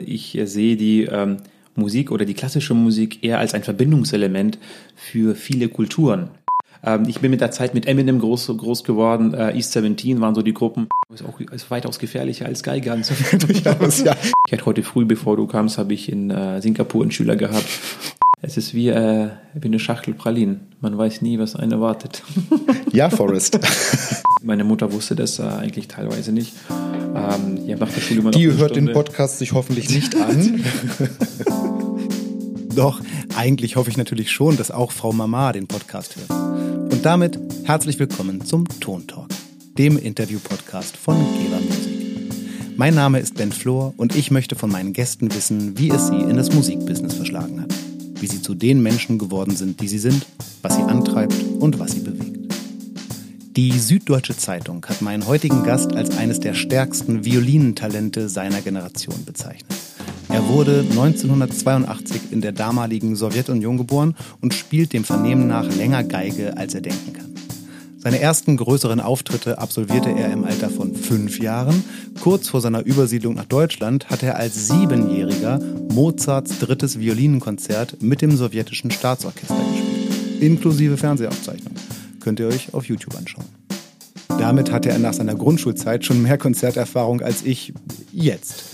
Ich sehe die ähm, Musik oder die klassische Musik eher als ein Verbindungselement für viele Kulturen. Ähm, ich bin mit der Zeit mit Eminem groß, groß geworden. Äh, East 17 waren so die Gruppen. Ist auch ist weitaus gefährlicher als Geiger. Durchaus, ja. Ich hatte heute früh, bevor du kamst, habe ich in äh, Singapur einen Schüler gehabt. Es ist wie, äh, wie eine Schachtel Pralinen. Man weiß nie, was einen erwartet. Ja, Forrest. Meine Mutter wusste das äh, eigentlich teilweise nicht. Ähm, ja, nach der Schule immer Die hört Stunde. den Podcast sich hoffentlich nicht an. Doch, eigentlich hoffe ich natürlich schon, dass auch Frau Mama den Podcast hört. Und damit herzlich willkommen zum Ton Talk, dem Interview-Podcast von Geber Musik. Mein Name ist Ben Flor und ich möchte von meinen Gästen wissen, wie es sie in das Musikbusiness verschlagen hat, wie sie zu den Menschen geworden sind, die sie sind, was sie antreibt und was sie bewegt. Die Süddeutsche Zeitung hat meinen heutigen Gast als eines der stärksten Violinentalente seiner Generation bezeichnet. Er wurde 1982 in der damaligen Sowjetunion geboren und spielt dem Vernehmen nach länger Geige, als er denken kann. Seine ersten größeren Auftritte absolvierte er im Alter von fünf Jahren. Kurz vor seiner Übersiedlung nach Deutschland hat er als Siebenjähriger Mozarts drittes Violinenkonzert mit dem sowjetischen Staatsorchester gespielt, inklusive Fernsehaufzeichnung könnt ihr euch auf YouTube anschauen. Damit hatte er nach seiner Grundschulzeit schon mehr Konzerterfahrung als ich jetzt.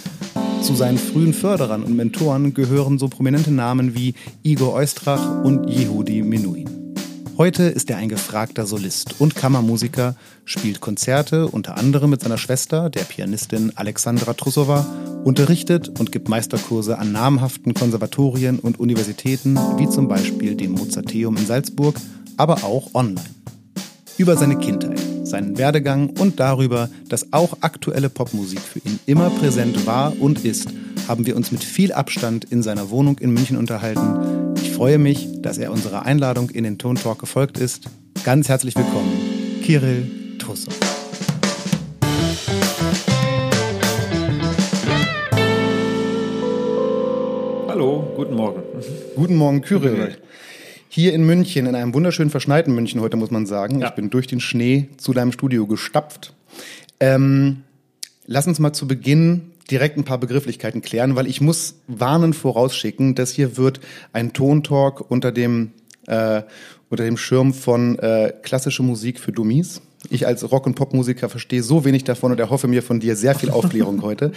Zu seinen frühen Förderern und Mentoren gehören so prominente Namen wie Igor Eustrach und Yehudi Menuhin. Heute ist er ein gefragter Solist und Kammermusiker, spielt Konzerte unter anderem mit seiner Schwester, der Pianistin Alexandra Trussowa, unterrichtet und gibt Meisterkurse an namhaften Konservatorien und Universitäten wie zum Beispiel dem Mozarteum in Salzburg, aber auch online über seine Kindheit, seinen Werdegang und darüber, dass auch aktuelle Popmusik für ihn immer präsent war und ist, haben wir uns mit viel Abstand in seiner Wohnung in München unterhalten. Ich freue mich, dass er unserer Einladung in den Ton Talk gefolgt ist. Ganz herzlich willkommen, Kirill Trussow. Hallo, guten Morgen. Guten Morgen, Kyrill hier in München, in einem wunderschön verschneiten München heute, muss man sagen. Ja. Ich bin durch den Schnee zu deinem Studio gestapft. Ähm, lass uns mal zu Beginn direkt ein paar Begrifflichkeiten klären, weil ich muss warnen vorausschicken, dass hier wird ein Tontalk unter dem äh, unter dem Schirm von äh, klassische Musik für Dummies. Ich als Rock- und Popmusiker verstehe so wenig davon und erhoffe mir von dir sehr viel Aufklärung heute.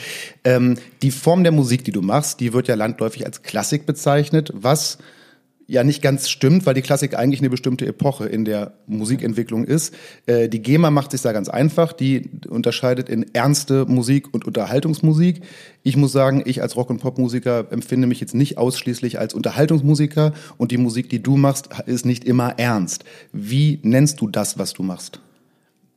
Ähm, die Form der Musik, die du machst, die wird ja landläufig als Klassik bezeichnet, was ja nicht ganz stimmt, weil die Klassik eigentlich eine bestimmte Epoche in der Musikentwicklung ist. Äh, die GEMA macht sich da ganz einfach. Die unterscheidet in ernste Musik und Unterhaltungsmusik. Ich muss sagen, ich als Rock- und Popmusiker empfinde mich jetzt nicht ausschließlich als Unterhaltungsmusiker und die Musik, die du machst, ist nicht immer ernst. Wie nennst du das, was du machst?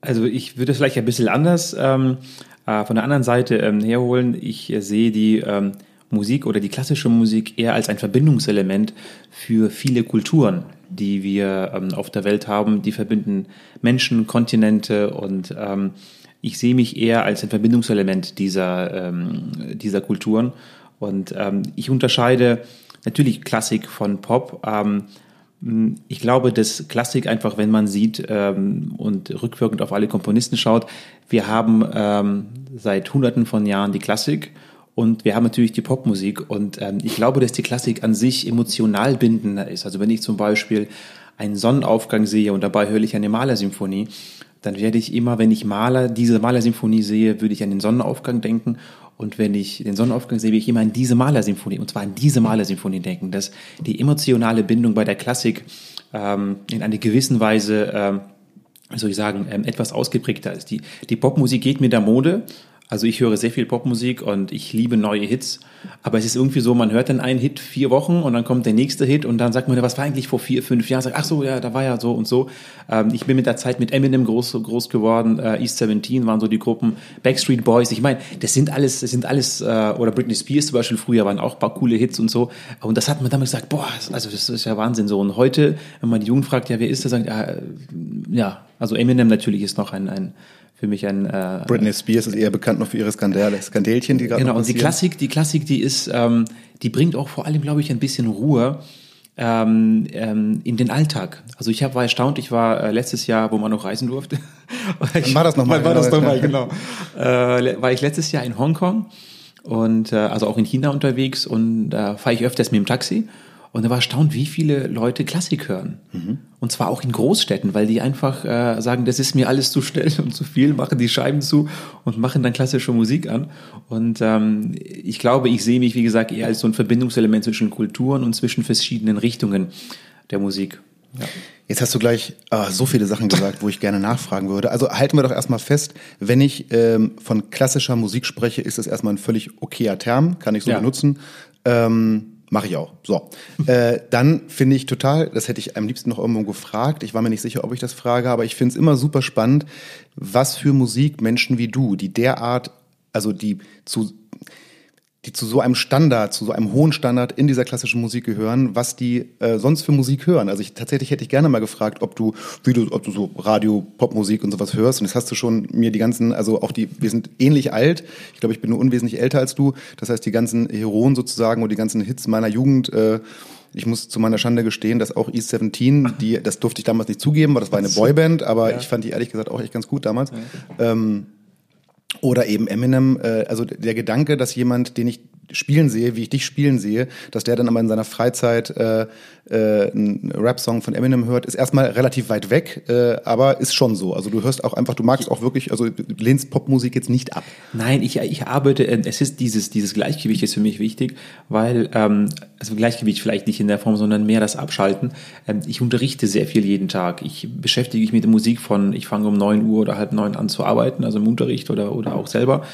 Also ich würde es vielleicht ein bisschen anders ähm, äh, von der anderen Seite ähm, herholen. Ich äh, sehe die ähm, Musik oder die klassische Musik eher als ein Verbindungselement für viele Kulturen, die wir ähm, auf der Welt haben. Die verbinden Menschen, Kontinente und ähm, ich sehe mich eher als ein Verbindungselement dieser, ähm, dieser Kulturen. Und ähm, ich unterscheide natürlich Klassik von Pop. Ähm, ich glaube, dass Klassik einfach, wenn man sieht ähm, und rückwirkend auf alle Komponisten schaut, wir haben ähm, seit Hunderten von Jahren die Klassik und wir haben natürlich die Popmusik. Und ähm, ich glaube, dass die Klassik an sich emotional bindender ist. Also wenn ich zum Beispiel einen Sonnenaufgang sehe und dabei höre ich eine Malersymphonie, dann werde ich immer, wenn ich Maler, diese Malersymphonie sehe, würde ich an den Sonnenaufgang denken. Und wenn ich den Sonnenaufgang sehe, würde ich immer an diese Malersymphonie, und zwar an diese Malersymphonie denken, dass die emotionale Bindung bei der Klassik ähm, in einer gewissen Weise, ähm, soll ich sagen, ähm, etwas ausgeprägter ist. Die, die Popmusik geht mit der Mode, also ich höre sehr viel Popmusik und ich liebe neue Hits. Aber es ist irgendwie so, man hört dann einen Hit vier Wochen und dann kommt der nächste Hit und dann sagt man, was war eigentlich vor vier, fünf Jahren? Sagt, ach so, ja, da war ja so und so. Ähm, ich bin mit der Zeit mit Eminem groß, groß geworden. Äh, East 17 waren so die Gruppen. Backstreet Boys. Ich meine, das sind alles, das sind alles, äh, oder Britney Spears zum Beispiel früher waren auch paar coole Hits und so. Und das hat man damals gesagt, boah, also das ist ja Wahnsinn so. Und heute, wenn man die Jugend fragt, ja, wer ist das? Sagt, ja, ja, also Eminem natürlich ist noch ein, ein für mich ein. Äh, Britney Spears ist eher bekannt noch für ihre Skandale, Skandälchen, die gerade Genau, und die Klassik, die Klassik, die ist, ähm, die bringt auch vor allem, glaube ich, ein bisschen Ruhe ähm, ähm, in den Alltag. Also ich hab, war erstaunt, ich war äh, letztes Jahr, wo man noch reisen durfte. Wann war das nochmal? War das nochmal, genau. Äh, war ich letztes Jahr in Hongkong und äh, also auch in China unterwegs und da fahre ich öfters mit dem Taxi und da war erstaunt, wie viele Leute Klassik hören. Mhm. Und zwar auch in Großstädten, weil die einfach äh, sagen, das ist mir alles zu schnell und zu viel, machen die Scheiben zu und machen dann klassische Musik an. Und ähm, ich glaube, ich sehe mich, wie gesagt, eher als so ein Verbindungselement zwischen Kulturen und zwischen verschiedenen Richtungen der Musik. Ja. Jetzt hast du gleich ah, so viele Sachen gesagt, wo ich gerne nachfragen würde. Also halten wir doch erstmal fest, wenn ich ähm, von klassischer Musik spreche, ist das erstmal ein völlig okayer Term, kann ich so ja. benutzen. Ähm, Mache ich auch. So. äh, dann finde ich total, das hätte ich am liebsten noch irgendwo gefragt. Ich war mir nicht sicher, ob ich das frage, aber ich finde es immer super spannend, was für Musik Menschen wie du, die derart, also die zu die zu so einem Standard, zu so einem hohen Standard in dieser klassischen Musik gehören, was die äh, sonst für Musik hören. Also ich tatsächlich hätte ich gerne mal gefragt, ob du, wie du, ob du so Radio, Popmusik und sowas hörst. Und jetzt hast du schon mir die ganzen, also auch die, wir sind ähnlich alt. Ich glaube, ich bin nur unwesentlich älter als du. Das heißt, die ganzen Heroen sozusagen und die ganzen Hits meiner Jugend. Äh, ich muss zu meiner Schande gestehen, dass auch East 17, die, das durfte ich damals nicht zugeben, weil das war eine Boyband, aber ja. ich fand die ehrlich gesagt auch echt ganz gut damals. Ja. Ähm, oder eben Eminem, äh, also der Gedanke, dass jemand, den ich spielen sehe, wie ich dich spielen sehe, dass der dann aber in seiner Freizeit äh, äh, einen Rap-Song von Eminem hört, ist erstmal relativ weit weg, äh, aber ist schon so. Also du hörst auch einfach, du magst auch wirklich, also lehnst Popmusik jetzt nicht ab. Nein, ich, ich arbeite, äh, es ist dieses, dieses Gleichgewicht ist für mich wichtig, weil, ähm, also Gleichgewicht vielleicht nicht in der Form, sondern mehr das Abschalten. Ähm, ich unterrichte sehr viel jeden Tag. Ich beschäftige mich mit der Musik von, ich fange um neun Uhr oder halb neun an zu arbeiten, also im Unterricht oder, oder auch selber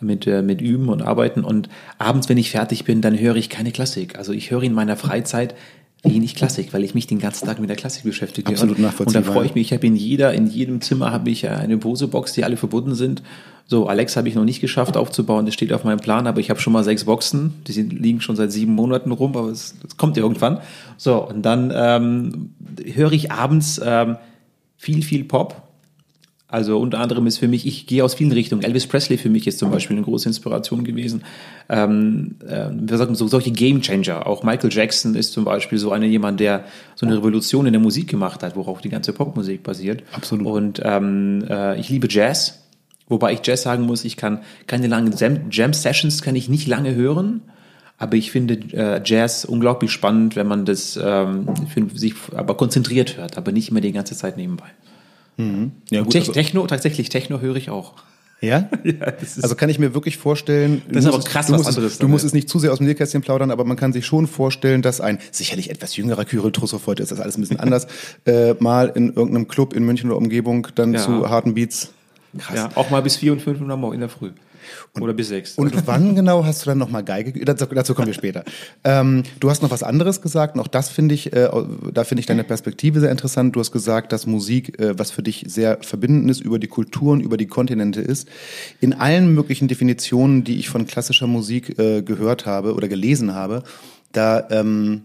mit, äh, mit Üben und Arbeiten. Und abends, wenn ich fertig bin, dann höre ich keine Klassik. Also ich höre in meiner Freizeit wenig Klassik, weil ich mich den ganzen Tag mit der Klassik beschäftige. Absolut nachvollziehbar. Und da freue ich mich. Ich habe in jeder, in jedem Zimmer habe ich eine Bose-Box, die alle verbunden sind. So, Alex habe ich noch nicht geschafft aufzubauen, das steht auf meinem Plan, aber ich habe schon mal sechs Boxen, die sind, liegen schon seit sieben Monaten rum, aber es, es kommt ja irgendwann. So, und dann ähm, höre ich abends ähm, viel, viel Pop, also unter anderem ist für mich, ich gehe aus vielen Richtungen. Elvis Presley für mich ist zum Beispiel eine große Inspiration gewesen. Ähm, äh, wir sagen so solche Game Changer. Auch Michael Jackson ist zum Beispiel so einer jemand, der so eine Revolution in der Musik gemacht hat, worauf die ganze Popmusik basiert. Absolut. Und ähm, äh, ich liebe Jazz, wobei ich Jazz sagen muss, ich kann keine langen Jam Sessions kann ich nicht lange hören. Aber ich finde äh, Jazz unglaublich spannend, wenn man das ähm, für sich aber konzentriert hört, aber nicht immer die ganze Zeit nebenbei. Mhm. Ja, gut, also Techno, tatsächlich Techno höre ich auch. Ja? ja also kann ich mir wirklich vorstellen, das ist aber krass du musst, anderes. Du musst es nicht zu sehr aus dem Nähkästchen plaudern, aber man kann sich schon vorstellen, dass ein sicherlich etwas jüngerer Kyrill Trussow, heute ist das alles ein bisschen anders, äh, mal in irgendeinem Club in München oder Umgebung dann ja. zu harten Beats. Krass. Ja, auch mal bis vier und fünf Uhr in der Früh. Und, Oder bis sechs. Und wann genau hast du dann nochmal Geige? Dazu, dazu kommen wir später. Ähm, du hast noch was anderes gesagt, und auch das finde ich, äh, da finde ich deine Perspektive sehr interessant. Du hast gesagt, dass Musik, äh, was für dich sehr verbindend ist, über die Kulturen, über die Kontinente ist. In allen möglichen Definitionen, die ich von klassischer Musik äh, gehört habe oder gelesen habe, da ähm,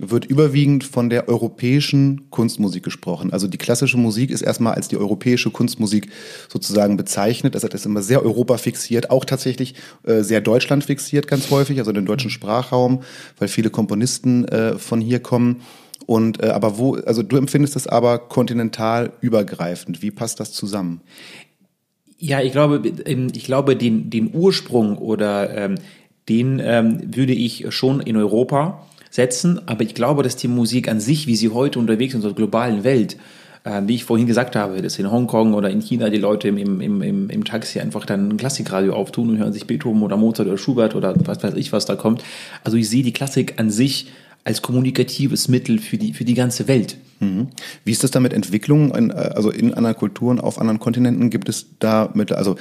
wird überwiegend von der europäischen Kunstmusik gesprochen. Also die klassische Musik ist erstmal als die europäische Kunstmusik sozusagen bezeichnet. Das ist immer sehr Europa fixiert, auch tatsächlich äh, sehr Deutschland fixiert ganz häufig, also den deutschen Sprachraum, weil viele Komponisten äh, von hier kommen. Und äh, aber wo, also du empfindest das aber kontinental übergreifend. Wie passt das zusammen? Ja, ich glaube, ähm, ich glaube, den, den Ursprung oder ähm, den ähm, würde ich schon in Europa setzen. Aber ich glaube, dass die Musik an sich, wie sie heute unterwegs ist in der globalen Welt, äh, wie ich vorhin gesagt habe, dass in Hongkong oder in China die Leute im, im, im, im Taxi einfach dann ein Klassikradio auftun und hören sich Beethoven oder Mozart oder Schubert oder was weiß ich, was da kommt. Also ich sehe die Klassik an sich als kommunikatives Mittel für die, für die ganze Welt. Mhm. Wie ist das da mit Entwicklung, in, also in anderen Kulturen, auf anderen Kontinenten? Gibt es da mit, also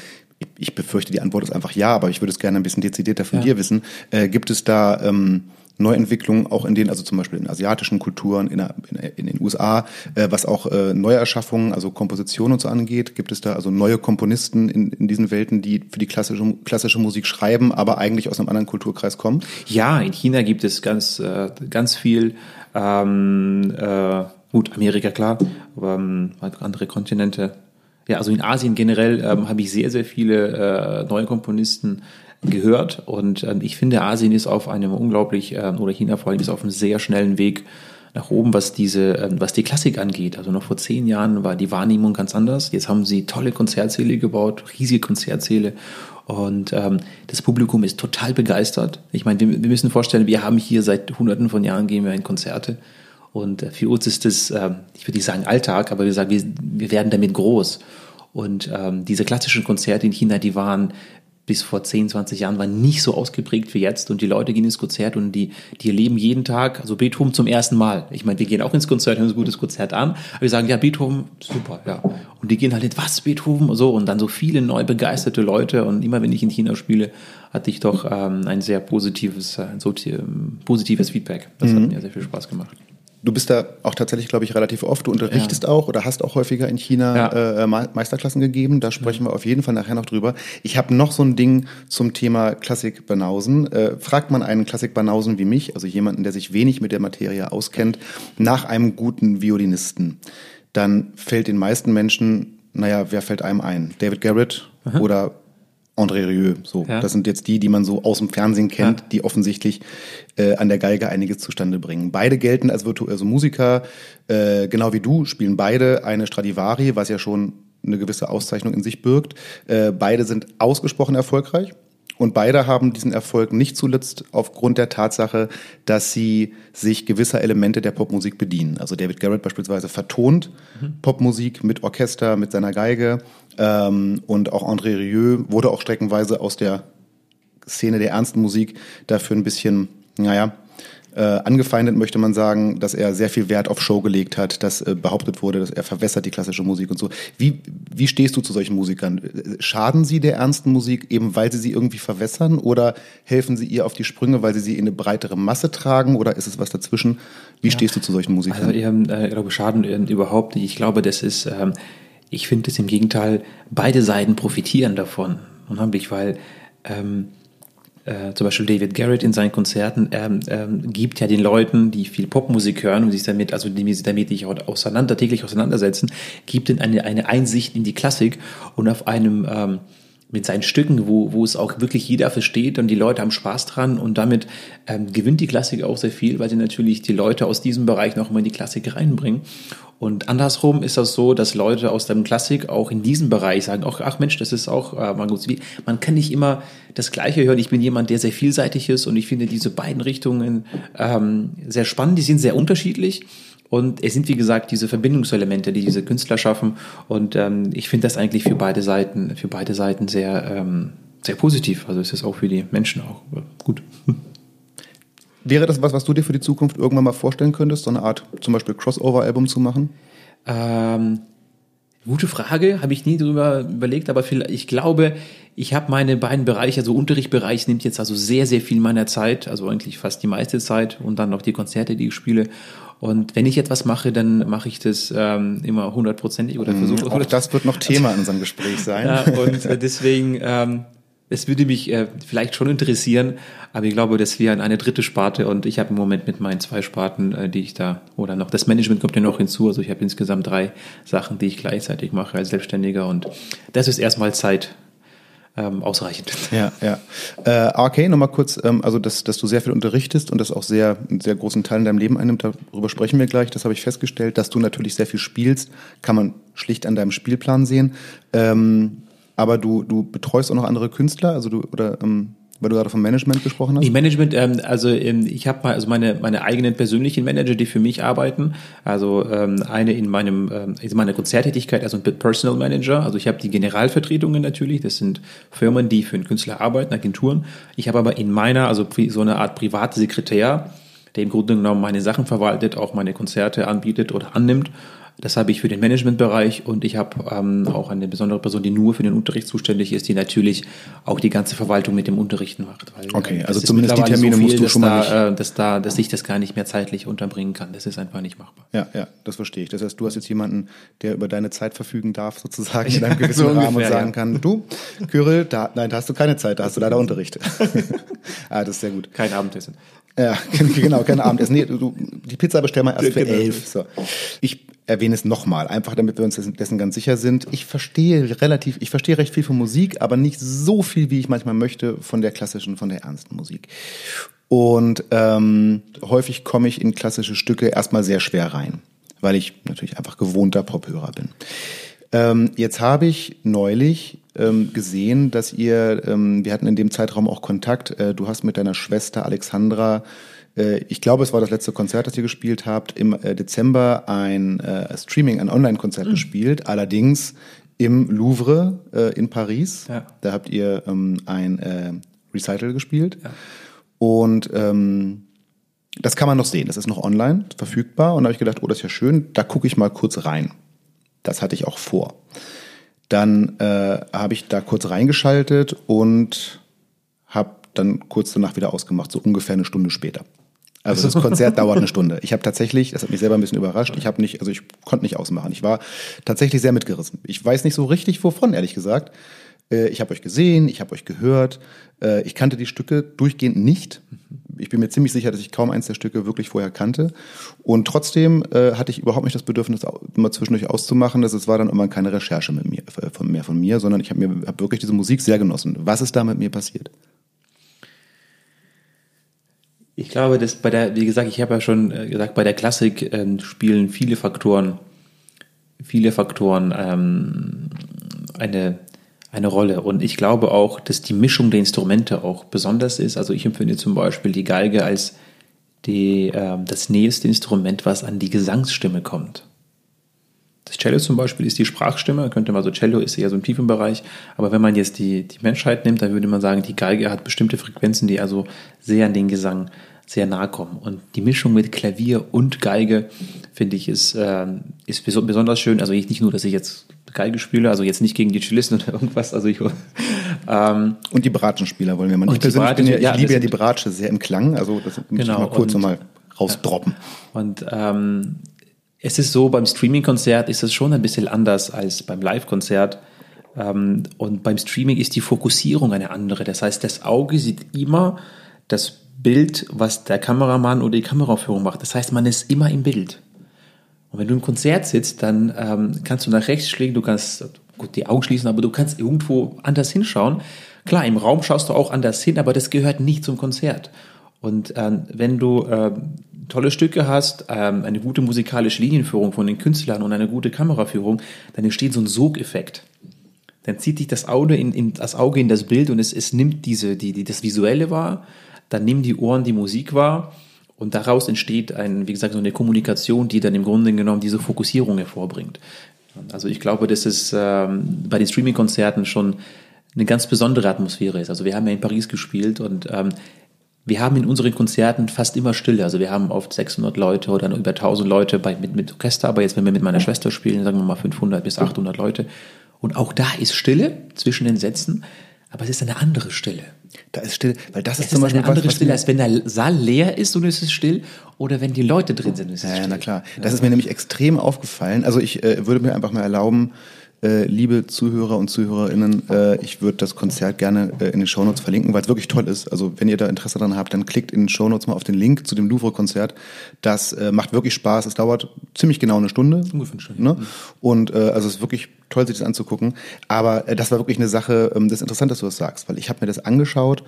ich befürchte, die Antwort ist einfach ja, aber ich würde es gerne ein bisschen dezidierter von ja. dir wissen. Äh, gibt es da ähm, Neuentwicklungen auch in den, also zum Beispiel in asiatischen Kulturen, in, der, in den USA, äh, was auch äh, Neuerschaffungen, also Kompositionen und so angeht? Gibt es da also neue Komponisten in, in diesen Welten, die für die klassische, klassische Musik schreiben, aber eigentlich aus einem anderen Kulturkreis kommen? Ja, in China gibt es ganz, äh, ganz viel, ähm, äh, gut, Amerika klar, aber ähm, andere Kontinente. Ja, also in Asien generell ähm, habe ich sehr, sehr viele äh, neue Komponisten gehört. Und ähm, ich finde, Asien ist auf einem unglaublich, äh, oder China vor allem ist auf einem sehr schnellen Weg, nach oben, was diese, ähm, was die Klassik angeht. Also noch vor zehn Jahren war die Wahrnehmung ganz anders. Jetzt haben sie tolle Konzertsäle gebaut, riesige Konzertsäle. Und ähm, das Publikum ist total begeistert. Ich meine, wir, wir müssen vorstellen, wir haben hier seit hunderten von Jahren gehen wir in Konzerte. Und äh, für uns ist das, äh, ich würde nicht sagen Alltag, aber wir sagen, wir, wir werden damit groß. Und ähm, diese klassischen Konzerte in China, die waren bis vor 10, 20 Jahren war nicht so ausgeprägt wie jetzt und die Leute gehen ins Konzert und die, die erleben jeden Tag, also Beethoven zum ersten Mal. Ich meine, wir gehen auch ins Konzert, hören uns ein gutes Konzert an, aber wir sagen, ja, Beethoven, super, ja. Und die gehen halt, was, Beethoven, so, und dann so viele neu begeisterte Leute und immer wenn ich in China spiele, hatte ich doch ähm, ein sehr positives, ein äh, so, ähm, positives Feedback. Das mhm. hat mir sehr viel Spaß gemacht. Du bist da auch tatsächlich, glaube ich, relativ oft. Du unterrichtest ja. auch oder hast auch häufiger in China ja. äh, Meisterklassen gegeben. Da sprechen wir auf jeden Fall nachher noch drüber. Ich habe noch so ein Ding zum Thema Klassik-Banausen. Äh, fragt man einen Klassik-Banausen wie mich, also jemanden, der sich wenig mit der Materie auskennt, nach einem guten Violinisten, dann fällt den meisten Menschen, naja, wer fällt einem ein? David Garrett Aha. oder André Rieu. So, ja. das sind jetzt die, die man so aus dem Fernsehen kennt, ja. die offensichtlich äh, an der Geige einiges zustande bringen. Beide gelten als virtuose Musiker, äh, genau wie du, spielen beide eine Stradivari, was ja schon eine gewisse Auszeichnung in sich birgt. Äh, beide sind ausgesprochen erfolgreich. Und beide haben diesen Erfolg nicht zuletzt aufgrund der Tatsache, dass sie sich gewisser Elemente der Popmusik bedienen. Also David Garrett beispielsweise vertont mhm. Popmusik mit Orchester, mit seiner Geige. Ähm, und auch André Rieu wurde auch streckenweise aus der Szene der ernsten Musik dafür ein bisschen, naja, äh, angefeindet möchte man sagen, dass er sehr viel Wert auf Show gelegt hat, dass äh, behauptet wurde, dass er verwässert die klassische Musik und so. Wie, wie stehst du zu solchen Musikern? Schaden sie der ernsten Musik eben, weil sie sie irgendwie verwässern oder helfen sie ihr auf die Sprünge, weil sie sie in eine breitere Masse tragen oder ist es was dazwischen? Wie ja. stehst du zu solchen Musikern? Also, äh, ich glaube, Schaden überhaupt nicht. Ich glaube, das ist, ähm, ich finde es im Gegenteil, beide Seiten profitieren davon. Unheimlich, weil ähm, äh, zum Beispiel David Garrett in seinen Konzerten ähm, ähm, gibt ja den Leuten, die viel Popmusik hören und sich damit, also die sich damit nicht auseinander, täglich auseinandersetzen, gibt ihnen eine, eine Einsicht in die Klassik und auf einem ähm, mit seinen Stücken, wo, wo es auch wirklich jeder versteht und die Leute haben Spaß dran und damit ähm, gewinnt die Klassik auch sehr viel, weil sie natürlich die Leute aus diesem Bereich noch mal in die Klassik reinbringen. Und andersrum ist das so, dass Leute aus dem Klassik auch in diesem Bereich sagen, ach, ach Mensch, das ist auch, äh, man, man kann nicht immer das Gleiche hören. Ich bin jemand, der sehr vielseitig ist und ich finde diese beiden Richtungen ähm, sehr spannend. Die sind sehr unterschiedlich. Und es sind, wie gesagt, diese Verbindungselemente, die diese Künstler schaffen. Und ähm, ich finde das eigentlich für beide Seiten, für beide Seiten sehr, ähm, sehr positiv. Also es ist auch für die Menschen auch äh, gut. Wäre das was, was du dir für die Zukunft irgendwann mal vorstellen könntest, so eine Art zum Beispiel Crossover-Album zu machen? Ähm, gute Frage, habe ich nie drüber überlegt, aber ich glaube, ich habe meine beiden Bereiche, also Unterrichtsbereich nimmt jetzt also sehr, sehr viel meiner Zeit, also eigentlich fast die meiste Zeit und dann noch die Konzerte, die ich spiele. Und wenn ich etwas mache, dann mache ich das ähm, immer hundertprozentig oder versuche. Mhm, auch das wird noch Thema in unserem Gespräch sein. ja, und deswegen, ähm, es würde mich äh, vielleicht schon interessieren, aber ich glaube, das wäre eine dritte Sparte und ich habe im Moment mit meinen zwei Sparten, äh, die ich da, oder noch das Management kommt ja noch hinzu, also ich habe insgesamt drei Sachen, die ich gleichzeitig mache als Selbstständiger und das ist erstmal Zeit, ähm, ausreichend. Ja, ja. Äh, okay, nochmal kurz, ähm, also dass, dass du sehr viel unterrichtest und das auch sehr, einen sehr großen Teil in deinem Leben einnimmt, darüber sprechen wir gleich, das habe ich festgestellt. Dass du natürlich sehr viel spielst, kann man schlicht an deinem Spielplan sehen. Ähm, aber du, du betreust auch noch andere Künstler, also du, oder ähm, weil du gerade vom Management gesprochen hast? Die Management, ähm, also ähm, ich habe also meine meine eigenen persönlichen Manager, die für mich arbeiten. Also ähm, eine in meinem ähm, in meiner Konzerttätigkeit, also ein Personal Manager. Also ich habe die Generalvertretungen natürlich. Das sind Firmen, die für einen Künstler arbeiten, Agenturen. Ich habe aber in meiner also so eine Art private Sekretär, der im Grunde genommen meine Sachen verwaltet, auch meine Konzerte anbietet oder annimmt das habe ich für den Managementbereich und ich habe ähm, auch eine besondere Person, die nur für den Unterricht zuständig ist, die natürlich auch die ganze Verwaltung mit dem Unterrichten macht. Weil, okay, also zumindest die Termine so viel, musst du schon mal da, äh, dass da, dass ich das gar nicht mehr zeitlich unterbringen kann. Das ist einfach nicht machbar. Ja, ja, das verstehe ich. Das heißt, du hast jetzt jemanden, der über deine Zeit verfügen darf, sozusagen in einem gewissen so Rahmen ungefähr, und sagen ja. kann, du, Kyrill, da, nein, da hast du keine Zeit, da hast du leider Unterricht. ah, das ist sehr gut. Kein Abendessen. Ja, genau, kein Abendessen. Nee, du, die Pizza bestellen wir erst für genau. elf. So. Ich erwähne es nochmal, einfach damit wir uns dessen ganz sicher sind. Ich verstehe relativ, ich verstehe recht viel von Musik, aber nicht so viel, wie ich manchmal möchte von der klassischen, von der ernsten Musik. Und ähm, häufig komme ich in klassische Stücke erstmal sehr schwer rein, weil ich natürlich einfach gewohnter Pophörer bin. Ähm, jetzt habe ich neulich ähm, gesehen, dass ihr, ähm, wir hatten in dem Zeitraum auch Kontakt, äh, du hast mit deiner Schwester Alexandra äh, ich glaube, es war das letzte Konzert, das ihr gespielt habt, im äh, Dezember ein äh, Streaming, ein Online-Konzert mhm. gespielt, allerdings im Louvre äh, in Paris. Ja. Da habt ihr ähm, ein äh, Recital gespielt. Ja. Und ähm, das kann man noch sehen. Das ist noch online verfügbar. Und da habe ich gedacht, oh, das ist ja schön. Da gucke ich mal kurz rein. Das hatte ich auch vor. Dann äh, habe ich da kurz reingeschaltet und habe dann kurz danach wieder ausgemacht, so ungefähr eine Stunde später. Also das Konzert dauert eine Stunde. Ich habe tatsächlich, das hat mich selber ein bisschen überrascht, ich habe nicht, also ich konnte nicht ausmachen. Ich war tatsächlich sehr mitgerissen. Ich weiß nicht so richtig wovon, ehrlich gesagt. Äh, ich habe euch gesehen, ich habe euch gehört. Äh, ich kannte die Stücke durchgehend nicht. Ich bin mir ziemlich sicher, dass ich kaum eins der Stücke wirklich vorher kannte. Und trotzdem äh, hatte ich überhaupt nicht das Bedürfnis, immer zwischendurch auszumachen. Das war dann immer keine Recherche mit mir, von, mehr von mir, sondern ich habe hab wirklich diese Musik sehr genossen. Was ist da mit mir passiert? Ich glaube, dass bei der, wie gesagt, ich habe ja schon gesagt, bei der Klassik äh, spielen viele Faktoren, viele Faktoren ähm, eine eine Rolle. Und ich glaube auch, dass die Mischung der Instrumente auch besonders ist. Also ich empfinde zum Beispiel die Geige als die, äh, das nächste Instrument, was an die Gesangsstimme kommt. Das Cello zum Beispiel ist die Sprachstimme, könnte man so, Cello ist eher so im tiefen Bereich, aber wenn man jetzt die, die Menschheit nimmt, dann würde man sagen, die Geige hat bestimmte Frequenzen, die also sehr an den Gesang sehr nahe kommen. Und die Mischung mit Klavier und Geige, finde ich, ist, äh, ist besonders schön. Also nicht nur, dass ich jetzt Geige spiele, also jetzt nicht gegen die Cellisten oder irgendwas. Also ich, ähm, und die Bratschenspieler wollen wir mal. Ich persönlich bin ja, ich ja, liebe ja die Bratsche sehr im Klang. Also das muss genau, ich mal kurz und, nochmal rausdroppen. Und ähm, es ist so, beim Streaming-Konzert ist es schon ein bisschen anders als beim Live-Konzert. Ähm, und beim Streaming ist die Fokussierung eine andere. Das heißt, das Auge sieht immer das Bild, was der Kameramann oder die Kameraführung macht. Das heißt, man ist immer im Bild. Und wenn du im Konzert sitzt, dann ähm, kannst du nach rechts schlägen, du kannst gut die Augen schließen, aber du kannst irgendwo anders hinschauen. Klar, im Raum schaust du auch anders hin, aber das gehört nicht zum Konzert. Und ähm, wenn du äh, tolle Stücke hast, ähm, eine gute musikalische Linienführung von den Künstlern und eine gute Kameraführung, dann entsteht so ein Sogeffekt. Dann zieht dich das Auge in, in das Auge in das Bild und es, es nimmt diese, die, die, das Visuelle wahr dann nehmen die Ohren die Musik wahr und daraus entsteht ein, wie gesagt, so eine Kommunikation, die dann im Grunde genommen diese Fokussierung hervorbringt. Also ich glaube, dass es ähm, bei den Streaming-Konzerten schon eine ganz besondere Atmosphäre ist. Also wir haben ja in Paris gespielt und ähm, wir haben in unseren Konzerten fast immer Stille. Also wir haben oft 600 Leute oder über 1000 Leute bei, mit, mit Orchester, aber jetzt, wenn wir mit meiner Schwester spielen, sagen wir mal 500 bis 800 Leute. Und auch da ist Stille zwischen den Sätzen, aber es ist eine andere Stille. Da ist still, weil das es ist zum Beispiel eine andere was, Stille, als wenn der Saal leer ist und es ist still oder wenn die Leute drin sind. Ist es ja, still. na klar. Das ist mir nämlich extrem aufgefallen. Also ich äh, würde mir einfach mal erlauben, äh, liebe Zuhörer und Zuhörerinnen, äh, ich würde das Konzert gerne äh, in den Shownotes verlinken, weil es wirklich toll ist. Also wenn ihr da Interesse daran habt, dann klickt in den Shownotes mal auf den Link zu dem Louvre-Konzert. Das äh, macht wirklich Spaß. Es dauert ziemlich genau eine Stunde. Ungefähr eine Stunde. Ne? Und äh, also es ist wirklich toll, sich das anzugucken. Aber äh, das war wirklich eine Sache, ähm, das ist interessant, dass du das sagst, weil ich habe mir das angeschaut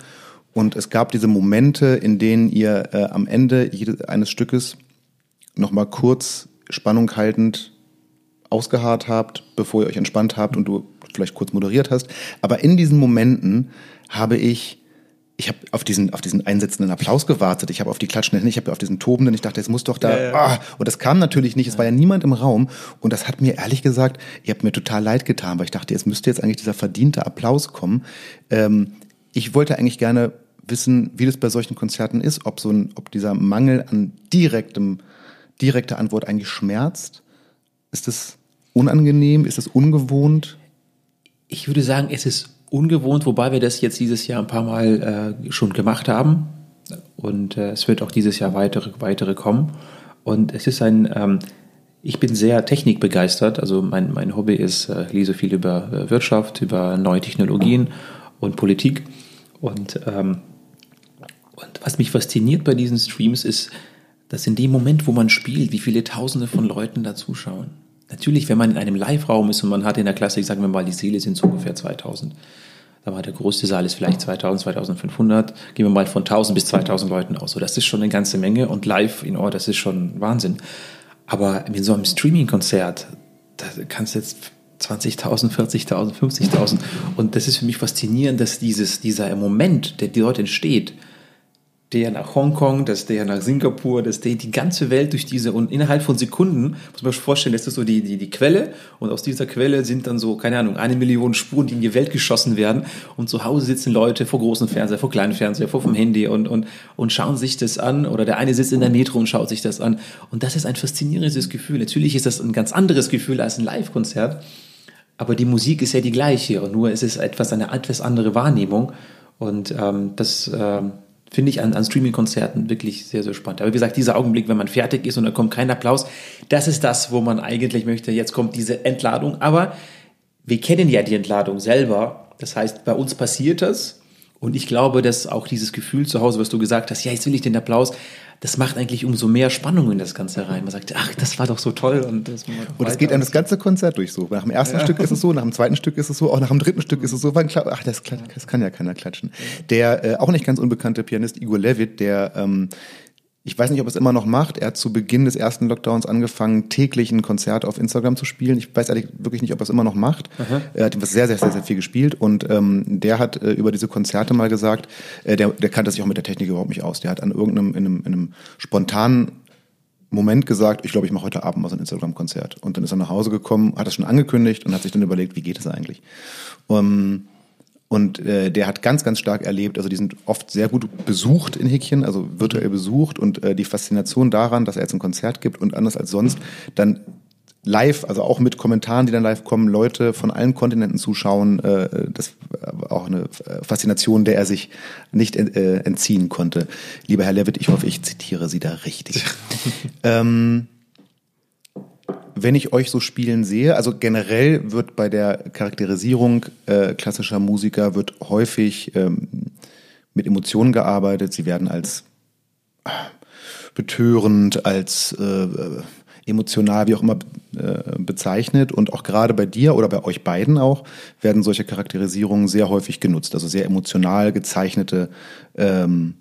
und es gab diese Momente, in denen ihr äh, am Ende jedes, eines Stückes nochmal kurz Spannung haltend ausgeharrt habt, bevor ihr euch entspannt habt und du vielleicht kurz moderiert hast. Aber in diesen Momenten habe ich ich habe auf diesen auf diesen einsetzenden Applaus gewartet. Ich habe auf die klatschenden, ich habe auf diesen tobenden. Ich dachte, es muss doch da. Ja, ja. Ah, und das kam natürlich nicht. Es war ja niemand im Raum. Und das hat mir ehrlich gesagt, ihr habt mir total leid getan, weil ich dachte, es müsste jetzt eigentlich dieser verdiente Applaus kommen. Ähm, ich wollte eigentlich gerne wissen, wie das bei solchen Konzerten ist, ob so ein, ob dieser Mangel an direktem direkter Antwort eigentlich schmerzt. Ist das unangenehm? Ist es ungewohnt? Ich würde sagen, es ist ungewohnt, wobei wir das jetzt dieses Jahr ein paar Mal äh, schon gemacht haben. Und äh, es wird auch dieses Jahr weitere, weitere kommen. Und es ist ein, ähm, ich bin sehr technikbegeistert. Also mein, mein Hobby ist, äh, ich lese viel über äh, Wirtschaft, über neue Technologien und Politik. Und, ähm, und was mich fasziniert bei diesen Streams ist, dass in dem Moment, wo man spielt, wie viele Tausende von Leuten da zuschauen. Natürlich, wenn man in einem Live-Raum ist und man hat in der Klassik, sagen wir mal, die Seele sind so ungefähr 2000, Sag mal, der größte Saal ist vielleicht 2000, 2500. Gehen wir mal von 1000 bis 2000 Leuten aus. So, das ist schon eine ganze Menge und live in Ort, das ist schon Wahnsinn. Aber mit so einem Streaming-Konzert, da kannst du jetzt 20.000, 40.000, 50.000. Und das ist für mich faszinierend, dass dieses, dieser Moment, der dort entsteht, der nach Hongkong, dass der nach Singapur, dass der die ganze Welt durch diese und innerhalb von Sekunden, muss man sich vorstellen, das ist so die, die, die Quelle und aus dieser Quelle sind dann so, keine Ahnung, eine Million Spuren, die in die Welt geschossen werden und zu Hause sitzen Leute vor großen Fernseher, vor kleinen Fernseher, vor dem Handy und, und, und schauen sich das an oder der eine sitzt in der Metro und schaut sich das an und das ist ein faszinierendes Gefühl. Natürlich ist das ein ganz anderes Gefühl als ein Live-Konzert, aber die Musik ist ja die gleiche und nur ist es etwas, eine etwas andere Wahrnehmung und ähm, das, ähm, finde ich an, an Streaming-Konzerten wirklich sehr, sehr spannend. Aber wie gesagt, dieser Augenblick, wenn man fertig ist und da kommt kein Applaus, das ist das, wo man eigentlich möchte, jetzt kommt diese Entladung. Aber wir kennen ja die Entladung selber. Das heißt, bei uns passiert das. Und ich glaube, dass auch dieses Gefühl zu Hause, was du gesagt hast, ja, jetzt will ich den Applaus, das macht eigentlich umso mehr Spannung in das Ganze rein. Man sagt, ach, das war doch so toll. Und das und es geht einem das ganze Konzert durch so. Nach dem ersten ja. Stück ist es so, nach dem zweiten Stück ist es so, auch nach dem dritten Stück ist es so. Ach, das, das kann ja keiner klatschen. Der äh, auch nicht ganz unbekannte Pianist Igor Levit, der ähm, ich weiß nicht, ob er es immer noch macht. Er hat zu Beginn des ersten Lockdowns angefangen, täglich ein Konzert auf Instagram zu spielen. Ich weiß ehrlich wirklich nicht, ob er es immer noch macht. Aha. Er hat sehr, sehr, sehr, sehr viel gespielt und ähm, der hat äh, über diese Konzerte mal gesagt, äh, der, der kannte sich auch mit der Technik überhaupt nicht aus. Der hat an irgendeinem, in einem, in einem spontanen Moment gesagt, ich glaube, ich mache heute Abend mal so ein Instagram-Konzert. Und dann ist er nach Hause gekommen, hat das schon angekündigt und hat sich dann überlegt, wie geht es eigentlich? Um, und äh, der hat ganz, ganz stark erlebt, also die sind oft sehr gut besucht in Häkchen, also virtuell besucht. Und äh, die Faszination daran, dass er jetzt ein Konzert gibt und anders als sonst, dann live, also auch mit Kommentaren, die dann live kommen, Leute von allen Kontinenten zuschauen, äh, das war auch eine Faszination, der er sich nicht äh, entziehen konnte. Lieber Herr Levitt, ich hoffe, ich zitiere Sie da richtig. ähm, wenn ich euch so spielen sehe, also generell wird bei der Charakterisierung äh, klassischer Musiker wird häufig ähm, mit Emotionen gearbeitet. Sie werden als äh, betörend, als äh, emotional, wie auch immer äh, bezeichnet. Und auch gerade bei dir oder bei euch beiden auch werden solche Charakterisierungen sehr häufig genutzt. Also sehr emotional gezeichnete ähm,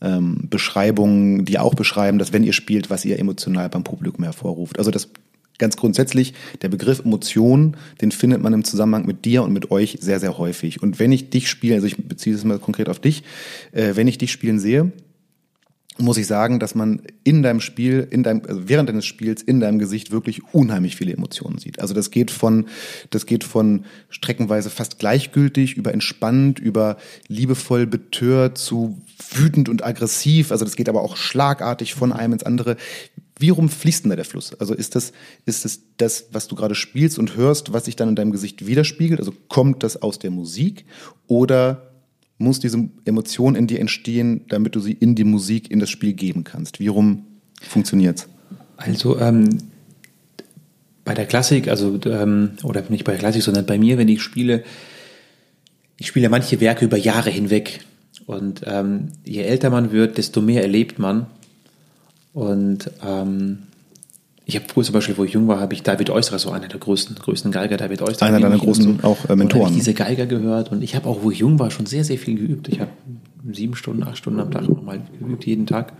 ähm, Beschreibungen, die auch beschreiben, dass wenn ihr spielt, was ihr emotional beim Publikum hervorruft. Also das ganz grundsätzlich, der Begriff Emotion, den findet man im Zusammenhang mit dir und mit euch sehr, sehr häufig. Und wenn ich dich spiele, also ich beziehe es mal konkret auf dich, äh, wenn ich dich spielen sehe, muss ich sagen, dass man in deinem Spiel, in deinem, also während deines Spiels in deinem Gesicht wirklich unheimlich viele Emotionen sieht. Also das geht von, das geht von streckenweise fast gleichgültig über entspannt, über liebevoll betört zu wütend und aggressiv. Also das geht aber auch schlagartig von einem ins andere. Wie rum fließt denn da der Fluss? Also ist das, ist das das, was du gerade spielst und hörst, was sich dann in deinem Gesicht widerspiegelt? Also kommt das aus der Musik oder muss diese Emotion in dir entstehen, damit du sie in die Musik, in das Spiel geben kannst? Wie rum funktioniert's? Also ähm, bei der Klassik, also ähm, oder nicht bei der Klassik, sondern bei mir, wenn ich spiele, ich spiele manche Werke über Jahre hinweg. Und ähm, je älter man wird, desto mehr erlebt man. Und ähm, ich habe früher zum Beispiel, wo ich jung war, habe ich David Oistrakh, so einer der größten, größten Geiger, David Oistrakh. Einer deiner großen so, auch äh, Mentoren. habe ich diese Geiger gehört und ich habe auch, wo ich jung war, schon sehr, sehr viel geübt. Ich habe sieben Stunden, acht Stunden am Tag nochmal geübt, jeden Tag.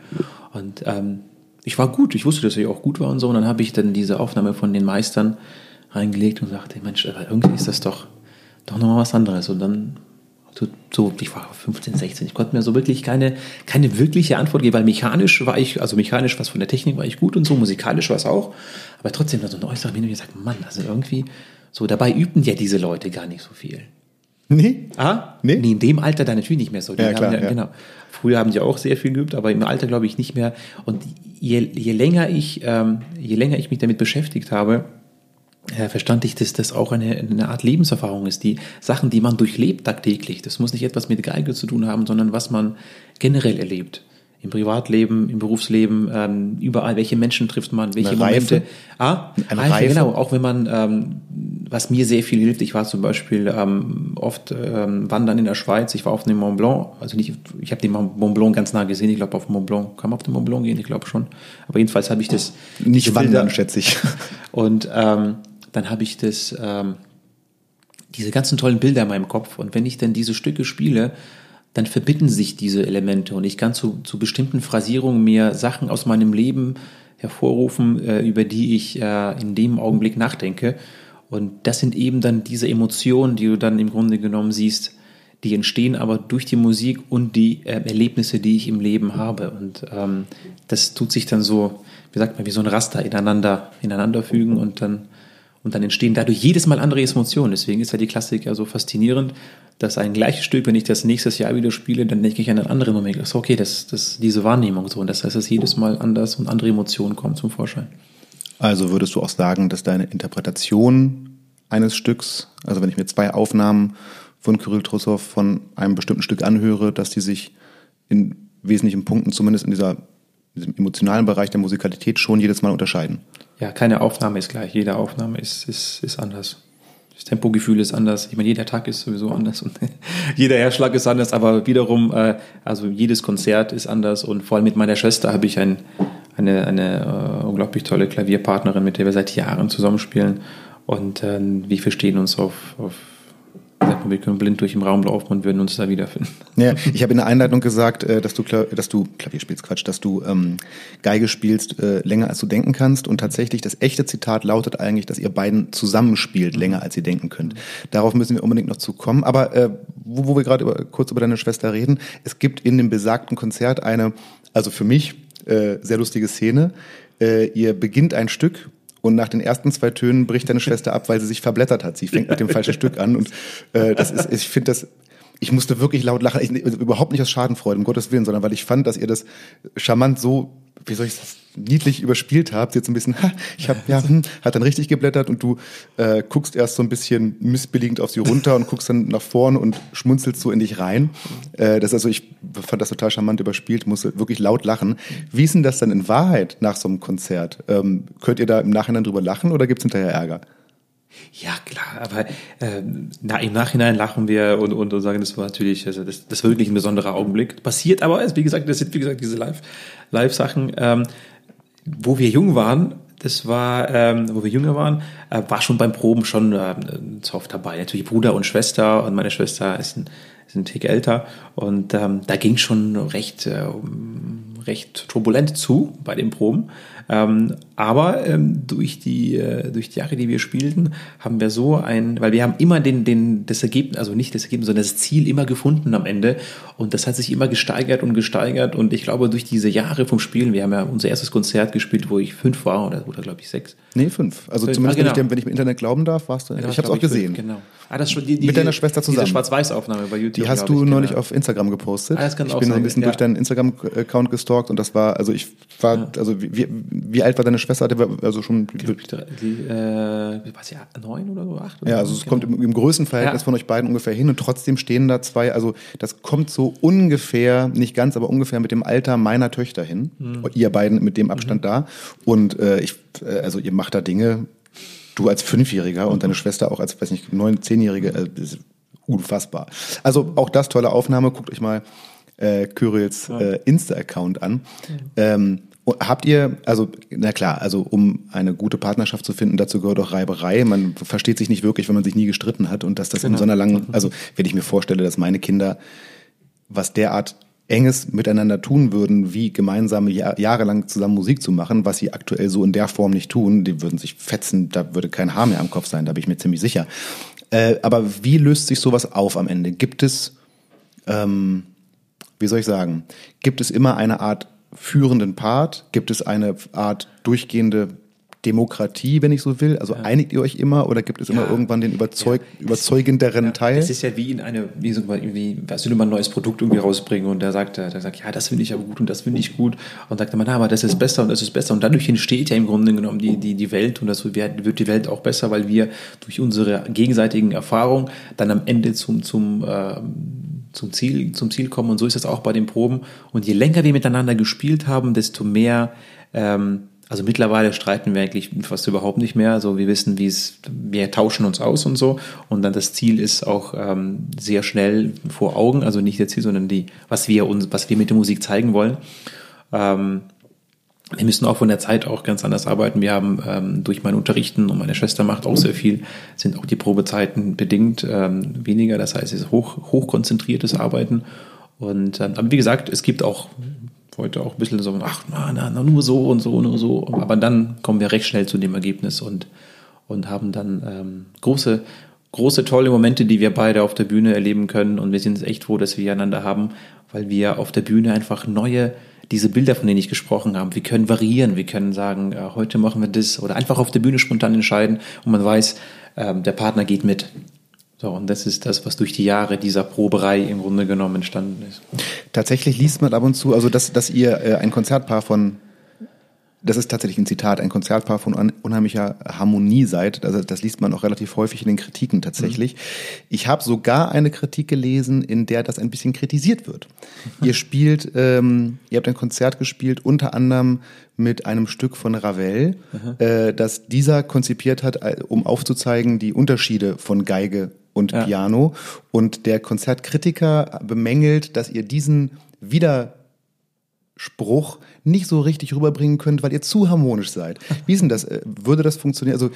Und ähm, ich war gut, ich wusste, dass ich auch gut war und so. Und dann habe ich dann diese Aufnahme von den Meistern reingelegt und sagte, Mensch, aber irgendwie ist das doch, doch nochmal was anderes. Und dann so, so, ich war 15, 16, ich konnte mir so wirklich keine, keine wirkliche Antwort geben, weil mechanisch war ich, also mechanisch was von der Technik war ich gut und so, musikalisch war es auch, aber trotzdem so ein äußerer Minus, ich gesagt, Mann, also irgendwie, so dabei übten ja diese Leute gar nicht so viel. Nee? Ah? Nee? nee in dem Alter dann natürlich nicht mehr so. Die ja, klar, ja, ja. Genau. Früher haben die auch sehr viel geübt, aber im Alter glaube ich nicht mehr. Und je, je länger ich, ähm, je länger ich mich damit beschäftigt habe, verstand ich, dass das auch eine, eine Art Lebenserfahrung ist. Die Sachen, die man durchlebt tagtäglich, das muss nicht etwas mit Geige zu tun haben, sondern was man generell erlebt. Im Privatleben, im Berufsleben, ähm, überall, welche Menschen trifft man, welche eine Momente. Reife. Ah, eine Reife, Reife, genau. Auch wenn man, ähm, was mir sehr viel hilft, ich war zum Beispiel ähm, oft ähm, wandern in der Schweiz, ich war auf dem Mont Blanc, also nicht, ich habe den Mont Blanc ganz nah gesehen, ich glaube auf dem Mont Blanc, kann man auf den Mont Blanc gehen, ich glaube schon. Aber jedenfalls habe ich das nicht wandern, schätze ich. Und ähm, dann habe ich das, ähm, diese ganzen tollen Bilder in meinem Kopf. Und wenn ich dann diese Stücke spiele, dann verbinden sich diese Elemente und ich kann zu, zu bestimmten Phrasierungen mir Sachen aus meinem Leben hervorrufen, äh, über die ich äh, in dem Augenblick nachdenke. Und das sind eben dann diese Emotionen, die du dann im Grunde genommen siehst, die entstehen aber durch die Musik und die äh, Erlebnisse, die ich im Leben habe. Und ähm, das tut sich dann so, wie sagt man, wie so ein Raster ineinander, ineinander fügen und dann, und dann entstehen dadurch jedes Mal andere Emotionen. Deswegen ist ja die Klassik ja so faszinierend, dass ein gleiches Stück, wenn ich das nächstes Jahr wieder spiele, dann denke ich an einen anderen Moment. Ist okay, das, das, diese Wahrnehmung so. Und das heißt, dass jedes Mal anders und andere Emotionen kommen zum Vorschein. Also würdest du auch sagen, dass deine Interpretation eines Stücks, also wenn ich mir zwei Aufnahmen von Kyrill Trussow von einem bestimmten Stück anhöre, dass die sich in wesentlichen Punkten, zumindest in dieser, diesem emotionalen Bereich der Musikalität, schon jedes Mal unterscheiden. Ja, keine Aufnahme ist gleich. Jede Aufnahme ist, ist, ist anders. Das Tempogefühl ist anders. Ich meine, jeder Tag ist sowieso anders und jeder Herzschlag ist anders, aber wiederum, äh, also jedes Konzert ist anders und vor allem mit meiner Schwester habe ich ein, eine, eine uh, unglaublich tolle Klavierpartnerin, mit der wir seit Jahren zusammenspielen und äh, wir verstehen uns auf, auf wir können blind durch den Raum laufen und würden uns da wiederfinden. Ja, ich habe in der Einleitung gesagt, äh, dass du, dass du Klavier spielst, Quatsch, dass du ähm, Geige spielst äh, länger als du denken kannst. Und tatsächlich, das echte Zitat lautet eigentlich, dass ihr beiden zusammenspielt länger als ihr denken könnt. Darauf müssen wir unbedingt noch zu kommen. Aber äh, wo, wo wir gerade über, kurz über deine Schwester reden, es gibt in dem besagten Konzert eine, also für mich, äh, sehr lustige Szene. Äh, ihr beginnt ein Stück und nach den ersten zwei Tönen bricht deine Schwester ab, weil sie sich verblättert hat. Sie fängt mit dem falschen Stück an. Und äh, das ist, ich finde das, ich musste wirklich laut lachen. Ich, überhaupt nicht aus Schadenfreude, um Gottes Willen, sondern weil ich fand, dass ihr das charmant so wie soll ich das, niedlich überspielt habt, jetzt ein bisschen, ha, ich habe ja, hm, hat dann richtig geblättert und du äh, guckst erst so ein bisschen missbilligend auf sie runter und guckst dann nach vorne und schmunzelst so in dich rein. Äh, das also, ich fand das total charmant überspielt, musste wirklich laut lachen. Wie ist denn das dann in Wahrheit nach so einem Konzert? Ähm, könnt ihr da im Nachhinein drüber lachen oder gibt's hinterher Ärger? Ja, klar, aber äh, na, im Nachhinein lachen wir und, und, und sagen, das war natürlich, also das, das war wirklich ein besonderer Augenblick. Passiert aber, wie gesagt, das sind, wie gesagt, diese Live, Live-Sachen. Ähm, wo wir jung waren, das war, ähm, wo wir jünger waren, äh, war schon beim Proben schon äh, oft dabei. Natürlich Bruder und Schwester und meine Schwester ist ein, ist ein Tick älter und ähm, da ging schon recht, äh, recht turbulent zu bei den Proben. Ähm, aber ähm, durch, die, äh, durch die Jahre, die wir spielten, haben wir so ein, weil wir haben immer den, den, das Ergebnis, also nicht das Ergebnis, sondern das Ziel immer gefunden am Ende. Und das hat sich immer gesteigert und gesteigert. Und ich glaube, durch diese Jahre vom Spielen, wir haben ja unser erstes Konzert gespielt, wo ich fünf war oder, oder glaube ich sechs. Nee, fünf. Also fünf. zumindest, ah, genau. wenn, ich, wenn ich im Internet glauben darf, warst du. Genau, ich habe es auch gesehen. Fünf, genau. Ah, das schon die, die, Mit deiner Schwester zusammen. Diese Schwarz-Weiß-Aufnahme bei YouTube. Die hast du ich, neulich genau. auf Instagram gepostet. Ah, das kann ich bin so ein bisschen ja. durch deinen Instagram-Account gestalkt und das war, also ich war, ja. also wie, wie alt war deine Schwester? Hatte also schon. Die, die, äh, was ja, neun oder so, acht? Oder ja, also es genau. kommt im, im Größenverhältnis ja. von euch beiden ungefähr hin und trotzdem stehen da zwei, also das kommt so ungefähr, nicht ganz, aber ungefähr mit dem Alter meiner Töchter hin. Mhm. Ihr beiden mit dem Abstand mhm. da. Und äh, ich, äh, also ihr macht da Dinge, du als Fünfjähriger und deine Schwester auch als, weiß nicht, neun, zehnjährige, äh, unfassbar. Also auch das tolle Aufnahme. Guckt euch mal äh, Kyrils äh, Insta-Account an. Ähm, Habt ihr, also, na klar, also um eine gute Partnerschaft zu finden, dazu gehört auch Reiberei. Man versteht sich nicht wirklich, wenn man sich nie gestritten hat und dass das genau. in so einer langen, also wenn ich mir vorstelle, dass meine Kinder was derart Enges miteinander tun würden, wie gemeinsame Jahr, jahrelang zusammen Musik zu machen, was sie aktuell so in der Form nicht tun. Die würden sich fetzen, da würde kein Haar mehr am Kopf sein, da bin ich mir ziemlich sicher. Äh, aber wie löst sich sowas auf am Ende? Gibt es, ähm, wie soll ich sagen, gibt es immer eine Art führenden Part? Gibt es eine Art durchgehende Demokratie, wenn ich so will? Also ja. einigt ihr euch immer oder gibt es ja. immer irgendwann den überzeug ja. überzeugenderen Teil? Es ist ja wie in eine, wie so wie, was will man ein neues Produkt irgendwie rausbringen und der sagt, der sagt, ja, das finde ich aber gut und das finde ich gut und sagt man, na, aber das ist besser und das ist besser und dadurch entsteht ja im Grunde genommen die, die, die Welt und das wird, wird die Welt auch besser, weil wir durch unsere gegenseitigen Erfahrungen dann am Ende zum, zum, äh, zum Ziel, zum Ziel kommen und so ist es auch bei den Proben und je länger wir miteinander gespielt haben, desto mehr ähm, also mittlerweile streiten wir eigentlich fast überhaupt nicht mehr. Also wir wissen, wie es, wir tauschen uns aus und so. Und dann das Ziel ist auch ähm, sehr schnell vor Augen. Also nicht das Ziel, sondern die, was wir uns, was wir mit der Musik zeigen wollen. Ähm, wir müssen auch von der Zeit auch ganz anders arbeiten. Wir haben ähm, durch mein Unterrichten und meine Schwester macht auch sehr viel, sind auch die Probezeiten bedingt ähm, weniger. Das heißt, es ist hoch, hochkonzentriertes Arbeiten. Und ähm, aber wie gesagt, es gibt auch heute auch ein bisschen so, ach, na, na, na, nur so und so, nur so. Aber dann kommen wir recht schnell zu dem Ergebnis und, und haben dann ähm, große, große, tolle Momente, die wir beide auf der Bühne erleben können. Und wir sind echt froh, dass wir einander haben, weil wir auf der Bühne einfach neue diese Bilder, von denen ich gesprochen habe, wir können variieren, wir können sagen, äh, heute machen wir das oder einfach auf der Bühne spontan entscheiden und man weiß, äh, der Partner geht mit. So, und das ist das, was durch die Jahre dieser Proberei im Grunde genommen entstanden ist. Tatsächlich liest man ab und zu, also dass, dass ihr äh, ein Konzertpaar von das ist tatsächlich ein Zitat, ein Konzertpaar von unheimlicher Harmonie seid. Also das liest man auch relativ häufig in den Kritiken tatsächlich. Mhm. Ich habe sogar eine Kritik gelesen, in der das ein bisschen kritisiert wird. Ihr spielt, ähm, ihr habt ein Konzert gespielt, unter anderem mit einem Stück von Ravel, äh, das dieser konzipiert hat, äh, um aufzuzeigen die Unterschiede von Geige und ja. Piano. Und der Konzertkritiker bemängelt, dass ihr diesen wieder Spruch nicht so richtig rüberbringen könnt, weil ihr zu harmonisch seid. Wie ist denn das? Äh, würde das funktionieren? Also,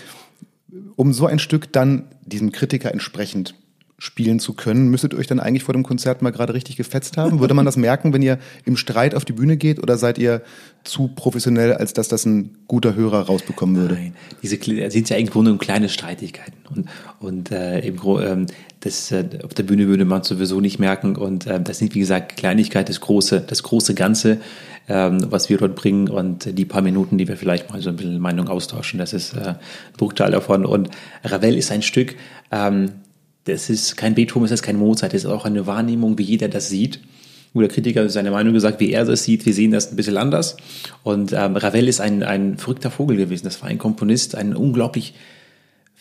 um so ein Stück dann diesem Kritiker entsprechend spielen zu können, müsstet ihr euch dann eigentlich vor dem Konzert mal gerade richtig gefetzt haben? Würde man das merken, wenn ihr im Streit auf die Bühne geht oder seid ihr zu professionell, als dass das ein guter Hörer rausbekommen würde? Nein, diese sind ja im Grunde um kleine Streitigkeiten und, und äh, im ähm, das äh, auf der Bühne würde man sowieso nicht merken und äh, das sind wie gesagt Kleinigkeit, das große, das große Ganze, ähm, was wir dort bringen und die paar Minuten, die wir vielleicht mal so ein bisschen Meinung austauschen, das ist äh, ein Bruchteil davon und Ravel ist ein Stück, ähm, das ist kein Beethoven, das ist kein Mozart, das ist auch eine Wahrnehmung, wie jeder das sieht. Der Kritiker seine Meinung gesagt, wie er das sieht. Wir sehen das ein bisschen anders. Und ähm, Ravel ist ein, ein verrückter Vogel gewesen. Das war ein Komponist, ein unglaublich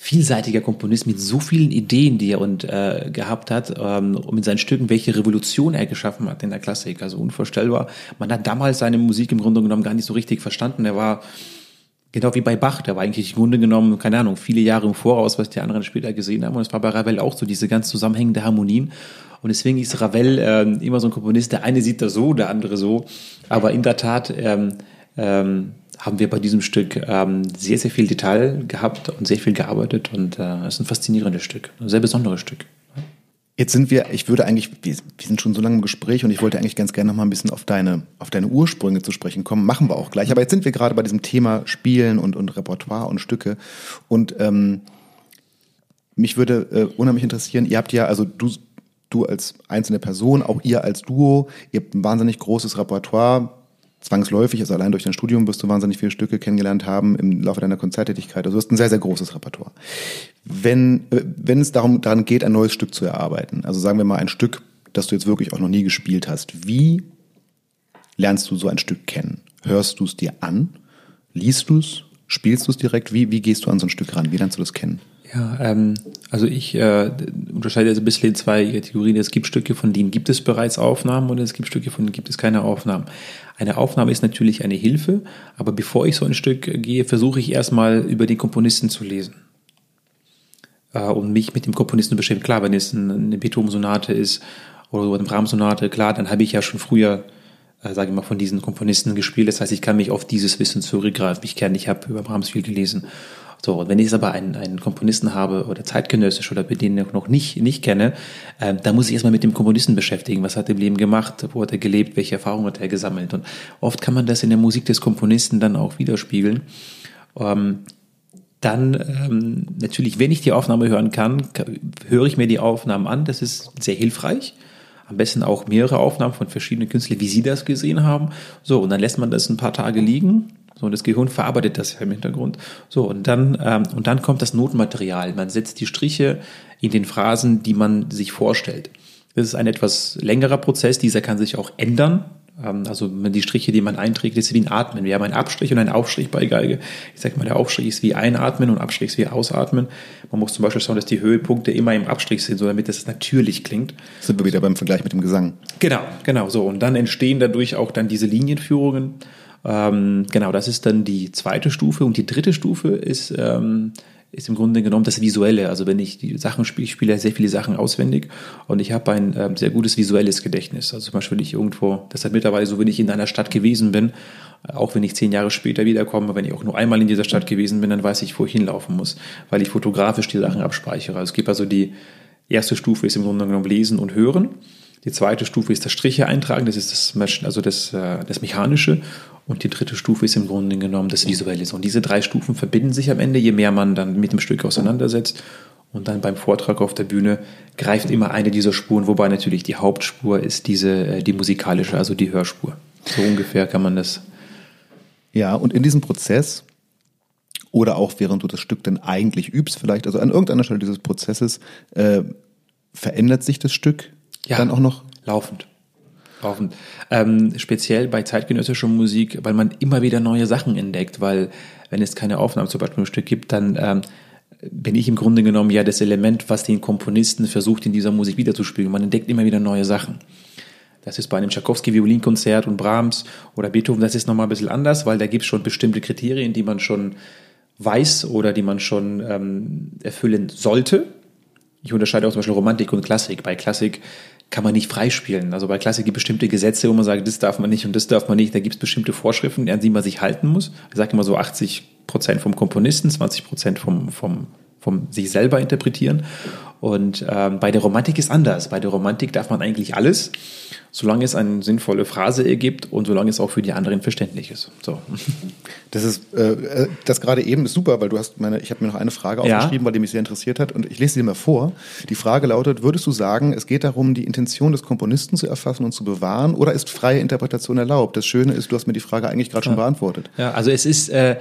vielseitiger Komponist mit so vielen Ideen, die er und äh, gehabt hat, ähm, und mit seinen Stücken, welche Revolution er geschaffen hat in der Klassik. Also unvorstellbar. Man hat damals seine Musik im Grunde genommen gar nicht so richtig verstanden. Er war Genau wie bei Bach, der war eigentlich im Grunde genommen, keine Ahnung, viele Jahre im Voraus, was die anderen später gesehen haben. Und es war bei Ravel auch so, diese ganz zusammenhängende Harmonien. Und deswegen ist Ravel äh, immer so ein Komponist, der eine sieht das so, der andere so. Aber in der Tat ähm, ähm, haben wir bei diesem Stück ähm, sehr, sehr viel Detail gehabt und sehr viel gearbeitet. Und äh, es ist ein faszinierendes Stück, ein sehr besonderes Stück. Jetzt sind wir, ich würde eigentlich, wir, wir, sind schon so lange im Gespräch und ich wollte eigentlich ganz gerne noch mal ein bisschen auf deine, auf deine Ursprünge zu sprechen kommen. Machen wir auch gleich. Aber jetzt sind wir gerade bei diesem Thema Spielen und, und Repertoire und Stücke. Und ähm, mich würde äh, unheimlich interessieren, ihr habt ja, also du, du als einzelne Person, auch ihr als Duo, ihr habt ein wahnsinnig großes Repertoire, zwangsläufig, also allein durch dein Studium wirst du wahnsinnig viele Stücke kennengelernt haben im Laufe deiner Konzerttätigkeit. Also du hast ein sehr, sehr großes Repertoire. Wenn, äh, wenn es darum, daran geht, ein neues Stück zu erarbeiten, also sagen wir mal ein Stück, das du jetzt wirklich auch noch nie gespielt hast, wie lernst du so ein Stück kennen? Hörst du es dir an? Liest du es? Spielst du es direkt? Wie, wie gehst du an so ein Stück ran? Wie lernst du das kennen? Ja, ähm, also ich äh, unterscheide also ein bisschen in zwei Kategorien. Es gibt Stücke, von denen gibt es bereits Aufnahmen und es gibt Stücke, von denen gibt es keine Aufnahmen. Eine Aufnahme ist natürlich eine Hilfe, aber bevor ich so ein Stück gehe, versuche ich erstmal über den Komponisten zu lesen äh, und mich mit dem Komponisten beschäftigen. Klar, wenn es eine Beethoven-Sonate ist oder eine Brahms-Sonate, klar, dann habe ich ja schon früher äh, sage ich mal, von diesen Komponisten gespielt. Das heißt, ich kann mich auf dieses Wissen zurückgreifen. Ich kenne, ich habe über Brahms viel gelesen so, und wenn ich jetzt aber einen, einen Komponisten habe oder zeitgenössisch oder denen ich noch nicht, nicht kenne, äh, da muss ich erstmal mit dem Komponisten beschäftigen. Was hat er im Leben gemacht? Wo hat er gelebt? Welche Erfahrungen hat er gesammelt? Und oft kann man das in der Musik des Komponisten dann auch widerspiegeln. Ähm, dann ähm, natürlich, wenn ich die Aufnahme hören kann, höre ich mir die Aufnahmen an. Das ist sehr hilfreich. Am besten auch mehrere Aufnahmen von verschiedenen Künstlern, wie sie das gesehen haben. So, und dann lässt man das ein paar Tage liegen so, und das Gehirn verarbeitet das ja im Hintergrund. So, und dann, ähm, und dann kommt das Notenmaterial. Man setzt die Striche in den Phrasen, die man sich vorstellt. Das ist ein etwas längerer Prozess. Dieser kann sich auch ändern. Ähm, also die Striche, die man einträgt, ist wie ein Atmen. Wir haben einen Abstrich und einen Aufstrich bei Geige. Ich sage mal, der Aufstrich ist wie Einatmen und Abstrich ist wie Ausatmen. Man muss zum Beispiel schauen, dass die Höhepunkte immer im Abstrich sind, so damit es natürlich klingt. Sind wir wieder beim Vergleich mit dem Gesang. Genau, genau so. Und dann entstehen dadurch auch dann diese Linienführungen. Ähm, genau, das ist dann die zweite Stufe und die dritte Stufe ist, ähm, ist im Grunde genommen das Visuelle. Also wenn ich die Sachen spiele, ich spiele sehr viele Sachen auswendig und ich habe ein ähm, sehr gutes visuelles Gedächtnis. Also zum Beispiel, wenn ich irgendwo, deshalb mittlerweile so, wenn ich in einer Stadt gewesen bin, auch wenn ich zehn Jahre später wiederkomme, wenn ich auch nur einmal in dieser Stadt gewesen bin, dann weiß ich, wo ich hinlaufen muss, weil ich fotografisch die Sachen abspeichere. Also es gibt also die erste Stufe ist im Grunde genommen Lesen und Hören. Die zweite Stufe ist das Striche eintragen, das ist das, also das, äh, das Mechanische. Und die dritte Stufe ist im Grunde genommen das Visuelle. Und diese drei Stufen verbinden sich am Ende, je mehr man dann mit dem Stück auseinandersetzt. Und dann beim Vortrag auf der Bühne greift immer eine dieser Spuren, wobei natürlich die Hauptspur ist diese, äh, die musikalische, also die Hörspur. So ungefähr kann man das. Ja, und in diesem Prozess oder auch während du das Stück dann eigentlich übst, vielleicht, also an irgendeiner Stelle dieses Prozesses, äh, verändert sich das Stück ja, dann auch noch? Laufend. Laufend. Ähm, speziell bei zeitgenössischer Musik, weil man immer wieder neue Sachen entdeckt, weil wenn es keine Aufnahme zum Beispiel im Stück gibt, dann ähm, bin ich im Grunde genommen ja das Element, was den Komponisten versucht, in dieser Musik wiederzuspiegeln. Man entdeckt immer wieder neue Sachen. Das ist bei einem Tchaikovsky-Violinkonzert und Brahms oder Beethoven, das ist nochmal ein bisschen anders, weil da gibt es schon bestimmte Kriterien, die man schon weiß oder die man schon ähm, erfüllen sollte. Ich unterscheide auch zum Beispiel Romantik und Klassik. Bei Klassik kann man nicht freispielen. Also bei Klassik gibt es bestimmte Gesetze, wo man sagt, das darf man nicht und das darf man nicht. Da gibt es bestimmte Vorschriften, an die man sich halten muss. Ich sage immer so 80 Prozent vom Komponisten, 20 Prozent vom, vom, vom sich selber interpretieren. Und ähm, bei der Romantik ist anders. Bei der Romantik darf man eigentlich alles, solange es eine sinnvolle Phrase ergibt und solange es auch für die anderen verständlich ist. So. Das ist äh, äh das gerade eben ist super, weil du hast meine, ich habe mir noch eine Frage ja. aufgeschrieben, weil die mich sehr interessiert hat und ich lese sie dir mal vor. Die Frage lautet: Würdest du sagen, es geht darum, die Intention des Komponisten zu erfassen und zu bewahren, oder ist freie Interpretation erlaubt? Das Schöne ist, du hast mir die Frage eigentlich gerade ja. schon beantwortet. Ja, also es ist äh,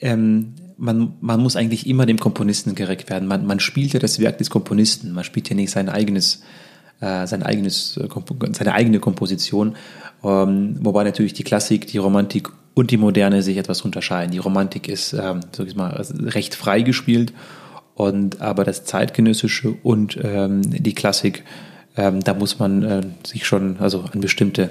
ähm, man, man muss eigentlich immer dem Komponisten gerecht werden. Man, man spielt ja das Werk des Komponisten. Man spielt ja nicht sein eigenes, äh, sein eigenes, äh, seine eigene Komposition. Ähm, wobei natürlich die Klassik, die Romantik und die Moderne sich etwas unterscheiden. Die Romantik ist, ähm, sag ich mal, recht frei gespielt und aber das zeitgenössische und ähm, die Klassik, ähm, da muss man äh, sich schon also an bestimmte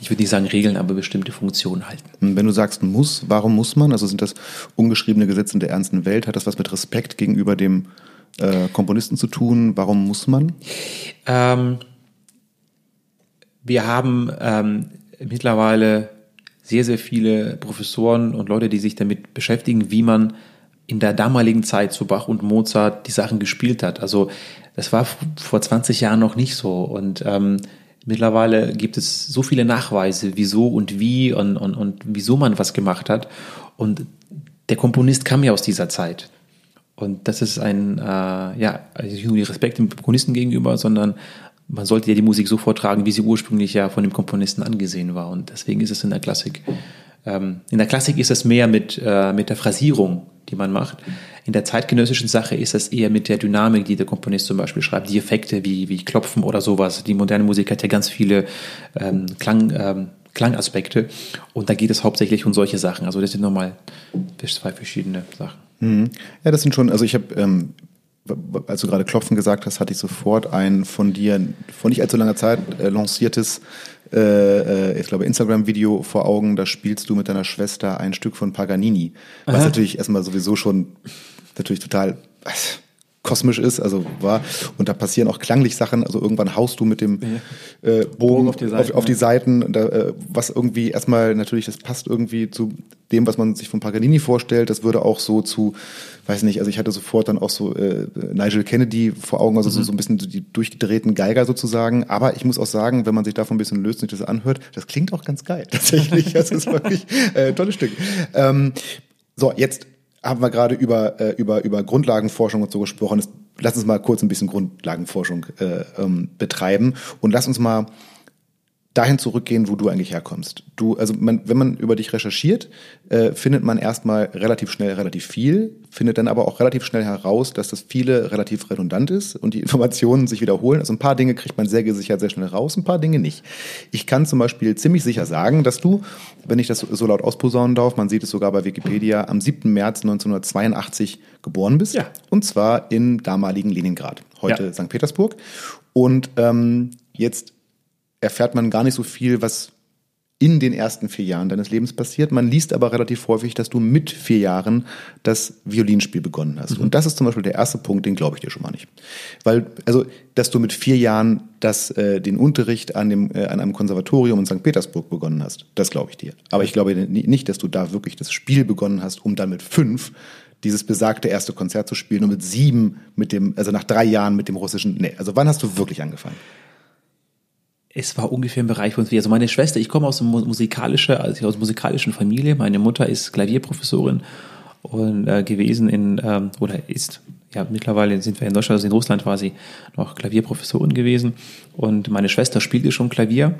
ich würde nicht sagen Regeln, aber bestimmte Funktionen halten. Wenn du sagst muss, warum muss man? Also sind das ungeschriebene Gesetze in der ernsten Welt? Hat das was mit Respekt gegenüber dem äh, Komponisten zu tun? Warum muss man? Ähm, wir haben ähm, mittlerweile sehr, sehr viele Professoren und Leute, die sich damit beschäftigen, wie man in der damaligen Zeit zu Bach und Mozart die Sachen gespielt hat. Also das war vor 20 Jahren noch nicht so. Und ähm, Mittlerweile gibt es so viele Nachweise, wieso und wie und, und, und wieso man was gemacht hat. Und der Komponist kam ja aus dieser Zeit. Und das ist ein, äh, ja, also nicht nur Respekt dem Komponisten gegenüber, sondern man sollte ja die Musik so vortragen, wie sie ursprünglich ja von dem Komponisten angesehen war. Und deswegen ist es in der Klassik. Ähm, in der Klassik ist es mehr mit, äh, mit der Phrasierung die man macht. In der zeitgenössischen Sache ist das eher mit der Dynamik, die der Komponist zum Beispiel schreibt, die Effekte wie, wie Klopfen oder sowas. Die moderne Musik hat ja ganz viele ähm, Klang, ähm, Klangaspekte und da geht es hauptsächlich um solche Sachen. Also das sind nochmal zwei verschiedene Sachen. Mhm. Ja, das sind schon, also ich habe ähm, als du gerade Klopfen gesagt hast, hatte ich sofort ein von dir vor nicht allzu langer Zeit äh, lanciertes äh, äh, ich glaube, Instagram-Video vor Augen, da spielst du mit deiner Schwester ein Stück von Paganini. Was Aha. natürlich erstmal sowieso schon natürlich total kosmisch ist, also war. Und da passieren auch klanglich Sachen. Also irgendwann haust du mit dem äh, Bogen auf die Seiten, auf, auf die Seiten da, äh, was irgendwie erstmal natürlich, das passt irgendwie zu dem, was man sich von Paganini vorstellt. Das würde auch so zu weiß nicht, also ich hatte sofort dann auch so äh, Nigel Kennedy vor Augen, also mhm. so, so ein bisschen die durchgedrehten Geiger sozusagen. Aber ich muss auch sagen, wenn man sich davon ein bisschen löst und sich das anhört, das klingt auch ganz geil tatsächlich. Das ist wirklich äh, tolles Stück. Ähm, so, jetzt haben wir gerade über, äh, über, über Grundlagenforschung und so gesprochen. Lass uns mal kurz ein bisschen Grundlagenforschung äh, ähm, betreiben und lass uns mal dahin zurückgehen, wo du eigentlich herkommst. Du, also man, wenn man über dich recherchiert, äh, findet man erstmal relativ schnell relativ viel, findet dann aber auch relativ schnell heraus, dass das viele relativ redundant ist und die Informationen sich wiederholen. Also ein paar Dinge kriegt man sehr gesichert sehr schnell raus, ein paar Dinge nicht. Ich kann zum Beispiel ziemlich sicher sagen, dass du, wenn ich das so laut ausposaunen darf, man sieht es sogar bei Wikipedia, am 7. März 1982 geboren bist. Ja. Und zwar in damaligen Leningrad, heute ja. St. Petersburg. Und ähm, jetzt erfährt man gar nicht so viel, was in den ersten vier Jahren deines Lebens passiert. Man liest aber relativ häufig, dass du mit vier Jahren das Violinspiel begonnen hast. Mhm. Und das ist zum Beispiel der erste Punkt, den glaube ich dir schon mal nicht. Weil, also, dass du mit vier Jahren das, äh, den Unterricht an, dem, äh, an einem Konservatorium in St. Petersburg begonnen hast, das glaube ich dir. Aber ich glaube nicht, dass du da wirklich das Spiel begonnen hast, um dann mit fünf dieses besagte erste Konzert zu spielen und mit sieben mit dem, also nach drei Jahren mit dem russischen, nee, also wann hast du wirklich angefangen? Es war ungefähr im Bereich von vier. Also meine Schwester, ich komme aus einer musikalische, also aus musikalischen Familie. Meine Mutter ist Klavierprofessorin und äh, gewesen in ähm, oder ist ja mittlerweile sind wir in Deutschland, also in Russland war sie noch Klavierprofessorin gewesen und meine Schwester spielte schon Klavier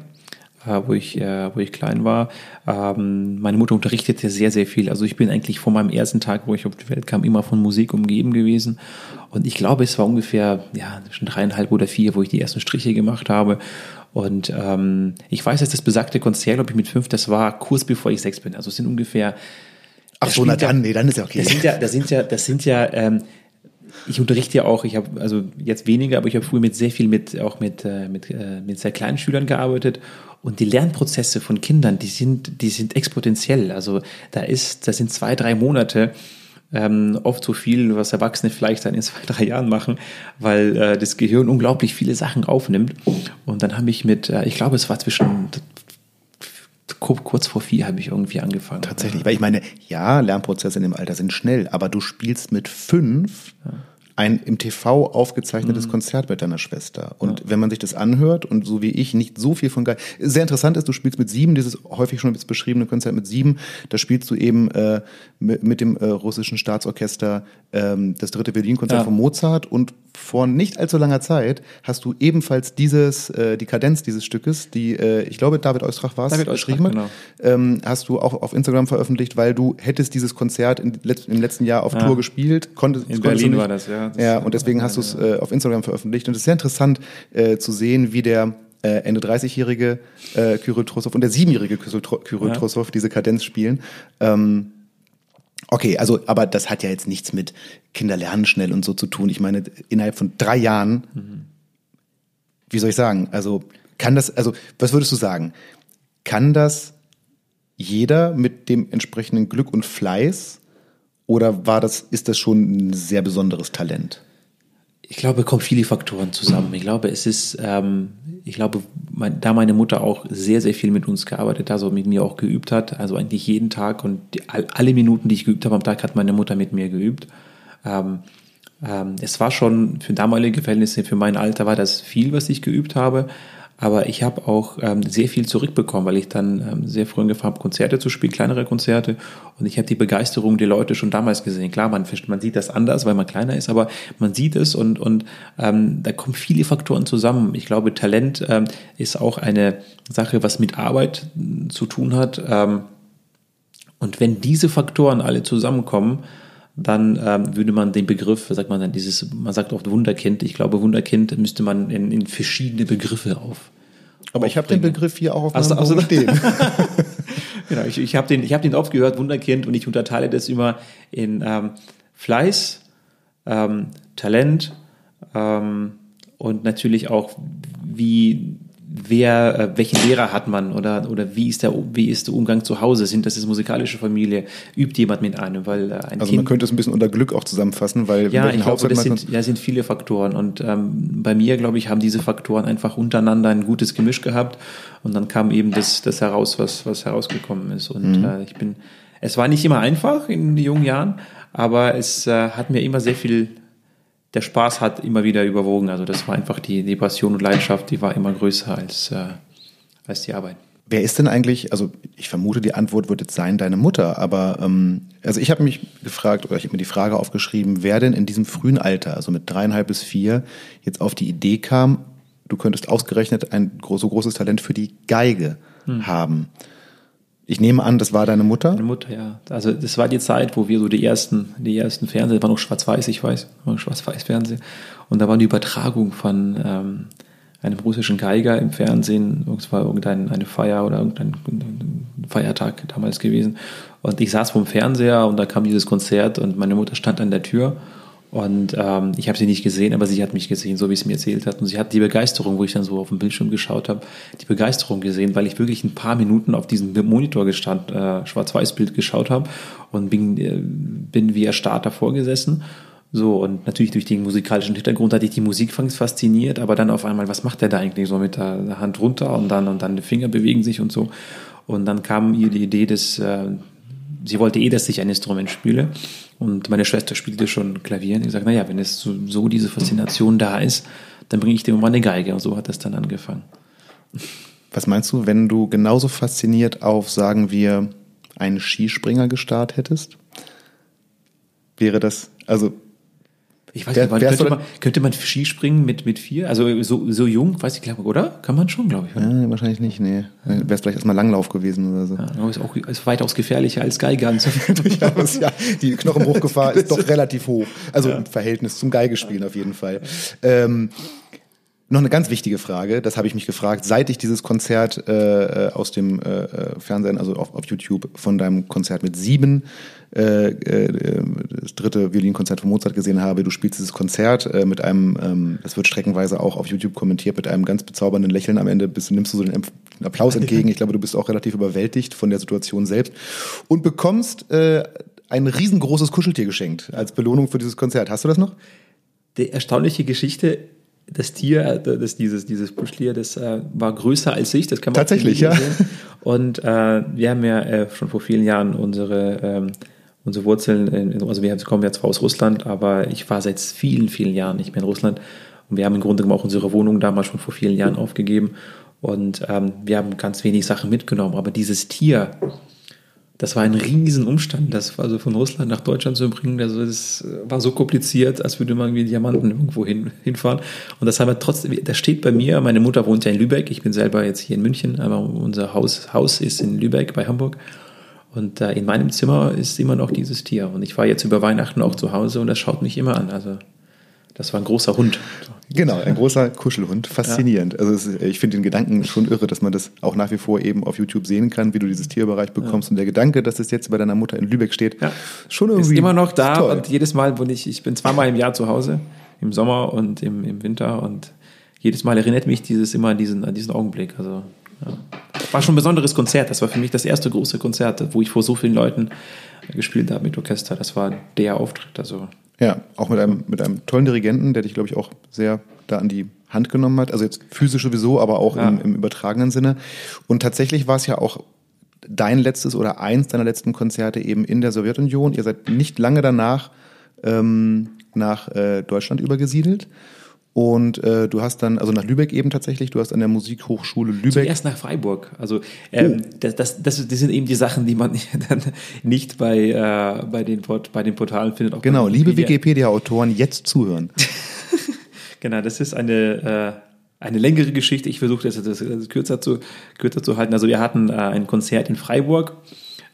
äh, wo ich, äh, wo ich klein war. Ähm, meine Mutter unterrichtete sehr, sehr viel. Also ich bin eigentlich von meinem ersten Tag, wo ich auf die Welt kam, immer von Musik umgeben gewesen. Und ich glaube, es war ungefähr, ja, schon dreieinhalb oder vier, wo ich die ersten Striche gemacht habe. Und ähm, ich weiß, dass das besagte Konzert, glaube ich, mit fünf, das war kurz bevor ich sechs bin. Also es sind ungefähr. Ach so, na dann, nee, dann ist ja okay. Das sind ja, das sind ja, das sind ja ähm, ich unterrichte ja auch, ich habe also jetzt weniger, aber ich habe früher mit sehr viel mit auch mit äh, mit äh, mit sehr kleinen Schülern gearbeitet und die Lernprozesse von Kindern, die sind die sind exponentiell. Also da ist, das sind zwei drei Monate ähm, oft so viel, was Erwachsene vielleicht dann in zwei drei Jahren machen, weil äh, das Gehirn unglaublich viele Sachen aufnimmt. Und dann habe ich mit, äh, ich glaube, es war zwischen kurz vor vier habe ich irgendwie angefangen. Tatsächlich, weil ich meine, ja, Lernprozesse in dem Alter sind schnell, aber du spielst mit fünf. Ja ein im TV aufgezeichnetes mhm. Konzert mit deiner Schwester. Und ja. wenn man sich das anhört und so wie ich nicht so viel von geil. Sehr interessant ist, du spielst mit sieben, dieses häufig schon beschriebene Konzert mit sieben, da spielst du eben äh, mit, mit dem äh, russischen Staatsorchester ähm, das dritte Violinkonzert ja. von Mozart und vor nicht allzu langer Zeit hast du ebenfalls dieses, äh, die Kadenz dieses Stückes, die, äh, ich glaube, David Eustrach war es, geschrieben genau. ähm, hast du auch auf Instagram veröffentlicht, weil du hättest dieses Konzert in, im letzten Jahr auf ja. Tour gespielt. Konntest, in Berlin war das, ja. Das ja, und deswegen hast du es äh, auf Instagram veröffentlicht. Und es ist sehr interessant äh, zu sehen, wie der äh, Ende 30-jährige äh, Kyrill Trussow und der siebenjährige Kyrill ja. Trussow diese Kadenz spielen. Ähm, Okay, also, aber das hat ja jetzt nichts mit Kinder lernen schnell und so zu tun. Ich meine, innerhalb von drei Jahren, mhm. wie soll ich sagen, also kann das, also was würdest du sagen? Kann das jeder mit dem entsprechenden Glück und Fleiß oder war das, ist das schon ein sehr besonderes Talent? Ich glaube, es kommen viele Faktoren zusammen. Ich glaube, es ist, ähm, ich glaube, mein, da meine Mutter auch sehr, sehr viel mit uns gearbeitet hat, also mit mir auch geübt hat, also eigentlich jeden Tag und die, alle Minuten, die ich geübt habe am Tag, hat meine Mutter mit mir geübt. Ähm, ähm, es war schon für damalige Verhältnisse, für mein Alter war das viel, was ich geübt habe. Aber ich habe auch ähm, sehr viel zurückbekommen, weil ich dann ähm, sehr früh angefangen habe, Konzerte zu spielen, kleinere Konzerte. Und ich habe die Begeisterung der Leute schon damals gesehen. Klar, man, man sieht das anders, weil man kleiner ist, aber man sieht es und, und ähm, da kommen viele Faktoren zusammen. Ich glaube, Talent ähm, ist auch eine Sache, was mit Arbeit äh, zu tun hat. Ähm, und wenn diese Faktoren alle zusammenkommen, dann ähm, würde man den Begriff, sagt man dann, dieses, man sagt oft Wunderkind, ich glaube, Wunderkind müsste man in, in verschiedene Begriffe auf. Aber ich habe den Begriff hier auch auf meinem also, stehen. genau, ich, ich habe den, ich hab den oft gehört, Wunderkind, und ich unterteile das immer in ähm, Fleiß, ähm, Talent ähm, und natürlich auch, wie wer, äh, welchen Lehrer hat man oder, oder wie ist der, wie ist der Umgang zu Hause? Sind das ist musikalische Familie? Übt jemand mit einem? Weil, äh, ein also kind, man könnte es ein bisschen unter Glück auch zusammenfassen, weil ja, ich glaube, das sind, ja, sind viele Faktoren und ähm, bei mir, glaube ich, haben diese Faktoren einfach untereinander ein gutes Gemisch gehabt und dann kam eben das, das heraus, was, was herausgekommen ist und mhm. äh, ich bin, es war nicht immer einfach in den jungen Jahren, aber es äh, hat mir immer sehr viel der Spaß hat immer wieder überwogen. Also das war einfach die, die Passion und Leidenschaft, die war immer größer als, äh, als die Arbeit. Wer ist denn eigentlich, also ich vermute, die Antwort wird jetzt sein, deine Mutter, aber ähm, also ich habe mich gefragt oder ich habe mir die Frage aufgeschrieben, wer denn in diesem frühen Alter, also mit dreieinhalb bis vier, jetzt auf die Idee kam, du könntest ausgerechnet ein so großes Talent für die Geige hm. haben. Ich nehme an, das war deine Mutter? Meine Mutter, ja. Also das war die Zeit, wo wir so die ersten, die ersten Fernseher, war noch schwarz-weiß, ich weiß, war schwarz-weiß-Fernsehen. Und da war die Übertragung von ähm, einem russischen Geiger im Fernsehen. Es war irgendeine Feier oder irgendein Feiertag damals gewesen. Und ich saß vorm Fernseher und da kam dieses Konzert und meine Mutter stand an der Tür Und ähm, ich habe sie nicht gesehen, aber sie hat mich gesehen, so wie es mir erzählt hat. Und sie hat die Begeisterung, wo ich dann so auf dem Bildschirm geschaut habe, die Begeisterung gesehen, weil ich wirklich ein paar Minuten auf diesem Monitor gestand, äh, Schwarz-Weiß-Bild geschaut habe und bin, äh, bin wie erstarrt davor gesessen. So, und natürlich durch den musikalischen Hintergrund hatte ich die Musik fasziniert, aber dann auf einmal, was macht der da eigentlich so mit der Hand runter und dann, und dann die Finger bewegen sich und so. Und dann kam ihr die Idee, dass äh, sie wollte eh, dass ich ein Instrument spiele. Und meine Schwester spielte schon Klavier. Und ich sagte, naja, wenn es so, so diese Faszination da ist, dann bringe ich dir mal eine Geige. Und so hat das dann angefangen. Was meinst du, wenn du genauso fasziniert auf, sagen wir, einen Skispringer gestarrt hättest? Wäre das, also ich weiß nicht, man, könnte, man, könnte man Skispringen mit, mit vier? Also so, so jung, weiß ich, glaube oder? Kann man schon, glaube ich. Oder? Ja, wahrscheinlich nicht, nee. Wäre es vielleicht erstmal Langlauf gewesen oder so. Ja, ist auch ist weitaus gefährlicher als Geigern. ja, die Knochenbruchgefahr ist doch relativ hoch. Also ja. im Verhältnis zum Geigespielen auf jeden Fall. Ähm, noch eine ganz wichtige Frage, das habe ich mich gefragt, seit ich dieses Konzert äh, äh aus dem äh, äh, Fernsehen, also auf, auf YouTube von deinem Konzert mit sieben, äh, äh, das dritte Violinkonzert von Mozart gesehen habe. Du spielst dieses Konzert äh, mit einem, ähm, das wird streckenweise auch auf YouTube kommentiert, mit einem ganz bezaubernden Lächeln am Ende. Bist, nimmst du so den Applaus entgegen. Ich glaube, du bist auch relativ überwältigt von der Situation selbst und bekommst äh, ein riesengroßes Kuscheltier geschenkt als Belohnung für dieses Konzert. Hast du das noch? Die erstaunliche Geschichte das Tier, das, dieses, dieses Buschtier, das äh, war größer als ich, das kann man Tatsächlich, ja. Sehen. Und äh, wir haben ja äh, schon vor vielen Jahren unsere, ähm, unsere Wurzeln, in, also wir kommen ja zwar aus Russland, aber ich war seit vielen, vielen Jahren nicht mehr in Russland. Und wir haben im Grunde genommen auch unsere Wohnung damals schon vor vielen Jahren aufgegeben. Und ähm, wir haben ganz wenig Sachen mitgenommen. Aber dieses Tier, das war ein Riesenumstand, das war so von Russland nach Deutschland zu bringen. Also das war so kompliziert, als würde man wie Diamanten irgendwo hin, hinfahren. Und das haben wir trotzdem, das steht bei mir. Meine Mutter wohnt ja in Lübeck. Ich bin selber jetzt hier in München, aber unser Haus, Haus ist in Lübeck bei Hamburg. Und äh, in meinem Zimmer ist immer noch dieses Tier. Und ich war jetzt über Weihnachten auch zu Hause und das schaut mich immer an. Also das war ein großer Hund. Genau, ein großer Kuschelhund. Faszinierend. Ja. Also ist, ich finde den Gedanken schon irre, dass man das auch nach wie vor eben auf YouTube sehen kann, wie du dieses Tierbereich bekommst. Ja. Und der Gedanke, dass es jetzt bei deiner Mutter in Lübeck steht, ja. schon irgendwie. Ist immer noch da und jedes Mal, wenn ich, ich bin zweimal im Jahr zu Hause, im Sommer und im, im Winter und jedes Mal erinnert mich dieses immer an diesen, an diesen Augenblick. Also, ja. War schon ein besonderes Konzert. Das war für mich das erste große Konzert, wo ich vor so vielen Leuten gespielt habe mit Orchester. Das war der Auftritt. Also ja, auch mit einem, mit einem tollen Dirigenten, der dich, glaube ich, auch sehr da an die Hand genommen hat. Also jetzt physisch sowieso, aber auch ja. im, im übertragenen Sinne. Und tatsächlich war es ja auch dein letztes oder eins deiner letzten Konzerte eben in der Sowjetunion. Ihr seid nicht lange danach ähm, nach äh, Deutschland übergesiedelt. Und äh, du hast dann, also nach Lübeck eben tatsächlich, du hast an der Musikhochschule Lübeck. Zuerst nach Freiburg. Also ähm, oh. das, das, das, das sind eben die Sachen, die man dann nicht bei, äh, bei, den, Port, bei den Portalen findet. Auch genau, liebe Wikipedia-Autoren, jetzt zuhören. genau, das ist eine, äh, eine längere Geschichte. Ich versuche das, das, das kürzer, zu, kürzer zu halten. Also wir hatten äh, ein Konzert in Freiburg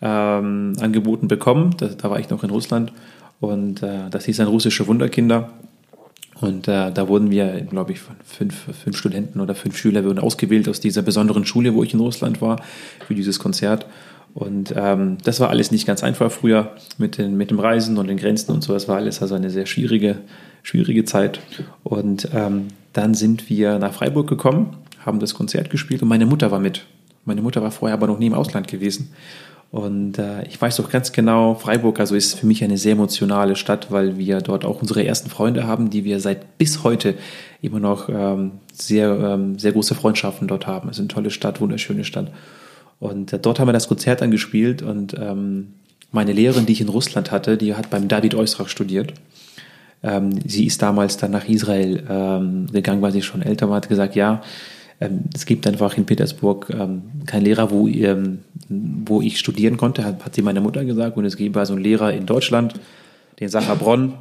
ähm, angeboten bekommen. Da, da war ich noch in Russland. Und äh, das hieß ein russische Wunderkinder. Und äh, da wurden wir, glaube ich, von fünf, fünf Studenten oder fünf Schüler wurden ausgewählt aus dieser besonderen Schule, wo ich in Russland war, für dieses Konzert. Und ähm, das war alles nicht ganz einfach früher mit, den, mit dem Reisen und den Grenzen und so. Das war alles also eine sehr schwierige, schwierige Zeit. Und ähm, dann sind wir nach Freiburg gekommen, haben das Konzert gespielt und meine Mutter war mit. Meine Mutter war vorher aber noch nie im Ausland gewesen. Und äh, ich weiß doch ganz genau, Freiburg also ist für mich eine sehr emotionale Stadt, weil wir dort auch unsere ersten Freunde haben, die wir seit bis heute immer noch ähm, sehr, ähm, sehr große Freundschaften dort haben. Es ist eine tolle Stadt, wunderschöne Stadt. Und äh, dort haben wir das Konzert dann gespielt und ähm, meine Lehrerin, die ich in Russland hatte, die hat beim David Oistrakh studiert. Ähm, sie ist damals dann nach Israel ähm, gegangen, weil sie schon älter war, hat gesagt, ja, es gibt einfach in Petersburg ähm, keinen Lehrer, wo, ähm, wo ich studieren konnte, hat, hat sie meine Mutter gesagt. Und es gibt also einen Lehrer in Deutschland, den Sacher Bronn.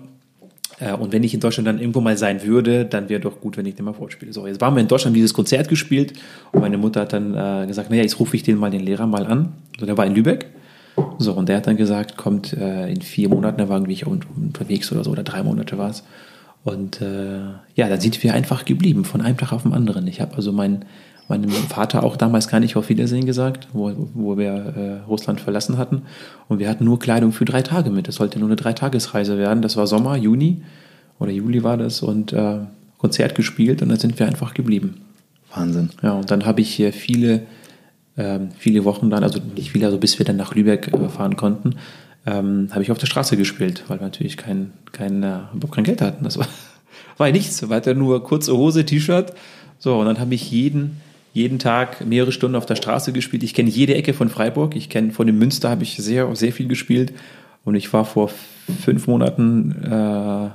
Äh, und wenn ich in Deutschland dann irgendwo mal sein würde, dann wäre doch gut, wenn ich den mal vorspiele. So, jetzt waren wir in Deutschland dieses Konzert gespielt und meine Mutter hat dann äh, gesagt, naja, jetzt rufe ich den mal den Lehrer mal an. So, der war in Lübeck. So, und der hat dann gesagt, kommt äh, in vier Monaten, da war irgendwie unterwegs oder so, oder drei Monate war es. Und äh, ja, dann sind wir einfach geblieben, von einem Tag auf den anderen. Ich habe also mein, meinem Vater auch damals gar nicht auf Wiedersehen gesagt, wo, wo wir äh, Russland verlassen hatten. Und wir hatten nur Kleidung für drei Tage mit. Es sollte nur eine Dreitagesreise werden. Das war Sommer, Juni oder Juli war das und äh, Konzert gespielt und dann sind wir einfach geblieben. Wahnsinn. Ja, und dann habe ich hier viele, ähm, viele Wochen dann, also nicht viele, also bis wir dann nach Lübeck äh, fahren konnten, ähm, habe ich auf der Straße gespielt, weil wir natürlich kein, kein, äh, überhaupt kein Geld hatten. Das war, war ja nichts, weiter nur kurze Hose, T-Shirt. So, und dann habe ich jeden, jeden Tag mehrere Stunden auf der Straße gespielt. Ich kenne jede Ecke von Freiburg. Ich kenne von dem Münster habe ich sehr, sehr viel gespielt. Und ich war vor fünf Monaten äh,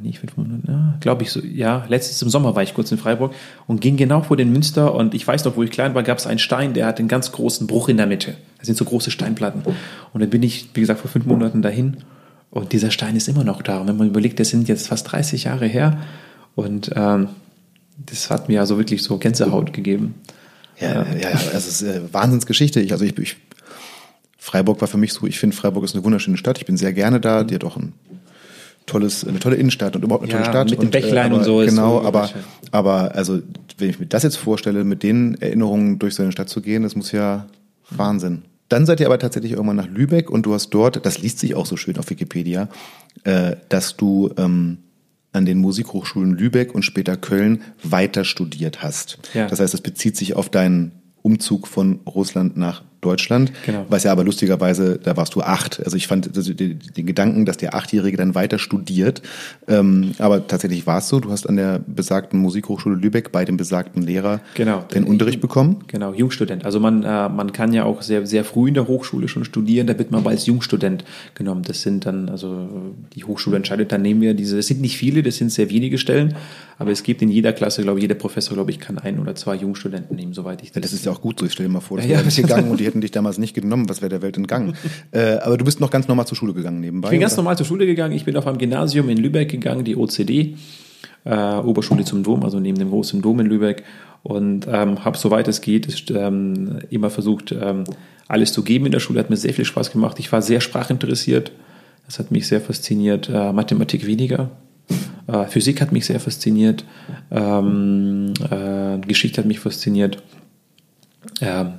nicht fünf Monate, ja, glaube ich so, ja, letztes im Sommer war ich kurz in Freiburg und ging genau vor den Münster und ich weiß noch, wo ich klein war, gab es einen Stein, der hat einen ganz großen Bruch in der Mitte. Das sind so große Steinplatten. Und dann bin ich, wie gesagt, vor fünf Monaten dahin und dieser Stein ist immer noch da. Und wenn man überlegt, das sind jetzt fast 30 Jahre her und ähm, das hat mir also wirklich so Gänsehaut gegeben. Ja, ja, ja, also es ist äh, Wahnsinnsgeschichte. Ich, also ich, ich, Freiburg war für mich so, ich finde Freiburg ist eine wunderschöne Stadt. Ich bin sehr gerne da. Die hat auch ein tolles, eine tolle Innenstadt und überhaupt eine Ja, tolle Stadt. mit dem und, äh, Bächlein aber, und so ist Genau, aber, aber also, wenn ich mir das jetzt vorstelle, mit den Erinnerungen durch so eine Stadt zu gehen, das muss ja Wahnsinn. Dann seid ihr aber tatsächlich irgendwann nach Lübeck und du hast dort, das liest sich auch so schön auf Wikipedia, äh, dass du ähm, an den Musikhochschulen Lübeck und später Köln weiter studiert hast. Ja. Das heißt, es bezieht sich auf deinen Umzug von Russland nach Deutschland. Genau. Was ja aber lustigerweise, da warst du acht. Also ich fand also den, den Gedanken, dass der Achtjährige dann weiter studiert. Ähm, aber tatsächlich war es so. Du hast an der besagten Musikhochschule Lübeck bei dem besagten Lehrer Genau. den Unterricht bekommen. Genau, Jungstudent. Also man, äh, man kann ja auch sehr, sehr früh in der Hochschule schon studieren, da wird man aber als Jungstudent genommen. Das sind dann, also die Hochschule entscheidet, dann nehmen wir diese, es sind nicht viele, das sind sehr wenige Stellen, aber es gibt in jeder Klasse, glaube ich, jeder Professor, glaube ich, kann ein oder zwei Jungstudenten nehmen, soweit ich Das ist ja auch gut so. Ich stelle dir mal vor, das Ja, wäre ja. gegangen und die hätten dich damals nicht genommen. Was wäre der Welt entgangen? äh, aber du bist noch ganz normal zur Schule gegangen nebenbei. Ich bin ganz oder? normal zur Schule gegangen. Ich bin auf einem Gymnasium in Lübeck gegangen, die OCD, äh, Oberschule zum Dom, also neben dem großen Dom in Lübeck. Und ähm, habe, soweit es geht, ist, ähm, immer versucht, ähm, alles zu geben in der Schule. Hat mir sehr viel Spaß gemacht. Ich war sehr sprachinteressiert. Das hat mich sehr fasziniert. Äh, Mathematik weniger. Äh, Physik hat mich sehr fasziniert. Ähm, äh, Geschichte hat mich fasziniert. Ähm,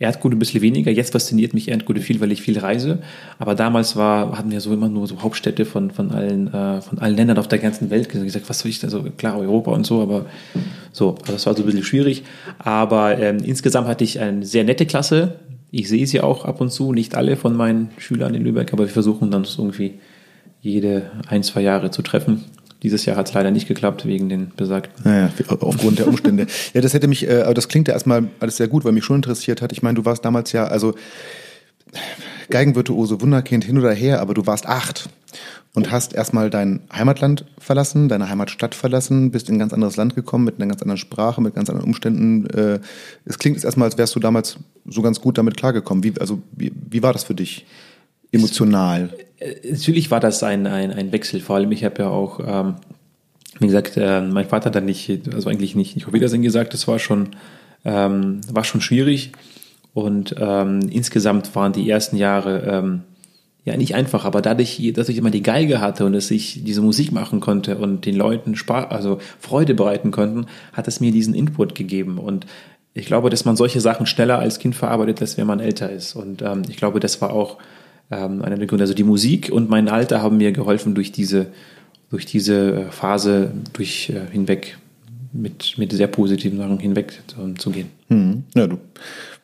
Erdkunde ein bisschen weniger. Jetzt fasziniert mich Erdkunde viel, weil ich viel reise. Aber damals war, hatten wir so immer nur so Hauptstädte von, von, allen, äh, von allen Ländern auf der ganzen Welt gesagt, was soll ich da so, klar, Europa und so, aber so, also das war so ein bisschen schwierig. Aber ähm, insgesamt hatte ich eine sehr nette Klasse. Ich sehe sie auch ab und zu, nicht alle von meinen Schülern in Lübeck, aber wir versuchen dann irgendwie jede ein, zwei Jahre zu treffen. Dieses Jahr hat es leider nicht geklappt, wegen den besagten Naja, aufgrund der Umstände. ja, das hätte mich, äh, aber das klingt ja erstmal alles sehr gut, weil mich schon interessiert hat. Ich meine, du warst damals ja, also Geigenvirtuose, Wunderkind hin oder her, aber du warst acht und hast erstmal dein Heimatland verlassen, deine Heimatstadt verlassen, bist in ein ganz anderes Land gekommen mit einer ganz anderen Sprache, mit ganz anderen Umständen. Äh, Es klingt jetzt erstmal, als wärst du damals so ganz gut damit klargekommen. Wie, also, wie, wie war das für dich? Emotional. Äh, Natürlich war das ein, ein, ein Wechsel. Vor allem, ich habe ja auch, ähm, wie gesagt, äh, mein Vater hat dann nicht, also eigentlich nicht, nicht auf Wiedersehen gesagt. Das war schon, ähm, war schon schwierig. Und ähm, insgesamt waren die ersten Jahre ähm, ja nicht einfach, aber dadurch, dass ich immer die Geige hatte und dass ich diese Musik machen konnte und den Leuten Spaß, also Freude bereiten konnten, hat es mir diesen Input gegeben. Und ich glaube, dass man solche Sachen schneller als Kind verarbeitet, als wenn man älter ist. Und ähm, ich glaube, das war auch ähm, einer der Gründe. Also die Musik und mein Alter haben mir geholfen, durch diese, durch diese Phase durch äh, hinweg mit, mit sehr positiven Sachen hinweg zu, zu gehen. Hm. Ja, du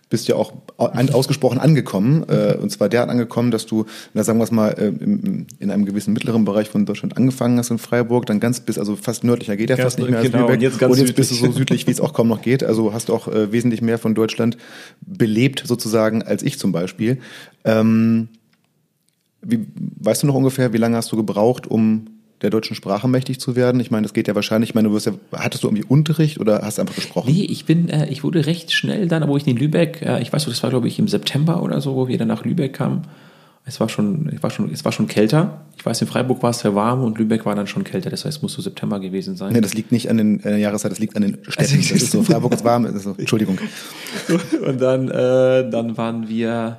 bist ja auch ausgesprochen angekommen. Äh, und zwar derart angekommen, dass du, na, sagen wir es mal, äh, im, in einem gewissen mittleren Bereich von Deutschland angefangen hast in Freiburg, dann ganz bis, also fast nördlicher geht ja fast nicht mehr als genau, Lübeck. und jetzt ganz bist du so südlich, wie es auch kaum noch geht. Also hast auch äh, wesentlich mehr von Deutschland belebt sozusagen als ich zum Beispiel. Ähm, wie, weißt du noch ungefähr, wie lange hast du gebraucht, um der deutschen Sprache mächtig zu werden? Ich meine, das geht ja wahrscheinlich, ich meine, du wirst ja, hattest du irgendwie Unterricht oder hast du einfach gesprochen? Nee, ich bin, äh, ich wurde recht schnell dann, wo ich in Lübeck, äh, ich weiß nicht, das war glaube ich im September oder so, wo wir dann nach Lübeck kamen. Es war schon, ich war schon, es war schon kälter. Ich weiß, in Freiburg war es sehr warm und Lübeck war dann schon kälter. Das heißt, es muss so September gewesen sein. Nee, das liegt nicht an den äh, Jahreszeit, das liegt an den Städten. Das ist so, Freiburg ist warm, ist so, Entschuldigung. Und dann, äh, dann waren wir.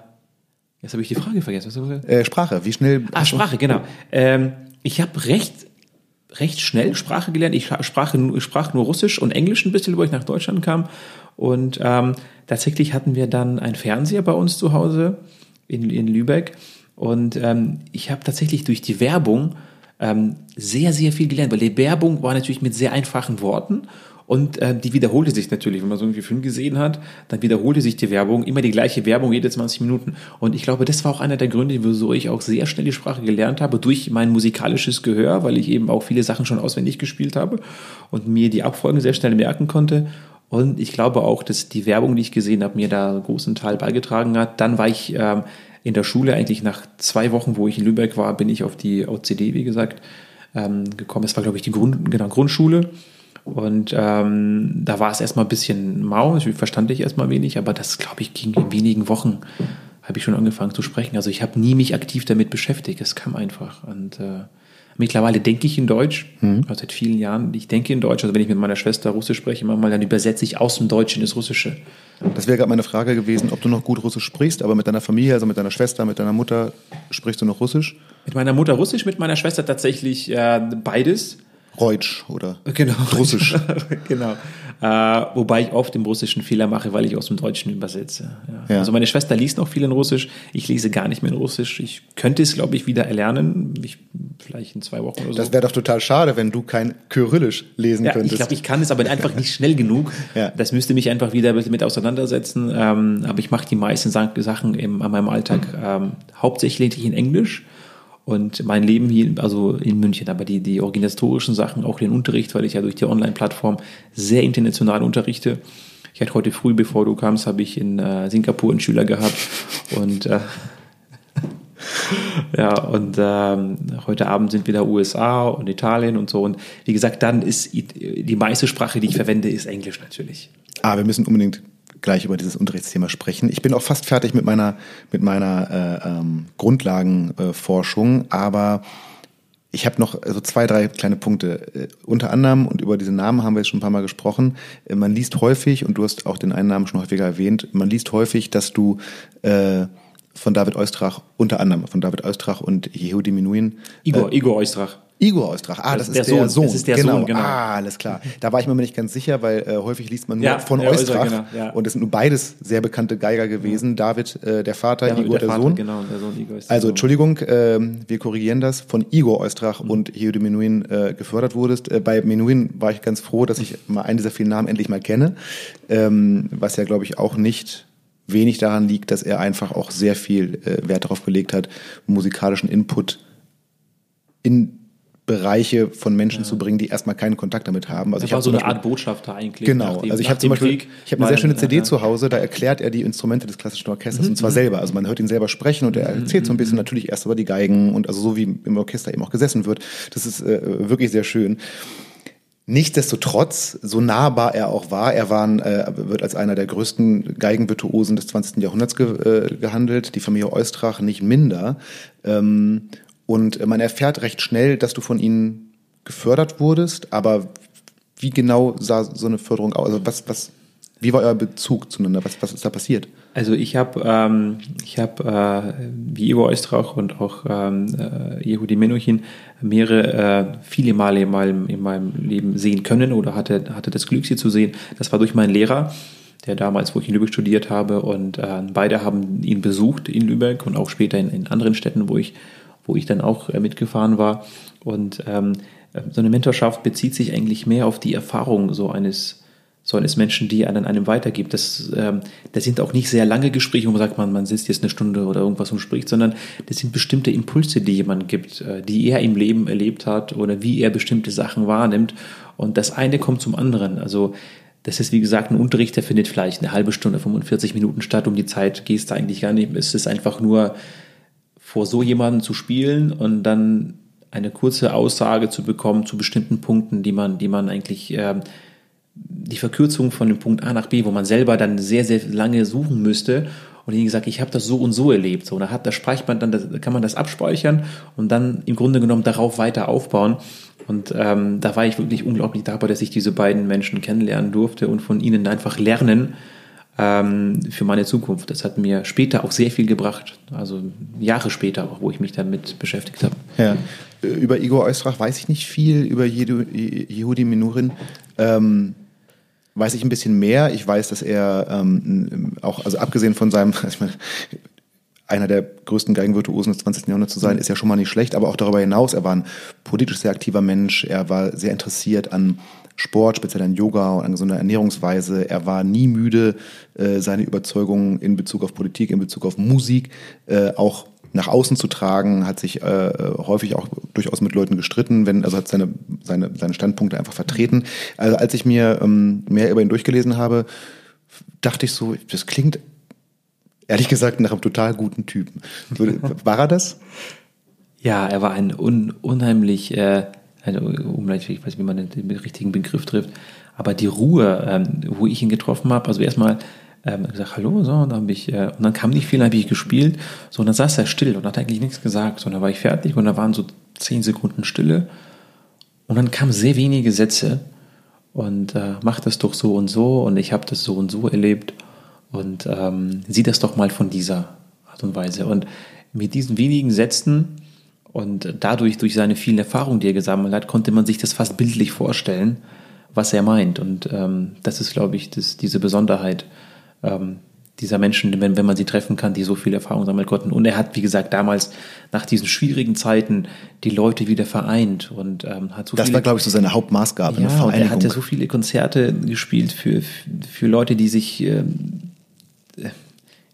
Jetzt habe ich die Frage vergessen. Äh, Sprache, wie schnell? Ah, Sprache, genau. Ähm, ich habe recht, recht schnell Sprache gelernt. Ich sprach, sprach nur Russisch und Englisch ein bisschen, wo ich nach Deutschland kam. Und ähm, tatsächlich hatten wir dann einen Fernseher bei uns zu Hause in, in Lübeck. Und ähm, ich habe tatsächlich durch die Werbung ähm, sehr, sehr viel gelernt, weil die Werbung war natürlich mit sehr einfachen Worten und äh, die wiederholte sich natürlich. Wenn man so irgendwie Film gesehen hat, dann wiederholte sich die Werbung, immer die gleiche Werbung, jede 20 Minuten. Und ich glaube, das war auch einer der Gründe, wieso ich auch sehr schnell die Sprache gelernt habe, durch mein musikalisches Gehör, weil ich eben auch viele Sachen schon auswendig gespielt habe und mir die Abfolgen sehr schnell merken konnte. Und ich glaube auch, dass die Werbung, die ich gesehen habe, mir da einen großen Teil beigetragen hat. Dann war ich ähm, in der Schule eigentlich nach zwei Wochen, wo ich in Lübeck war, bin ich auf die OCD, wie gesagt, ähm, gekommen. Es war, glaube ich, die Grund, genau, Grundschule. Und ähm, da war es erstmal ein bisschen mau, natürlich verstand ich erstmal wenig, aber das, glaube ich, ging in wenigen Wochen, habe ich schon angefangen zu sprechen. Also ich habe nie mich aktiv damit beschäftigt, es kam einfach. Und äh, mittlerweile denke ich in Deutsch, mhm. also seit vielen Jahren, ich denke in Deutsch, also wenn ich mit meiner Schwester Russisch spreche, manchmal dann übersetze ich aus dem Deutschen ins Russische. Das wäre gerade meine Frage gewesen, ob du noch gut Russisch sprichst, aber mit deiner Familie, also mit deiner Schwester, mit deiner Mutter, sprichst du noch Russisch? Mit meiner Mutter Russisch, mit meiner Schwester tatsächlich äh, beides. Reutsch oder genau. Russisch. genau. Äh, wobei ich oft im Russischen Fehler mache, weil ich aus dem Deutschen übersetze. Ja. Ja. Also meine Schwester liest noch viel in Russisch. Ich lese gar nicht mehr in Russisch. Ich könnte es, glaube ich, wieder erlernen. Ich, vielleicht in zwei Wochen oder so. Das wäre doch total schade, wenn du kein Kyrillisch lesen ja, könntest. Ich glaube, ich kann es aber einfach nicht schnell genug. Das müsste mich einfach wieder mit auseinandersetzen. Ähm, aber ich mache die meisten Sachen im, an meinem Alltag ähm, hauptsächlich in Englisch. Und mein Leben hier, also in München, aber die, die organisatorischen Sachen, auch den Unterricht, weil ich ja durch die Online-Plattform sehr international unterrichte. Ich hatte heute früh, bevor du kamst, habe ich in äh, Singapur einen Schüler gehabt und äh, ja, und ähm, heute Abend sind wieder USA und Italien und so. Und wie gesagt, dann ist die meiste Sprache, die ich verwende, ist Englisch natürlich. Ah, wir müssen unbedingt gleich über dieses Unterrichtsthema sprechen. Ich bin auch fast fertig mit meiner, mit meiner äh, ähm, Grundlagenforschung, aber ich habe noch so zwei, drei kleine Punkte. Äh, unter anderem, und über diese Namen haben wir jetzt schon ein paar Mal gesprochen, äh, man liest häufig, und du hast auch den einen Namen schon häufiger erwähnt, man liest häufig, dass du äh, von David Eustrach, unter anderem von David Eustrach und Yehudi Minuin. Igor, äh, Igor Eustrach. Igor Eustrach. Ah, das, das ist der, der Sohn. Sohn. Das ist der genau. Sohn, genau. Ah, alles klar. Da war ich mir nicht ganz sicher, weil äh, häufig liest man nur ja, von Eustrach. Genau, ja. Und es sind nur beides sehr bekannte Geiger gewesen. Ja. David, äh, der Vater, David, Igor, der, der Vater, Sohn. Genau, der Sohn Igor ist also, Entschuldigung, äh, wir korrigieren das. Von Igor Eustrach mhm. und Yehude Menuhin äh, gefördert wurdest. Äh, bei Menuhin war ich ganz froh, dass ich mal einen dieser vielen Namen endlich mal kenne. Ähm, was ja, glaube ich, auch nicht wenig daran liegt, dass er einfach auch sehr viel äh, Wert darauf gelegt hat, musikalischen Input in Bereiche von Menschen ja. zu bringen, die erstmal keinen Kontakt damit haben. Also das ich war so eine Art Botschafter eigentlich. Genau. Dem, also ich habe zum Beispiel, Krieg ich habe eine sehr schöne CD ja. zu Hause, da erklärt er die Instrumente des klassischen Orchesters mhm. und zwar selber. Also man hört ihn selber sprechen und er mhm. erzählt so ein bisschen mhm. natürlich erst über die Geigen und also so wie im Orchester eben auch gesessen wird. Das ist äh, wirklich sehr schön. Nichtsdestotrotz, so nahbar er auch war, er war, äh, wird als einer der größten Geigenvirtuosen des 20. Jahrhunderts ge, äh, gehandelt, die Familie Eustrach nicht minder. Ähm, und man erfährt recht schnell, dass du von ihnen gefördert wurdest, aber wie genau sah so eine Förderung aus? Also was, was, wie war euer Bezug zueinander? Was, was ist da passiert? Also ich habe, ähm, ich habe äh, wie Ivo Oistrach und auch ähm, äh, Yehudi Menuchin mehrere, äh, viele Male in meinem, in meinem Leben sehen können oder hatte, hatte das Glück, sie zu sehen. Das war durch meinen Lehrer, der damals, wo ich in Lübeck studiert habe und äh, beide haben ihn besucht in Lübeck und auch später in, in anderen Städten, wo ich wo ich dann auch äh, mitgefahren war. Und ähm, so eine Mentorschaft bezieht sich eigentlich mehr auf die Erfahrung so eines, so eines Menschen, die einen einem weitergibt. Das, ähm, das sind auch nicht sehr lange Gespräche, wo man sagt, man, man sitzt jetzt eine Stunde oder irgendwas und spricht, sondern das sind bestimmte Impulse, die jemand gibt, äh, die er im Leben erlebt hat oder wie er bestimmte Sachen wahrnimmt. Und das eine kommt zum anderen. Also das ist, wie gesagt, ein Unterricht, der findet vielleicht eine halbe Stunde, 45 Minuten statt. Um die Zeit gehst du eigentlich gar nicht. Es ist einfach nur vor so jemandem zu spielen und dann eine kurze Aussage zu bekommen zu bestimmten Punkten, die man, die man eigentlich äh, die Verkürzung von dem Punkt A nach B, wo man selber dann sehr, sehr lange suchen müsste und ihnen gesagt, ich habe das so und so erlebt. So, da hat, da speichert man dann, da kann man das abspeichern und dann im Grunde genommen darauf weiter aufbauen. Und ähm, da war ich wirklich unglaublich dankbar, dass ich diese beiden Menschen kennenlernen durfte und von ihnen einfach lernen ähm, für meine Zukunft. Das hat mir später auch sehr viel gebracht, also Jahre später auch, wo ich mich damit beschäftigt habe. Ja. Über Igor Eustrach weiß ich nicht viel, über Yehudi Menuhin. Ähm weiß ich ein bisschen mehr. Ich weiß, dass er ähm, auch, also abgesehen von seinem, ich meine, einer der größten Geigenvirtuosen des 20. Jahrhunderts zu sein, mhm. ist ja schon mal nicht schlecht, aber auch darüber hinaus, er war ein politisch sehr aktiver Mensch, er war sehr interessiert an Sport, speziell an Yoga und an gesunder Ernährungsweise. Er war nie müde, äh, seine Überzeugungen in Bezug auf Politik, in Bezug auf Musik äh, auch nach außen zu tragen, hat sich äh, häufig auch durchaus mit Leuten gestritten, wenn, also hat seine, seine, seine Standpunkte einfach vertreten. Also als ich mir ähm, mehr über ihn durchgelesen habe, dachte ich so, das klingt ehrlich gesagt nach einem total guten Typen. War er das? Ja, er war ein un unheimlich äh, also, unheimlich, ich weiß nicht, wie man den, richtigen Begriff trifft, aber die Ruhe, ähm, wo ich ihn getroffen habe, also erstmal ähm, gesagt, hallo, so, und dann, ich, äh, und dann kam nicht viel, habe ich gespielt, so, und dann saß er still und hat eigentlich nichts gesagt, so, und war ich fertig und da waren so zehn Sekunden Stille. Und dann kamen sehr wenige Sätze und äh, mach das doch so und so und ich habe das so und so erlebt und ähm, sieh das doch mal von dieser Art und Weise. Und mit diesen wenigen Sätzen und dadurch, durch seine vielen Erfahrungen, die er gesammelt hat, konnte man sich das fast bildlich vorstellen, was er meint. Und ähm, das ist, glaube ich, das, diese Besonderheit ähm, dieser Menschen, wenn, wenn man sie treffen kann, die so viel Erfahrung sammeln konnten. Und er hat, wie gesagt, damals nach diesen schwierigen Zeiten die Leute wieder vereint und ähm, hat so Das viele, war, glaube ich, so seine Hauptmaßgabe. Ja, und er hatte so viele Konzerte gespielt für, für Leute, die sich ähm,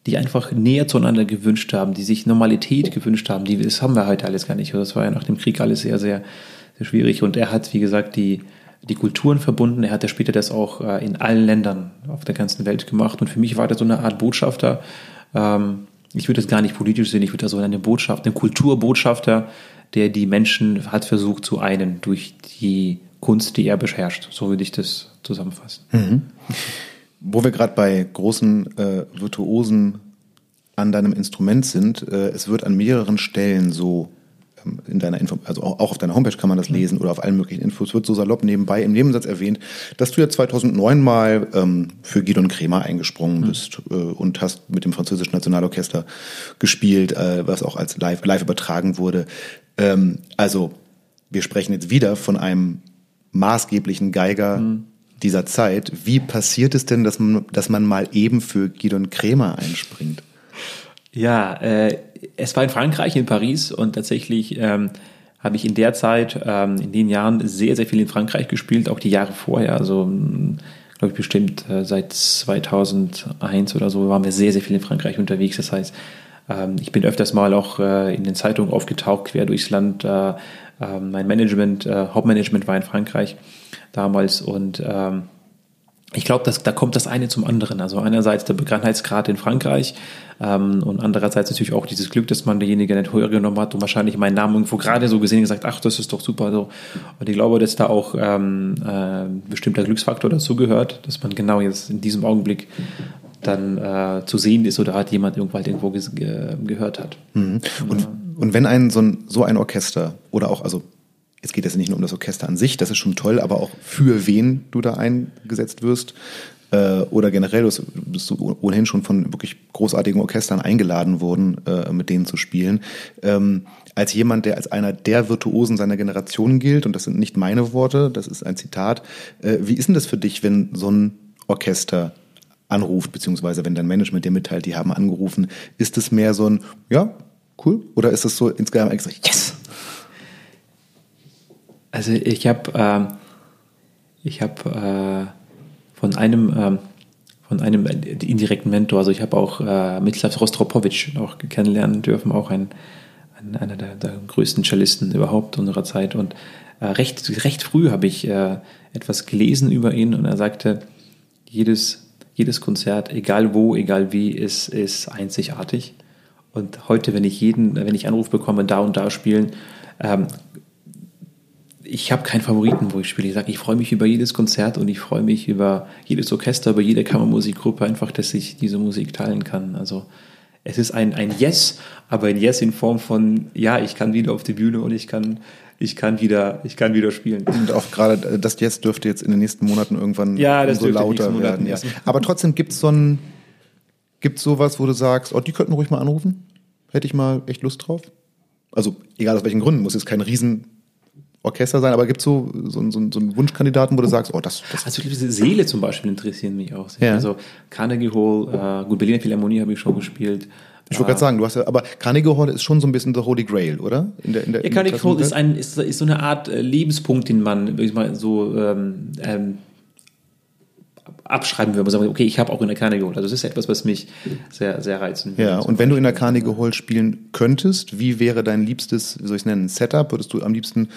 die einfach näher zueinander gewünscht haben, die sich Normalität gewünscht haben. Die, das haben wir heute alles gar nicht. Das war ja nach dem Krieg alles sehr, sehr, sehr schwierig. Und er hat, wie gesagt, die, die Kulturen verbunden. Er hat ja später das auch äh, in allen Ländern auf der ganzen Welt gemacht. Und für mich war das so eine Art Botschafter. Ähm, ich würde das gar nicht politisch sehen, ich würde das so eine Botschaft, eine Kulturbotschafter, der die Menschen hat versucht zu einen durch die Kunst, die er beherrscht. So würde ich das zusammenfassen. Mhm. Wo wir gerade bei großen äh, Virtuosen an deinem Instrument sind, äh, es wird an mehreren Stellen so ähm, in deiner Info, also auch auf deiner Homepage kann man das mhm. lesen oder auf allen möglichen Infos, wird so salopp nebenbei im Nebensatz erwähnt, dass du ja 2009 mal ähm, für Gidon Kremer eingesprungen mhm. bist äh, und hast mit dem französischen Nationalorchester gespielt, äh, was auch als live, live übertragen wurde. Ähm, also wir sprechen jetzt wieder von einem maßgeblichen Geiger mhm dieser Zeit. Wie passiert es denn, dass man, dass man mal eben für Gidon Kremer einspringt? Ja, äh, es war in Frankreich, in Paris und tatsächlich ähm, habe ich in der Zeit, ähm, in den Jahren sehr, sehr viel in Frankreich gespielt, auch die Jahre vorher, also hm, glaube ich bestimmt äh, seit 2001 oder so waren wir sehr, sehr viel in Frankreich unterwegs. Das heißt, ähm, ich bin öfters mal auch äh, in den Zeitungen aufgetaucht, quer durchs Land. Äh, äh, mein Management, äh, Hauptmanagement war in Frankreich damals und ähm, ich glaube, da kommt das eine zum anderen. Also einerseits der Bekanntheitsgrad in Frankreich ähm, und andererseits natürlich auch dieses Glück, dass man derjenige nicht höher genommen hat und wahrscheinlich meinen Namen irgendwo gerade so gesehen und gesagt, ach, das ist doch super. So. Und ich glaube, dass da auch ähm, äh, bestimmter Glücksfaktor dazu gehört, dass man genau jetzt in diesem Augenblick dann äh, zu sehen ist oder hat jemand irgendwo halt irgendwo ge gehört hat. Mhm. Und, ja. Und wenn ein so, ein so ein Orchester oder auch, also Jetzt geht es nicht nur um das Orchester an sich, das ist schon toll, aber auch für wen du da eingesetzt wirst. Äh, oder generell bist du ohnehin schon von wirklich großartigen Orchestern eingeladen worden, äh, mit denen zu spielen. Ähm, als jemand, der als einer der Virtuosen seiner Generation gilt, und das sind nicht meine Worte, das ist ein Zitat, äh, wie ist denn das für dich, wenn so ein Orchester anruft, beziehungsweise wenn dein Management dir mitteilt, die haben angerufen, ist es mehr so ein, ja, cool? Oder ist es so insgesamt eigentlich so, yes, also ich habe ähm, ich äh, von einem ähm, von einem indirekten Mentor, also ich habe auch äh, Mislav Rostropowitsch auch kennenlernen dürfen, auch ein, ein einer der, der, größten Cellisten überhaupt unserer Zeit und äh, recht recht früh habe ich äh, etwas gelesen über ihn und er sagte, jedes jedes Konzert, egal wo, egal wie, ist ist einzigartig. Und heute, wenn ich jeden, wenn ich Anruf bekomme, da und da spielen, ähm, ich habe keinen Favoriten, wo ich spiele. Ich sage, ich freue mich über jedes Konzert und ich freue mich über jedes Orchester, über jede Kammermusikgruppe, einfach, dass ich diese Musik teilen kann. Also es ist ein, ein Yes, aber ein Yes in Form von, ja, ich kann wieder auf die Bühne und ich kann, ich kann wieder, ich kann wieder spielen. Und auch gerade das Yes dürfte jetzt in den nächsten Monaten irgendwann ja, so lauter werden. Ja. Aber trotzdem gibt es so ein, Gibt es sowas, wo du sagst, oh, die könnten ruhig mal anrufen? Hätte ich mal echt Lust drauf? Also, egal aus welchen Gründen, muss jetzt kein Riesenorchester sein, aber gibt so, so, so, so einen Wunschkandidaten, wo du sagst, oh, das, das Also diese Seele zum Beispiel interessieren mich auch sehr. Ja. Also Carnegie Hall, äh, gut, Berliner Philharmonie habe ich schon gespielt. Ich wollte gerade sagen, du hast ja, aber Carnegie Hall ist schon so ein bisschen der Holy Grail, oder? In der, in der, Ja, Carnegie Hall ist, ein, ist, ist so eine Art äh, Lebenspunkt, den man würde ich mal so ähm, ähm, abschreiben würde. Man sagt, okay, ich habe auch in der Carnegie Hall. Also das ist etwas, was mich sehr, sehr reizen würde. Ja, und wenn du in der Carnegie Hall spielen könntest, wie wäre dein liebstes, wie soll ich es nennen, Setup? Würdest du am liebsten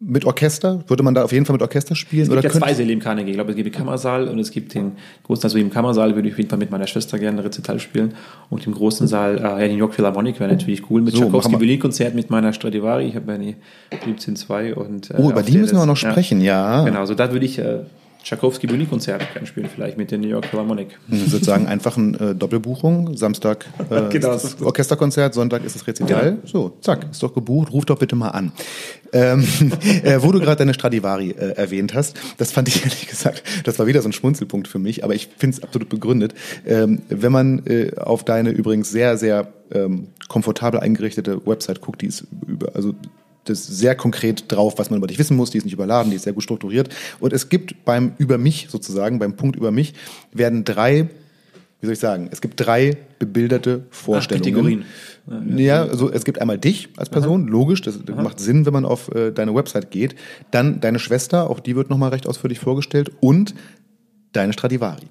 mit Orchester? Würde man da auf jeden Fall mit Orchester spielen? Es gibt ja könnt- zwei Säle im Carnegie. Ich glaube, es gibt den Kammersaal und es gibt den großen, also im Kammersaal würde ich auf jeden Fall mit meiner Schwester gerne Rezital spielen. Und im großen Saal, äh, ja, die New York Philharmonic wäre natürlich cool. Mit So, Tchaikovsky Violinkonzert mit meiner Stradivari. Ich habe ja die 17.2 und. Äh, Oh, über die müssen wir noch sprechen, ja. Genau, so da würde ich äh, Tchaikovsky Violinkonzert gerne spielen, vielleicht mit der New York Philharmonic. Ich würde sagen, einfach eine äh, Doppelbuchung. Samstag äh, Genau. ist das Orchesterkonzert, Sonntag ist das Rezital. So, zack, ist doch gebucht. Ruf doch bitte mal an. Ähm, äh, wo du gerade deine Stradivari äh, erwähnt hast, das fand ich ehrlich gesagt, das war wieder so ein Schmunzelpunkt für mich, aber ich finde es absolut begründet. Ähm, wenn man äh, auf deine übrigens sehr, sehr ähm, komfortabel eingerichtete Website guckt, die ist über, also das ist sehr konkret drauf, was man über dich wissen muss. Die ist nicht überladen, die ist sehr gut strukturiert. Und es gibt beim Über mich sozusagen, beim Punkt Über mich, werden drei, wie soll ich sagen, es gibt drei bebilderte Vorstellungen. Kategorien. Ja, also es gibt einmal dich als Person, logisch, das macht Sinn, wenn man auf äh, deine Website geht. Dann deine Schwester, auch die wird nochmal recht ausführlich vorgestellt. Und deine Stradivari.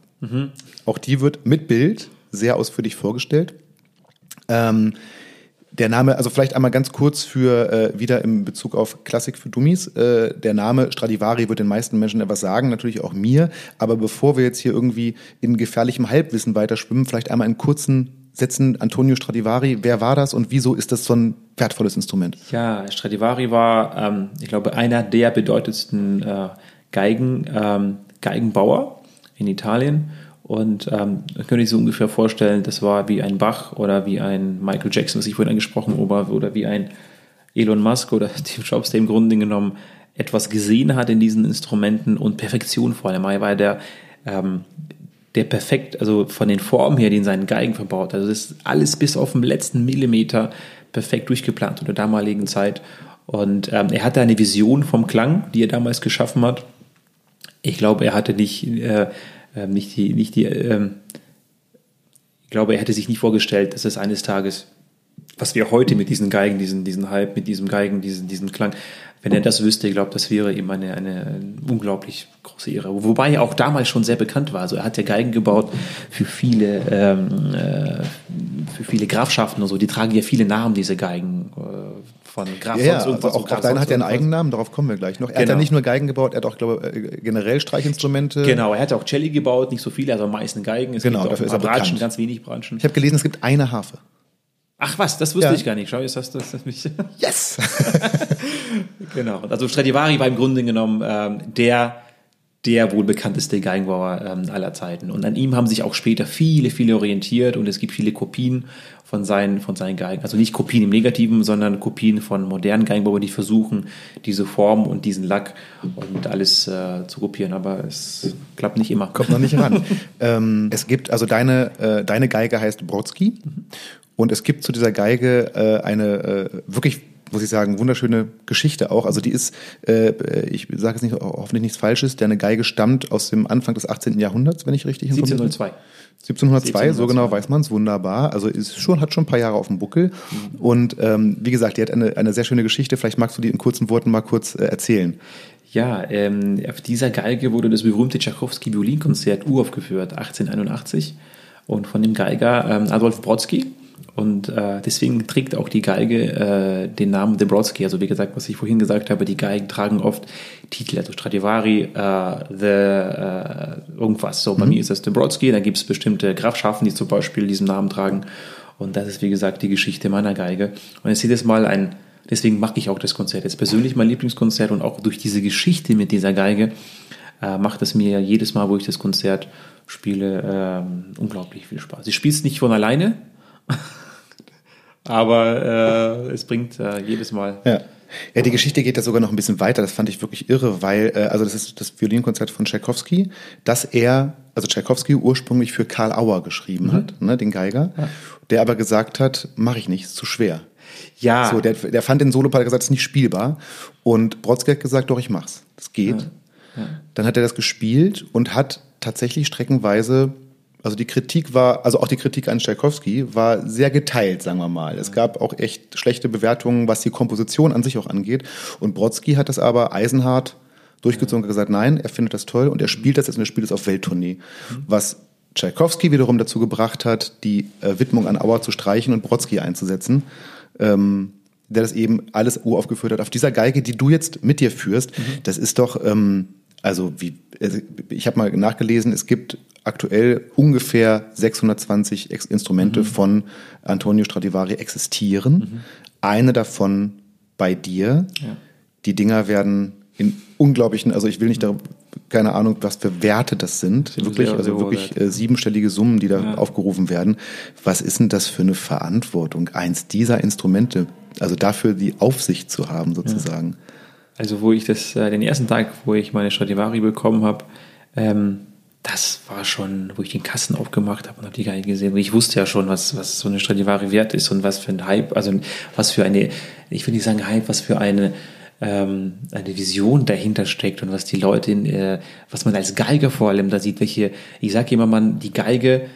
Auch die wird mit Bild sehr ausführlich vorgestellt. Ähm, der Name, also vielleicht einmal ganz kurz für äh, wieder im Bezug auf Klassik für Dummies. Äh, der Name Stradivari wird den meisten Menschen etwas sagen, natürlich auch mir. Aber bevor wir jetzt hier irgendwie in gefährlichem Halbwissen weiterschwimmen, vielleicht einmal in kurzen Sätzen Antonio Stradivari. Wer war das und wieso ist das so ein wertvolles Instrument? Ja, Stradivari war, ähm, ich glaube, einer der bedeutendsten äh, Geigen, ähm, Geigenbauer in Italien. Und ähm, könnte ich so ungefähr vorstellen, das war wie ein Bach oder wie ein Michael Jackson, was ich vorhin angesprochen habe, oder wie ein Elon Musk oder Steve Jobs, der im Grunde genommen etwas gesehen hat in diesen Instrumenten und Perfektion vor allem. Er war der, ähm, der perfekt, also von den Formen her, die in seinen Geigen verbaut. Also das ist alles bis auf den letzten Millimeter perfekt durchgeplant in der damaligen Zeit. Und ähm, er hatte eine Vision vom Klang, die er damals geschaffen hat. Ich glaube, er hatte nicht, äh, äh, nicht die, nicht die, ähm, ich glaube, er hätte sich nicht vorgestellt, dass es eines Tages, was wir heute mit diesen Geigen, diesen, diesen Hype, mit diesem Geigen, diesen, diesen Klang, wenn er das wüsste, ich glaube, das wäre ihm eine, eine unglaublich große Ehre. Wobei er auch damals schon sehr bekannt war. Also er hat ja Geigen gebaut für viele, ähm, äh, für viele Grafschaften und so. Die tragen ja viele Namen, diese Geigen. Äh, von Graf Ja, also irgendwas, auch, auch deiner hat ja einen. Eigennamen, darauf kommen wir gleich noch. Er hat ja Genau. nicht nur Geigen gebaut, er hat auch, glaube ich, äh, generell Streichinstrumente. Genau, er hat auch Celli gebaut, nicht so viele, also am meisten Geigen. Es Genau, gibt auch dafür ein ist er bekannt. Bratschen, ganz wenig Bratschen. Ich habe gelesen, es gibt eine Harfe. Ach was, das wusste Ja. ich gar nicht. Schau, jetzt hast du das mich. Yes! genau. Also Stradivari war im Grunde genommen ähm, der, der wohl bekannteste Geigenbauer ähm, aller Zeiten. Und an ihm haben sich auch später viele, viele orientiert und es gibt viele Kopien von seinen, von seinen Geigen. Also nicht Kopien im Negativen, sondern Kopien von modernen Geigenbauern, die versuchen, diese Form und diesen Lack und alles äh, zu kopieren. Aber es klappt nicht immer. Kommt noch nicht ran. ähm, es gibt, also deine, äh, deine Geige heißt Brodsky. Und es gibt zu dieser Geige äh, eine äh, wirklich, muss ich sagen, wunderschöne Geschichte auch. Also die ist, äh, ich sage jetzt nicht, hoffentlich nichts Falsches, deine Geige stammt aus dem Anfang des 18. Jahrhunderts, wenn ich richtig informiert bin. 1702. 1702, so 1702. genau weiß man es, wunderbar. Also ist schon, hat schon ein paar Jahre auf dem Buckel. Und ähm, wie gesagt, die hat eine, eine sehr schöne Geschichte. Vielleicht magst du die in kurzen Worten mal kurz äh, erzählen. Ja, ähm, auf dieser Geige wurde das berühmte Tchaikovsky Violinkonzert uraufgeführt, 1881. Und von dem Geiger ähm, Adolf Brodsky. Und äh, deswegen trägt auch die Geige äh, den Namen de Brodsky. Also wie gesagt, was ich vorhin gesagt habe, die Geigen tragen oft Titel, also Stradivari, äh, the äh, irgendwas. So, bei mir ist das de Brodsky. Da gibt es bestimmte Grafschaften, die zum Beispiel diesen Namen tragen. Und das ist, wie gesagt, die Geschichte meiner Geige. Und es ist jedes Mal ein, deswegen mag ich auch das Konzert. Jetzt persönlich mein Lieblingskonzert und auch durch diese Geschichte mit dieser Geige äh, macht es mir jedes Mal, wo ich das Konzert spiele, ähm, unglaublich viel Spaß. Ich spiele es nicht von alleine, aber äh, es bringt äh, jedes Mal. Ja. Ja, die Geschichte geht da sogar noch ein bisschen weiter. Das fand ich wirklich irre, weil, äh, also das ist das Violinkonzert von Tchaikovsky, das er also Tchaikovsky ursprünglich für Karl Auer geschrieben mhm. hat, ne, den Geiger, ja. der aber gesagt hat, mache ich nicht, ist zu schwer. Ja. So, der, der fand den Solopart gesagt, ist nicht spielbar. Und Brodsky hat gesagt, doch, ich mach's. Das geht. Ja. Ja. Dann hat er das gespielt und hat tatsächlich streckenweise also die Kritik war, also auch die Kritik an Tchaikovsky war sehr geteilt, sagen wir mal. Es gab auch echt schlechte Bewertungen, was die Komposition an sich auch angeht. Und Brodsky hat das aber eisenhart durchgezogen und gesagt, nein, er findet das toll und er spielt das jetzt und er spielt es auf Welttournee. Was Tchaikovsky wiederum dazu gebracht hat, die äh, Widmung an Auer zu streichen und Brodsky einzusetzen. Ähm, der das eben alles uraufgeführt hat. Auf dieser Geige, die du jetzt mit dir führst, mhm. das ist doch, ähm, also wie, ich habe mal nachgelesen, es gibt aktuell ungefähr 620 Instrumente mhm. von Antonio Stradivari existieren. Mhm. Eine davon bei dir. Ja. Die Dinger werden in unglaublichen, also ich will nicht da, keine Ahnung, was für Werte das sind. Das wirklich, also wirklich äh, siebenstellige Summen, die da ja. aufgerufen werden. Was ist denn das für eine Verantwortung, eins dieser Instrumente, also dafür die Aufsicht zu haben, sozusagen? Ja. Also wo ich das, äh, den ersten Tag, wo ich meine Stradivari bekommen habe, ähm, das war schon, wo ich den Kasten aufgemacht habe und habe die Geige gesehen. Und ich wusste ja schon, was, was so eine Stradivari wert ist und was für ein Hype, also was für eine, ich will nicht sagen Hype, was für eine, ähm, eine Vision dahinter steckt und was die Leute, in, äh, was man als Geiger vor allem da sieht, welche, ich sage immer, man, die Geige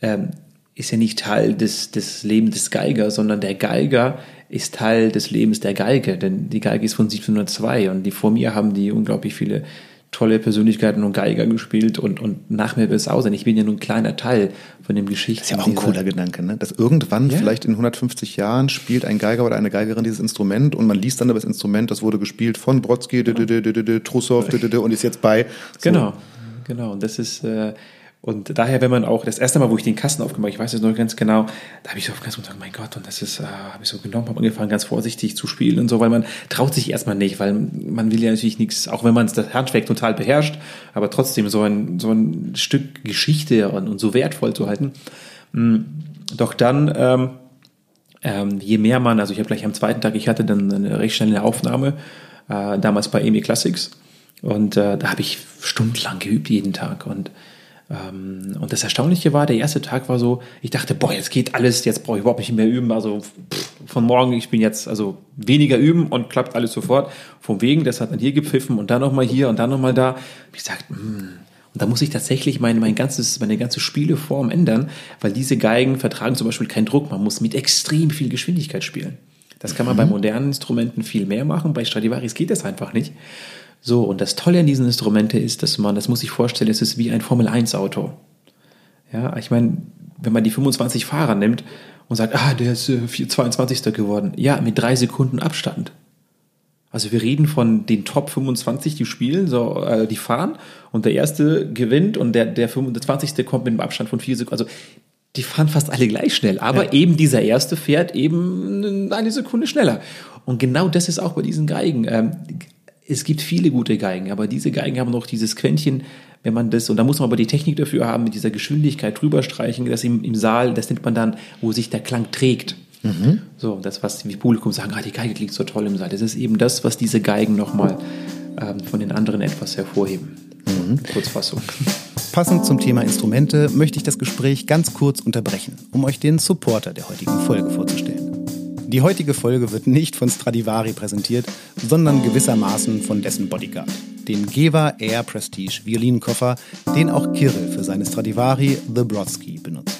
ähm, ist ja nicht Teil des, des Lebens des Geigers, sondern der Geiger ist Teil des Lebens der Geige, denn die Geige ist von 1702 und die vor mir haben die unglaublich viele tolle Persönlichkeiten und Geiger gespielt und, und nach mir wird es aus sein. Ich bin ja nur ein kleiner Teil von dem Geschichten. Das ist ja auch ein cooler Gedanke, ne? dass irgendwann, ja. vielleicht in 150 Jahren, spielt ein Geiger oder eine Geigerin dieses Instrument und man liest dann über das Instrument, das wurde gespielt von Brodsky, Trussow und ist jetzt bei. Genau, genau. Und das ist, äh, und daher, wenn man auch das erste Mal, wo ich den Kasten aufgemacht, ich weiß es noch ganz genau, da habe ich so auf ganz gesagt, mein Gott, und das ist, äh, habe ich so genommen, habe angefangen, ganz vorsichtig zu spielen und so, weil man traut sich erstmal nicht, weil man will ja natürlich nichts, auch wenn man das Handwerk total beherrscht, aber trotzdem so ein, so ein Stück Geschichte und, und so wertvoll zu halten. Mm, doch dann, ähm, ähm, je mehr man, also ich habe gleich am zweiten Tag, ich hatte dann eine recht schnelle Aufnahme, äh, damals bei EMI Classics, und äh, da habe ich stundenlang geübt jeden Tag und und das Erstaunliche war, der erste Tag war so, ich dachte, boah, jetzt geht alles, jetzt brauche ich überhaupt nicht mehr üben. Also pff, von morgen, ich bin jetzt also weniger üben und klappt alles sofort. Vom Wegen, das hat dann hier gepfiffen und dann nochmal hier und dann nochmal da. Ich sagte, hm. Und da muss ich tatsächlich mein, mein ganzes, meine ganze Spieleform ändern, weil diese Geigen vertragen zum Beispiel keinen Druck. Man muss mit extrem viel Geschwindigkeit spielen. Das kann man mhm. bei modernen Instrumenten viel mehr machen. Bei Stradivaris geht das einfach nicht. So, und das Tolle an diesen Instrumenten ist, dass man, das muss ich vorstellen, es ist wie ein Formel-1-Auto. Ja, ich meine, wenn man die 25 Fahrer nimmt und sagt, ah, der ist äh, 22. geworden. Ja, mit drei Sekunden Abstand. Also wir reden von den Top 25, die spielen, so, äh, die fahren und der erste gewinnt und der, der 25. kommt mit einem Abstand von vier Sekunden. Also die fahren fast alle gleich schnell, aber ja. eben dieser erste fährt eben eine Sekunde schneller. Und genau das ist auch bei diesen Geigen. Ähm, es gibt viele gute Geigen, aber diese Geigen haben noch dieses Quäntchen, wenn man das, und da muss man aber die Technik dafür haben, mit dieser Geschwindigkeit drüber streichen, das im, im Saal, das nennt man dann, wo sich der Klang trägt. Mhm. So, das, was wie Publikum sagen, ah, die Geige klingt so toll im Saal. Das ist eben das, was diese Geigen nochmal ähm, von den anderen etwas hervorheben. Mhm. Kurzfassung. Passend zum Thema Instrumente möchte ich das Gespräch ganz kurz unterbrechen, um euch den Supporter der heutigen Folge vorzustellen. Die heutige Folge wird nicht von Stradivari präsentiert, sondern gewissermaßen von dessen Bodyguard, dem Geva Air Prestige Violinkoffer, den auch Kirill für seine Stradivari The Brodsky benutzt.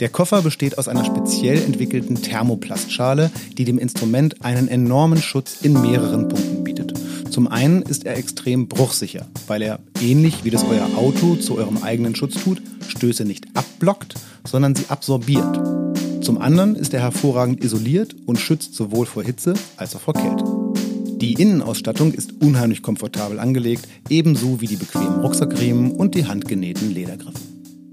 Der Koffer besteht aus einer speziell entwickelten Thermoplastschale, die dem Instrument einen enormen Schutz in mehreren Punkten bietet. Zum einen ist er extrem bruchsicher, weil er, ähnlich wie das euer Auto zu eurem eigenen Schutz tut, Stöße nicht abblockt, sondern sie absorbiert. Zum anderen ist er hervorragend isoliert und schützt sowohl vor Hitze als auch vor Kälte. Die Innenausstattung ist unheimlich komfortabel angelegt, ebenso wie die bequemen Rucksackriemen und die handgenähten Ledergriffe.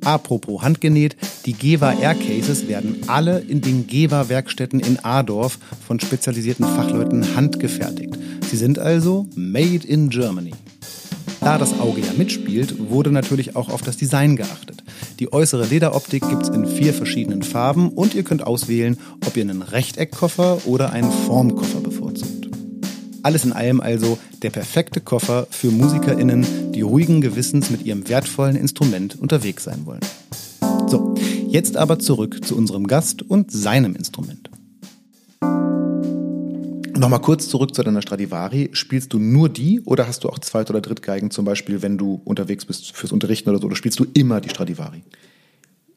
Apropos handgenäht, die Geva Air Cases werden alle in den Geva Werkstätten in Adorf von spezialisierten Fachleuten handgefertigt. Sie sind also made in Germany. Da das Auge ja mitspielt, wurde natürlich auch auf das Design geachtet. Die äußere Lederoptik gibt es in vier verschiedenen Farben und ihr könnt auswählen, ob ihr einen Rechteckkoffer oder einen Formkoffer bevorzugt. Alles in allem also der perfekte Koffer für MusikerInnen, die ruhigen Gewissens mit ihrem wertvollen Instrument unterwegs sein wollen. So, jetzt aber zurück zu unserem Gast und seinem Instrument. Nochmal kurz zurück zu deiner Stradivari. Spielst du nur die oder hast du auch Zweit- oder Drittgeigen, zum Beispiel, wenn du unterwegs bist fürs Unterrichten oder so, oder spielst du immer die Stradivari?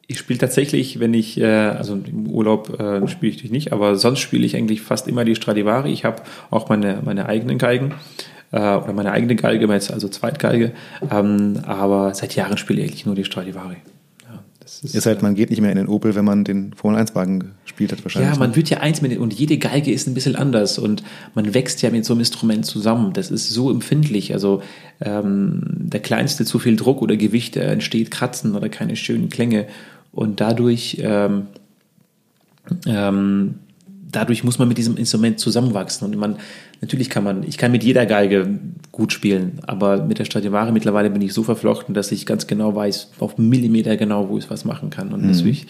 Ich spiele tatsächlich, wenn ich, äh, also im Urlaub äh, spiele ich nicht, aber sonst spiele ich eigentlich fast immer die Stradivari. Ich habe auch meine, meine eigenen Geigen äh, oder meine eigene Geige, also Zweitgeige, ähm, aber seit Jahren spiele ich eigentlich nur die Stradivari. Ist, ist halt, man geht nicht mehr in den Opel, wenn man den Formel-1-Wagen gespielt hat wahrscheinlich. Ja, man ne? wird ja eins mit den, und jede Geige ist ein bisschen anders und man wächst ja mit so einem Instrument zusammen. Das ist so empfindlich. Also ähm, der kleinste zu viel Druck oder Gewicht entsteht Kratzen oder keine schönen Klänge und dadurch, ähm, ähm, dadurch muss man mit diesem Instrument zusammenwachsen. Und man, natürlich kann man, ich kann mit jeder Geige gut spielen, aber mit der Stradivari mittlerweile bin ich so verflochten, dass ich ganz genau weiß, auf Millimeter genau, wo ich was machen kann. Und mhm. deswegen,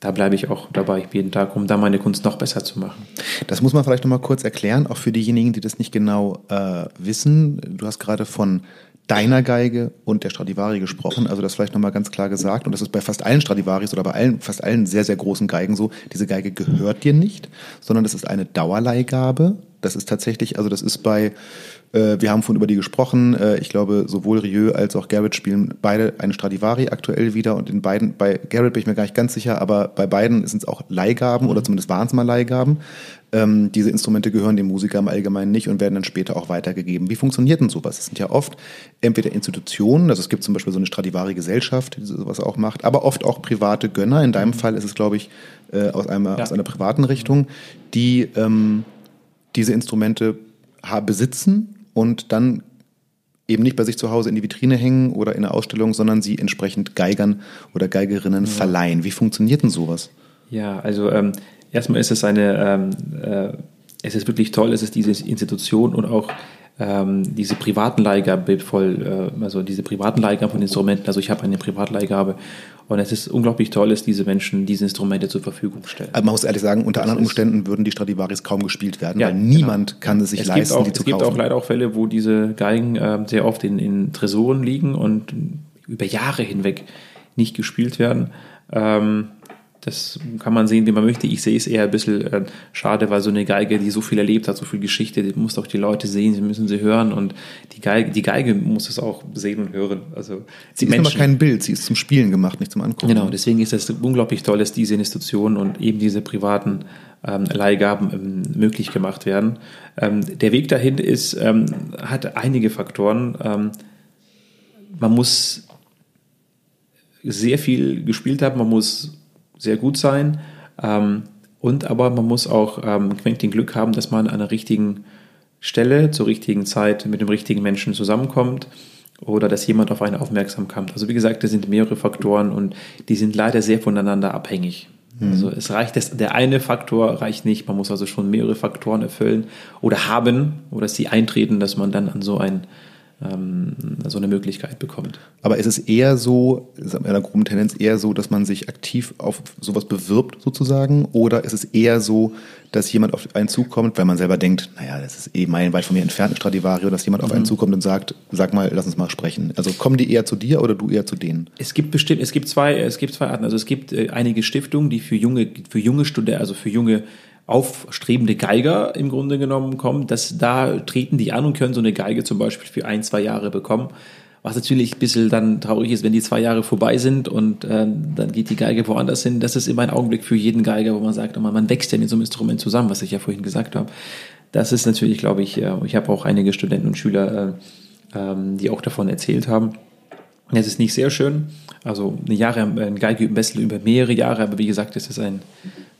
da bleibe ich auch dabei jeden Tag, um da meine Kunst noch besser zu machen. Das muss man vielleicht nochmal kurz erklären, auch für diejenigen, die das nicht genau äh, wissen. Du hast gerade von deiner Geige und der Stradivari gesprochen. Also das vielleicht nochmal ganz klar gesagt. Und das ist bei fast allen Stradivaris oder bei allen, fast allen sehr, sehr großen Geigen so. Diese Geige gehört dir nicht, sondern das ist eine Dauerleihgabe. Das ist tatsächlich, also das ist bei, äh, wir haben vorhin über die gesprochen. Äh, ich glaube, sowohl Rieu als auch Garrett spielen beide eine Stradivari aktuell wieder. Und in beiden, bei Garrett bin ich mir gar nicht ganz sicher, aber bei beiden sind es auch Leihgaben oder zumindest waren es mal Leihgaben. Ähm, diese Instrumente gehören dem Musiker im Allgemeinen nicht und werden dann später auch weitergegeben. Wie funktioniert denn sowas? Es sind ja oft entweder Institutionen, also es gibt zum Beispiel so eine Stradivari-Gesellschaft, die sowas auch macht, aber oft auch private Gönner. In deinem Fall ist es, glaube ich, äh, aus, einem, ja. aus einer privaten Richtung, die ähm, diese Instrumente besitzen und dann eben nicht bei sich zu Hause in die Vitrine hängen oder in eine Ausstellung, sondern sie entsprechend Geigern oder Geigerinnen ja. verleihen. Wie funktioniert denn sowas? Ja, also ähm, erstmal ist es eine, ähm, äh, es ist wirklich toll, es ist diese Institution und auch ähm, diese privaten Leihgabe voll, äh, also diese privaten Leihgaben von Instrumenten. Also ich habe eine Privatleihgabe und es ist unglaublich toll, dass diese Menschen diese Instrumente zur Verfügung stellen. Aber man muss ehrlich sagen, unter das anderen Umständen würden die Stradivaris kaum gespielt werden, ja, weil niemand genau. kann es sich es leisten, auch, die zu kaufen. Es gibt auch leider auch Fälle, wo diese Geigen äh, sehr oft in, in Tresoren liegen und über Jahre hinweg nicht gespielt werden. Ähm, das kann man sehen, wie man möchte. Ich sehe es eher ein bisschen äh, schade, weil so eine Geige, die so viel erlebt hat, so viel Geschichte, die muss doch die Leute sehen, sie müssen sie hören und die Geige, die Geige muss es auch sehen und hören. Also sie ist Menschen, aber kein Bild, sie ist zum Spielen gemacht, nicht zum Angucken. Genau, deswegen ist es unglaublich toll, dass diese Institutionen und eben diese privaten ähm, Leihgaben ähm, möglich gemacht werden. Ähm, der Weg dahin ist, ähm, hat einige Faktoren. Ähm, man muss sehr viel gespielt haben, man muss sehr gut sein. Ähm, und aber man muss auch ähm, den Glück haben, dass man an der richtigen Stelle zur richtigen Zeit mit dem richtigen Menschen zusammenkommt oder dass jemand auf einen aufmerksam kommt. Also wie gesagt, das sind mehrere Faktoren und die sind leider sehr voneinander abhängig. Mhm. Also es reicht, das, der eine Faktor reicht nicht, man muss also schon mehrere Faktoren erfüllen oder haben oder sie eintreten, dass man dann an so ein ähm, so eine Möglichkeit bekommt. Aber ist es eher so, ist in einer groben Tendenz eher so, dass man sich aktiv auf sowas bewirbt sozusagen? Oder ist es eher so, dass jemand auf einen zukommt, weil man selber denkt, naja, das ist eh meilenweit von mir entfernt, ein Stradivari, dass jemand auf einen mhm. zukommt und sagt, sag mal, lass uns mal sprechen. Also kommen die eher zu dir oder du eher zu denen? Es gibt bestimmt, es gibt zwei, es gibt zwei Arten. Also es gibt äh, einige Stiftungen, die für junge, für junge Studenten, also für junge aufstrebende Geiger im Grunde genommen kommen, dass da treten die an und können so eine Geige zum Beispiel für ein, zwei Jahre bekommen. Was natürlich ein bisschen dann traurig ist, wenn die zwei Jahre vorbei sind und äh, dann geht die Geige woanders hin. Das ist immer ein Augenblick für jeden Geiger, wo man sagt, man wächst ja mit so einem Instrument zusammen, was ich ja vorhin gesagt habe. Das ist natürlich, glaube ich, äh, ich habe auch einige Studenten und Schüler, äh, ähm, die auch davon erzählt haben. Es ist nicht sehr schön. Also eine Jahre, ein Geige Wessel über mehrere Jahre, aber wie gesagt, es ist ein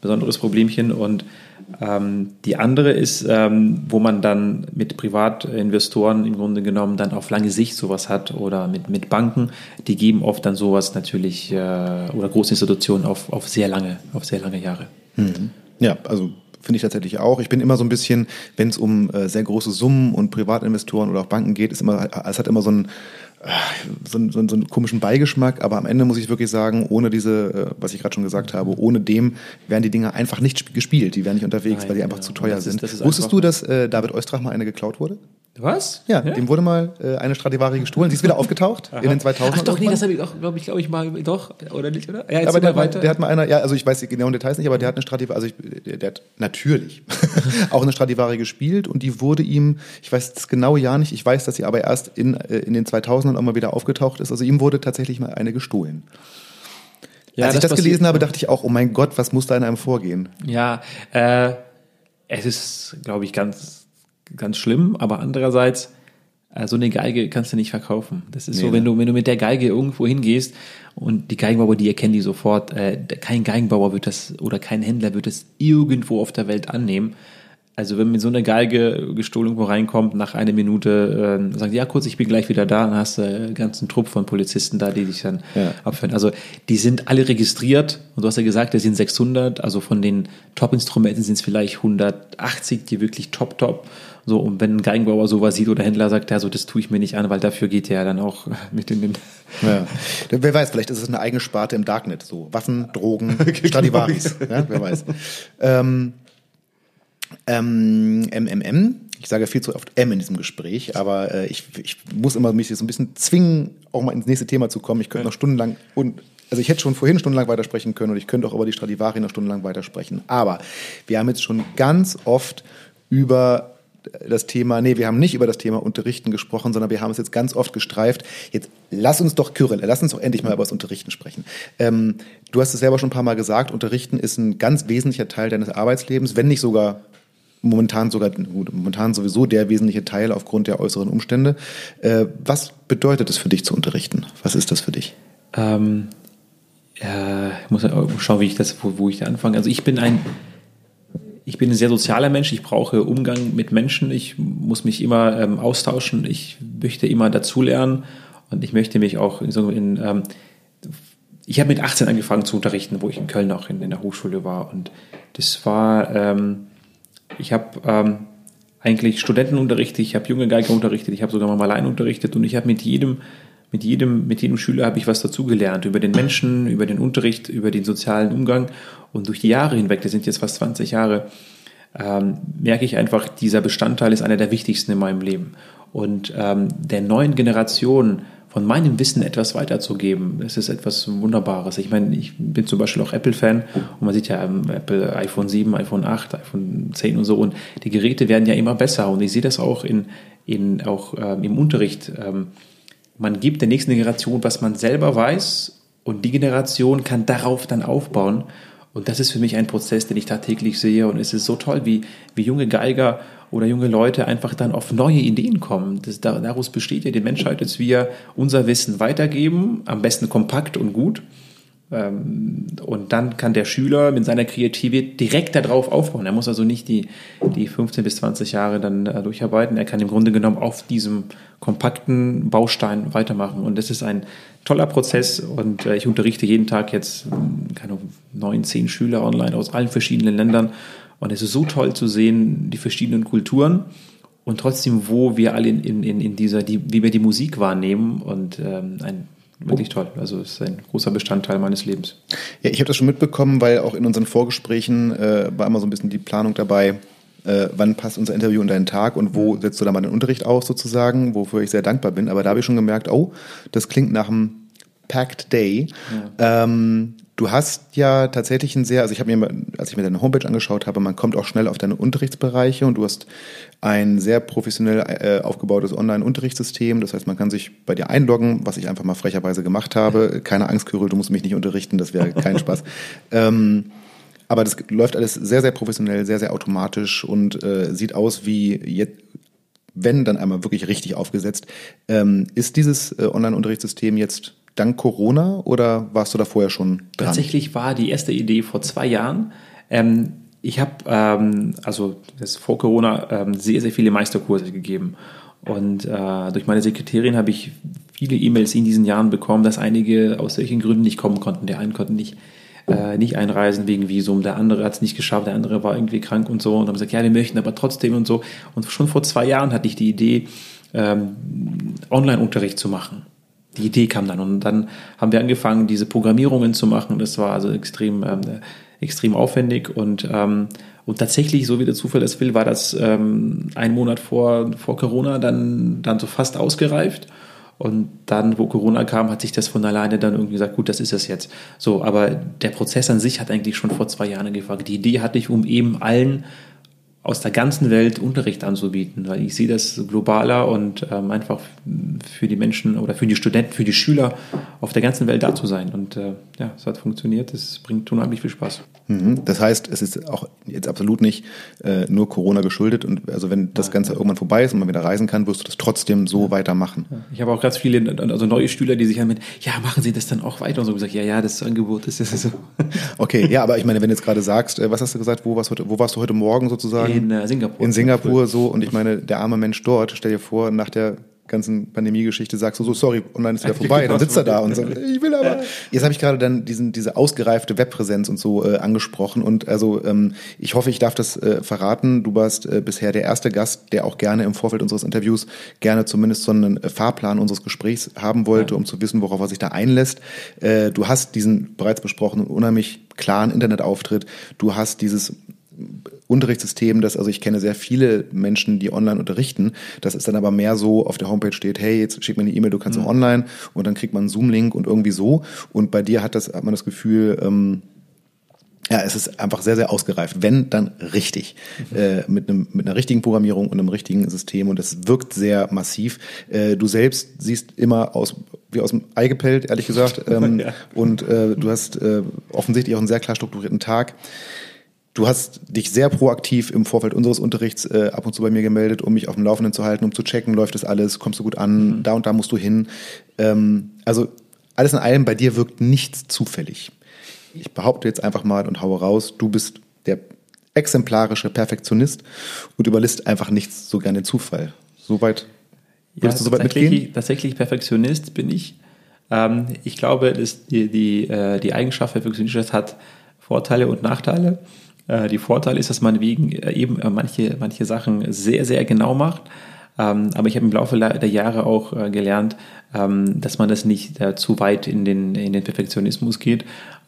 besonderes Problemchen. Und ähm, die andere ist, ähm, wo man dann mit Privatinvestoren im Grunde genommen dann auf lange Sicht sowas hat oder mit, mit Banken, die geben oft dann sowas natürlich äh, oder Großinstitutionen auf, auf sehr lange, auf sehr lange Jahre. Mhm. Ja, also finde ich tatsächlich auch. Ich bin immer so ein bisschen, wenn es um äh, sehr große Summen und Privatinvestoren oder auch Banken geht, ist immer, es hat immer so ein so, so, so einen komischen Beigeschmack, aber am Ende muss ich wirklich sagen, ohne diese, äh, was ich gerade schon gesagt habe, ohne dem werden die Dinger einfach nicht gespielt. Die werden nicht unterwegs, Nein, weil die einfach ja. zu teuer sind. Ist, Wusstest du, dass äh, David Oistrach mal eine geklaut wurde? Was? Ja, ja, dem wurde mal äh, eine Stradivari gestohlen. Sie ist wieder aufgetaucht in den 2000 Ach doch, nee, das habe ich auch, glaube ich, glaube ich mal, doch, oder nicht, oder? Ja, aber der, weiter. der hat mal einer, ja, also ich weiß die genauen Details nicht, aber der hat eine Stradivari, also ich, der, der hat natürlich auch eine Stradivari gespielt und die wurde ihm, ich weiß das genaue Jahr nicht, ich weiß, dass sie aber erst in, äh, in den 2000ern auch mal wieder aufgetaucht ist. Also ihm wurde tatsächlich mal eine gestohlen. Ja, Als ich das, das gelesen habe, dachte ich auch, oh mein Gott, was muss da in einem vorgehen? Ja, äh, es ist, glaube ich, ganz ganz schlimm, aber andererseits, äh, so eine Geige kannst du nicht verkaufen. Das ist nee, so, wenn du, wenn du mit der Geige irgendwo hingehst und die Geigenbauer, die erkennen die sofort, äh, kein Geigenbauer wird das oder kein Händler wird das irgendwo auf der Welt annehmen. Also wenn mit so einer Geige gestohlen irgendwo reinkommt, nach einer Minute äh, sagen ja kurz, ich bin gleich wieder da, dann hast du einen ganzen Trupp von Polizisten da, die dich dann ja. abführen. Also die sind alle registriert und du hast ja gesagt, es sind 600, also von den Top-Instrumenten sind es vielleicht 180, die wirklich top, top so, und wenn ein Geigenbauer sowas sieht oder Händler sagt, ja, so, das tue ich mir nicht an, weil dafür geht der dann auch mit in den. Ja. Wer weiß, vielleicht ist es eine eigene Sparte im Darknet, so Waffen, Drogen, genau. Stradivaris. ja, wer weiß. Ähm, ähm, MMM, ich sage viel zu oft M in diesem Gespräch, aber äh, ich, ich muss immer mich so ein bisschen zwingen, auch mal ins nächste Thema zu kommen. Ich könnte ja. noch stundenlang und also ich hätte schon vorhin stundenlang weitersprechen können und ich könnte auch über die Stradivari noch stundenlang weitersprechen. Aber wir haben jetzt schon ganz oft über das Thema, nee, wir haben nicht über das Thema Unterrichten gesprochen, sondern wir haben es jetzt ganz oft gestreift. Jetzt lass uns doch, Kyrill, lass uns doch endlich mal über das Unterrichten sprechen. Ähm, du hast es selber schon ein paar Mal gesagt, Unterrichten ist ein ganz wesentlicher Teil deines Arbeitslebens, wenn nicht sogar momentan sogar, gut, momentan sowieso der wesentliche Teil aufgrund der äußeren Umstände. Äh, was bedeutet es für dich zu unterrichten? Was ist das für dich? Ähm, ja, ich muss schauen, wie ich das, wo, wo ich da anfange. Also ich bin ein ich bin ein sehr sozialer Mensch, ich brauche Umgang mit Menschen, ich muss mich immer ähm, austauschen, ich möchte immer dazulernen und ich möchte mich auch in, so in ähm, ich habe mit 18 angefangen zu unterrichten, wo ich in Köln auch in, in der Hochschule war und das war, ähm, ich habe ähm, eigentlich Studenten unterrichtet, ich habe junge Geiger unterrichtet, ich habe sogar mal allein unterrichtet und ich habe mit jedem mit jedem, mit jedem Schüler habe ich was dazugelernt über den Menschen, über den Unterricht, über den sozialen Umgang. Und durch die Jahre hinweg, das sind jetzt fast 20 Jahre, ähm, merke ich einfach, dieser Bestandteil ist einer der wichtigsten in meinem Leben. Und ähm, der neuen Generation von meinem Wissen etwas weiterzugeben, das ist etwas Wunderbares. Ich meine, ich bin zum Beispiel auch Apple-Fan und man sieht ja ähm, Apple iPhone 7, iPhone 8, iPhone 10 und so und die Geräte werden ja immer besser und ich sehe das auch in, in auch ähm, im Unterricht. Ähm, man gibt der nächsten Generation, was man selber weiß und die Generation kann darauf dann aufbauen. Und das ist für mich ein Prozess, den ich tagtäglich sehe. Und es ist so toll, wie, wie junge Geiger oder junge Leute einfach dann auf neue Ideen kommen. Das, daraus besteht ja die Menschheit, dass wir unser Wissen weitergeben, am besten kompakt und gut. Ähm, und dann kann der Schüler mit seiner Kreativität direkt darauf aufbauen. Er muss also nicht die, die 15 bis 20 Jahre dann äh, durcharbeiten. Er kann im Grunde genommen auf diesem kompakten Baustein weitermachen. Und das ist ein toller Prozess. Und äh, ich unterrichte jeden Tag jetzt hm, keine neun, zehn Schüler online aus allen verschiedenen Ländern. Und es ist so toll zu sehen, die verschiedenen Kulturen und trotzdem, wo wir alle in, in, in dieser, die, wie wir die Musik wahrnehmen und ähm, ein wirklich toll. Also es ist ein großer Bestandteil meines Lebens. Ja, ich habe das schon mitbekommen, weil auch in unseren Vorgesprächen äh, war immer so ein bisschen die Planung dabei, äh, wann passt unser Interview in deinen Tag und wo setzt du da mal den Unterricht aus sozusagen, wofür ich sehr dankbar bin. Aber da habe ich schon gemerkt, oh, das klingt nach einem Packed Day. Ja. Ähm, Du hast ja tatsächlich ein sehr, also ich habe mir, als ich mir deine Homepage angeschaut habe, man kommt auch schnell auf deine Unterrichtsbereiche und du hast ein sehr professionell äh, aufgebautes Online-Unterrichtssystem. Das heißt, man kann sich bei dir einloggen, was ich einfach mal frecherweise gemacht habe. Keine Angst, Kyrill, du musst mich nicht unterrichten, das wäre kein Spaß. Ähm, aber das läuft alles sehr, sehr professionell, sehr, sehr automatisch und äh, sieht aus wie jetzt, wenn dann einmal wirklich richtig aufgesetzt. Ähm, ist dieses äh, Online-Unterrichtssystem jetzt dank Corona oder warst du da vorher schon dran? Tatsächlich war die erste Idee vor zwei Jahren. Ähm, ich habe ähm, also das vor Corona ähm, sehr, sehr viele Meisterkurse gegeben. Und äh, durch meine Sekretärin habe ich viele E-Mails in diesen Jahren bekommen, dass einige aus solchen Gründen nicht kommen konnten. Der eine konnte nicht, äh, nicht einreisen wegen Visum, der andere hat es nicht geschafft, der andere war irgendwie krank und so. Und haben gesagt, ja, wir möchten aber trotzdem und so. Und schon vor zwei Jahren hatte ich die Idee, ähm, Online-Unterricht zu machen. Die Idee kam dann und dann haben wir angefangen, diese Programmierungen zu machen. Das war also extrem, ähm, extrem aufwendig und ähm, und tatsächlich, so wie der Zufall es will, war das ähm, ein Monat vor, vor Corona dann, dann so fast ausgereift. Und dann, wo Corona kam, hat sich das von alleine dann irgendwie gesagt, gut, das ist es jetzt. So, aber der Prozess an sich hat eigentlich schon vor zwei Jahren angefangen. Die Idee hatte ich, um eben allen aus der ganzen Welt Unterricht anzubieten, weil ich sehe das globaler und ähm, einfach für die Menschen oder für die Studenten, für die Schüler auf der ganzen Welt da zu sein. Und äh, ja, es hat funktioniert, es bringt unheimlich viel Spaß. Mhm. Das heißt, es ist auch jetzt absolut nicht äh, nur Corona geschuldet und also wenn das Ganze irgendwann vorbei ist und man wieder reisen kann, wirst du das trotzdem so ja. weitermachen. Ich habe auch ganz viele, also neue Schüler, die sich halt mit, ja, machen Sie das dann auch weiter und so gesagt, ja, ja, das Angebot ist das so. Okay, ja, aber ich meine, wenn du jetzt gerade sagst, äh, was hast du gesagt, wo warst, heute, wo warst du heute Morgen sozusagen? In äh, Singapur. In Singapur so und ich meine, der arme Mensch dort, stell dir vor, nach der ganzen Pandemie-Geschichte sagst du so, sorry, online ist wieder vorbei, dann sitzt er da und sagt, ich will aber. Jetzt habe ich gerade dann diesen, diese ausgereifte Webpräsenz und so äh, angesprochen und also ähm, ich hoffe, ich darf das äh, verraten. Du warst äh, bisher der erste Gast, der auch gerne im Vorfeld unseres Interviews gerne zumindest so einen äh, Fahrplan unseres Gesprächs haben wollte, ja. um zu wissen, worauf er sich da einlässt. Äh, du hast diesen bereits besprochenen unheimlich klaren Internetauftritt. Du hast dieses Unterrichtssystem, das, also ich kenne sehr viele Menschen, die online unterrichten. Das ist dann aber mehr so, auf der Homepage steht, hey, jetzt schick mir eine E-Mail, du kannst mhm. auch online und dann kriegt man einen Zoom-Link und irgendwie so. Und bei dir hat das, hat man das Gefühl, ähm, ja, es ist einfach sehr, sehr ausgereift. Wenn, dann richtig. Mhm. Äh, mit, einem, mit einer richtigen Programmierung und einem richtigen System. Und es wirkt sehr massiv. Äh, du selbst siehst immer aus, wie aus dem Ei gepellt, ehrlich gesagt. Ähm, ja. Und äh, du hast äh, offensichtlich auch einen sehr klar strukturierten Tag. Du hast dich sehr proaktiv im Vorfeld unseres Unterrichts äh, ab und zu bei mir gemeldet, um mich auf dem Laufenden zu halten, um zu checken, läuft das alles, kommst du gut an, mhm. da und da musst du hin. Ähm, also alles in allem, bei dir wirkt nichts zufällig. Ich behaupte jetzt einfach mal und haue raus, du bist der exemplarische Perfektionist und überlässt einfach nichts so gerne Zufall. Soweit würdest ja, du soweit mitgehen? Tatsächlich Perfektionist bin ich. Ähm, ich glaube, dass die, die, äh, die Eigenschaft Perfektionist hat Vorteile und Nachteile. Äh, die Vorteil ist, dass man wegen äh, eben äh, manche, manche Sachen sehr, sehr genau macht. Ähm, aber ich habe im Laufe der Jahre auch gelernt, ähm, dass man das nicht zu weit in den, in den Perfektionismus geht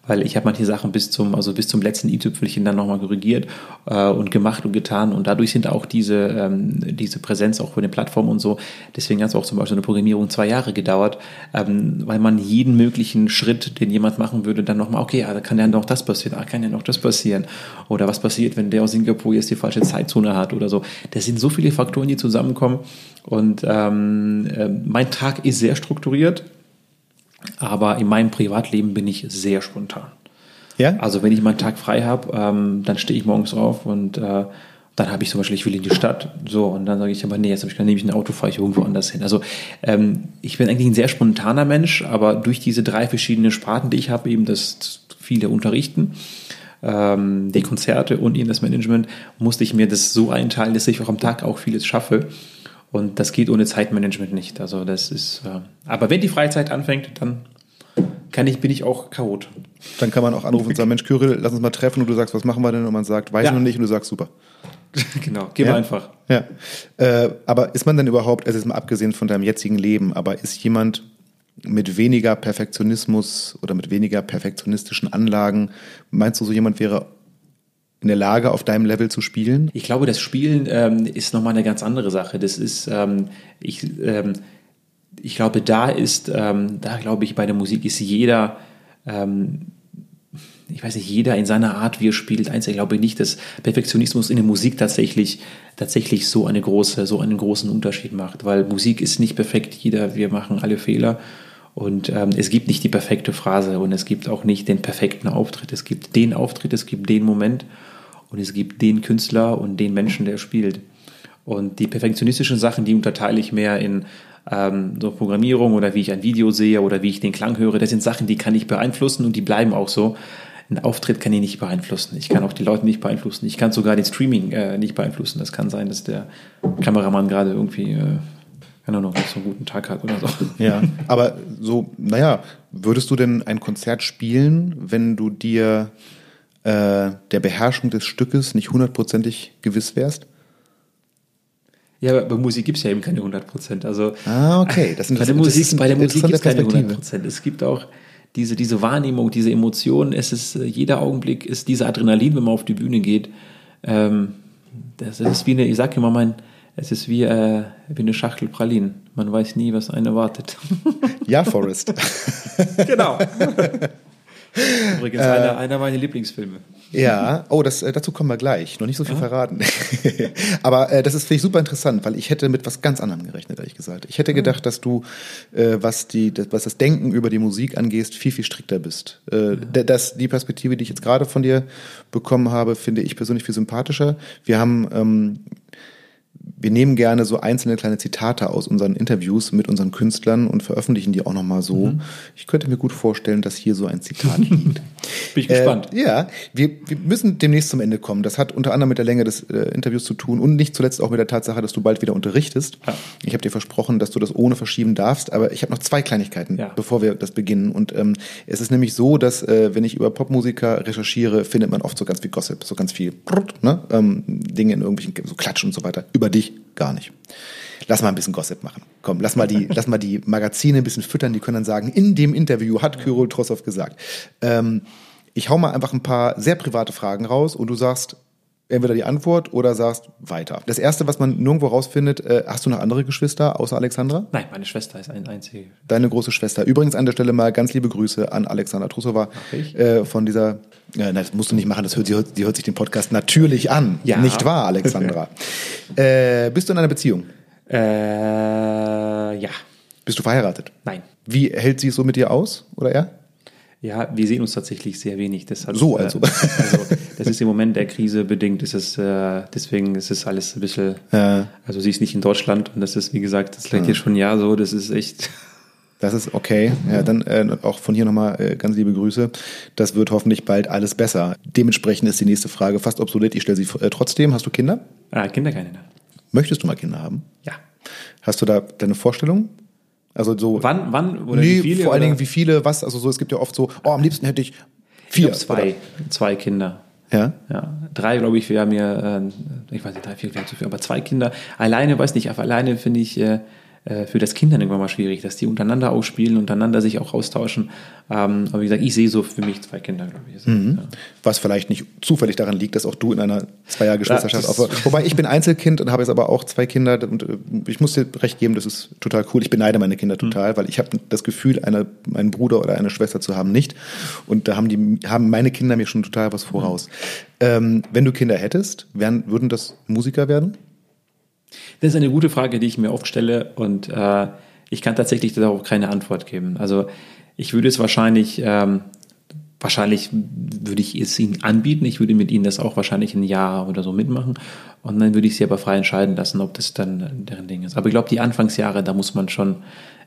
weil ich habe manche Sachen bis zum, also bis zum letzten i-Tüpfelchen dann nochmal korrigiert äh, und gemacht und getan. Und dadurch sind auch diese, ähm, diese Präsenz auch von den Plattformen und so, deswegen hat es auch zum Beispiel eine Programmierung zwei Jahre gedauert, ähm, weil man jeden möglichen Schritt, den jemand machen würde, dann nochmal, okay, da kann ja noch das passieren, ah, kann ja noch das passieren. Oder was passiert, wenn der aus Singapur jetzt die falsche Zeitzone hat oder so. Das sind so viele Faktoren, die zusammenkommen. Und ähm, äh, mein Tag ist sehr strukturiert, aber in meinem Privatleben bin ich sehr spontan. Ja? Also wenn ich mal einen Tag frei habe, ähm, dann stehe ich morgens auf und äh, dann habe ich zum Beispiel, ich will in die Stadt, so, und dann sage ich aber, nee, jetzt habe ich, dann nehme ich ein Auto, fahre ich irgendwo anders hin. Also ähm, ich bin eigentlich ein sehr spontaner Mensch, aber durch diese drei verschiedene Sparten, die ich habe, eben das viele unterrichten, ähm, die Konzerte und eben das Management, musste ich mir das so einteilen, dass ich auch am Tag auch vieles schaffe. Und das geht ohne Zeitmanagement nicht. Also das ist, äh, aber wenn die Freizeit anfängt, dann kann ich, bin ich auch Chaot. Dann kann man auch anrufen und sagen, Mensch, Kyrill, lass uns mal treffen und du sagst, was machen wir denn? Und man sagt, weiß ja. noch nicht und du sagst, super. genau, geh ja? einfach. Ja. Äh, aber ist man denn überhaupt, also jetzt mal abgesehen von deinem jetzigen Leben, aber ist jemand mit weniger Perfektionismus oder mit weniger perfektionistischen Anlagen, meinst du, so jemand wäre in der Lage, auf deinem Level zu spielen? Ich glaube, das Spielen ähm, ist nochmal eine ganz andere Sache. Das ist, ähm, ich, ähm, ich glaube, da ist, ähm, da glaube ich, bei der Musik ist jeder, ähm, ich weiß nicht, jeder in seiner Art, wie er spielt, eins. Ich glaube nicht, dass Perfektionismus in der Musik tatsächlich, tatsächlich so eine große, so einen großen Unterschied macht, weil Musik ist nicht perfekt. Jeder, wir machen alle Fehler. Und ähm, es gibt nicht die perfekte Phrase und es gibt auch nicht den perfekten Auftritt. Es gibt den Auftritt, es gibt den Moment und es gibt den Künstler und den Menschen, der spielt. Und die perfektionistischen Sachen, die unterteile ich mehr in ähm, so Programmierung oder wie ich ein Video sehe oder wie ich den Klang höre. Das sind Sachen, die kann ich beeinflussen und die bleiben auch so. Ein Auftritt kann ich nicht beeinflussen. Ich kann auch die Leute nicht beeinflussen. Ich kann sogar den Streaming äh, nicht beeinflussen. Das kann sein, dass der Kameramann gerade irgendwie, äh, keine Ahnung, nicht so einen guten Tag hat oder so. Ja, aber so, naja, würdest du denn ein Konzert spielen, wenn du dir äh, der Beherrschung des Stückes nicht hundertprozentig gewiss wärst? Ja, aber bei Musik gibt es ja eben keine 100 Prozent. Also, ah, okay. Das bei der Musik, bei der Musik gibt es keine 100 Prozent. Es gibt auch diese, diese Wahrnehmung, diese Emotionen. Es ist, äh, jeder Augenblick ist dieser Adrenalin, wenn man auf die Bühne geht. Ähm, das ist wie eine, ich sage immer, mein, es ist wie, äh, wie eine Schachtel Pralinen. Man weiß nie, was einen erwartet. Ja, Forrest. genau. Übrigens äh, einer, einer meiner Lieblingsfilme. Ja, oh, das, äh, dazu kommen wir gleich. Noch nicht so viel ja. verraten. Aber äh, das ist vielleicht super interessant, weil ich hätte mit was ganz anderem gerechnet, ehrlich gesagt. Ich hätte gedacht, dass du, äh, was, die, das, was das Denken über die Musik angehst, viel, viel strikter bist. Äh, ja. das, die Perspektive, die ich jetzt gerade von dir bekommen habe, finde ich persönlich viel sympathischer. Wir haben ähm, wir nehmen gerne so einzelne kleine Zitate aus unseren Interviews mit unseren Künstlern und veröffentlichen die auch nochmal so. Mhm. Ich könnte mir gut vorstellen, dass hier so ein Zitat liegt. Bin ich gespannt. Äh, ja, wir, wir müssen demnächst zum Ende kommen. Das hat unter anderem mit der Länge des äh, Interviews zu tun und nicht zuletzt auch mit der Tatsache, dass du bald wieder unterrichtest. Ja. Ich habe dir versprochen, dass du das ohne verschieben darfst, aber ich habe noch zwei Kleinigkeiten, ja. bevor wir das beginnen. Und ähm, es ist nämlich so, dass äh, wenn ich über Popmusiker recherchiere, findet man oft so ganz viel Gossip, so ganz viel ne? ähm, Dinge in irgendwelchen, so Klatsch und so weiter über dich gar nicht. Lass mal ein bisschen Gossip machen. Komm, lass mal die, lass mal die Magazine ein bisschen füttern. Die können dann sagen, in dem Interview hat Kyril Trossow gesagt. Ähm, ich hau mal einfach ein paar sehr private Fragen raus und du sagst entweder die Antwort oder sagst weiter. Das erste, was man nirgendwo rausfindet, äh, hast du noch andere Geschwister außer Alexandra? Nein, meine Schwester ist ein einzige. Deine große Schwester. Übrigens an der Stelle mal ganz liebe Grüße an Alexandra Trusova äh, von dieser ja, nein, das musst du nicht machen, das hört, sie, die hört sich den Podcast natürlich an. Ja. Nicht wahr, Alexandra? äh, bist du in einer Beziehung? Äh, ja. Bist du verheiratet? Nein. Wie hält sie es so mit dir aus, oder er? Ja, wir sehen uns tatsächlich sehr wenig. Das hat, so also. Äh, also. Das ist im Moment der Krise bedingt. Ist es, äh, deswegen ist es alles ein bisschen. Ja. Also sie ist nicht in Deutschland und das ist, wie gesagt, das klingt jetzt schon ein Jahr so. Das ist echt. Das ist okay. Ja, dann äh, auch von hier nochmal äh, ganz liebe Grüße. Das wird hoffentlich bald alles besser. Dementsprechend ist die nächste Frage fast obsolet. Ich stelle sie äh, trotzdem. Hast du Kinder? Ah, Kinder keine. Möchtest du mal Kinder haben? Ja. Hast du da deine Vorstellung? Also so. Wann, wann oder nee, wie viele? Vor allen Dingen wie viele, was? Also so, es gibt ja oft so, oh, am liebsten hätte ich vier. Ich zwei, oder? zwei Kinder. Ja? Ja. Drei, glaube ich, wäre mir, äh, ich weiß nicht, drei, vier wäre zu viel, aber zwei Kinder. Alleine, weiß nicht, alleine finde ich, äh, äh, für das Kind dann irgendwann mal schwierig, dass die untereinander ausspielen, untereinander sich auch austauschen. Ähm, aber wie gesagt, ich sehe so für mich zwei Kinder, glaube ich. Mhm. Ja. Was vielleicht nicht zufällig daran liegt, dass auch du in einer Zweiergeschwisterschaft ja, aufwachst. Wobei ich bin Einzelkind und habe jetzt aber auch zwei Kinder und äh, ich muss dir recht geben, das ist total cool. Ich beneide meine Kinder total, mhm. weil ich habe das Gefühl, eine, einen Bruder oder eine Schwester zu haben, nicht. Und da haben die haben meine Kinder mir schon total was voraus. Mhm. Ähm, wenn du Kinder hättest, wären, würden das Musiker werden? Das ist eine gute Frage, die ich mir oft stelle und äh, ich kann tatsächlich darauf keine Antwort geben. Also ich würde es wahrscheinlich, ähm, wahrscheinlich würde ich es ihnen anbieten. Ich würde mit ihnen das auch wahrscheinlich ein Jahr oder so mitmachen und dann würde ich sie aber frei entscheiden lassen, ob das dann deren Ding ist. Aber ich glaube, die Anfangsjahre, da muss man schon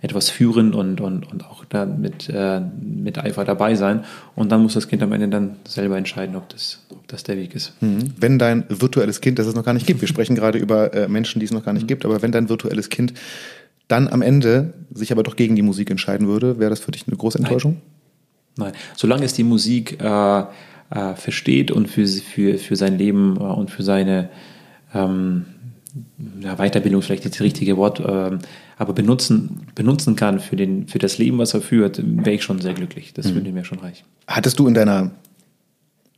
etwas führen und, und, und auch da mit, äh, mit Eifer dabei sein. Und dann muss das Kind am Ende dann selber entscheiden, ob das, ob das der Weg ist. Mhm. Wenn dein virtuelles Kind, das es noch gar nicht gibt, wir sprechen gerade über äh, Menschen, die es noch gar nicht mhm. gibt, aber wenn dein virtuelles Kind dann am Ende sich aber doch gegen die Musik entscheiden würde, wäre das für dich eine große Enttäuschung? Nein, Nein. solange es die Musik äh, äh, versteht und für, für, für sein Leben äh, und für seine ähm, ja, Weiterbildung vielleicht nicht das richtige Wort, äh, aber benutzen, benutzen kann für, den, für das Leben, was er führt, wäre ich schon sehr glücklich. Das mhm. würde mir schon reichen. Hattest du in deiner,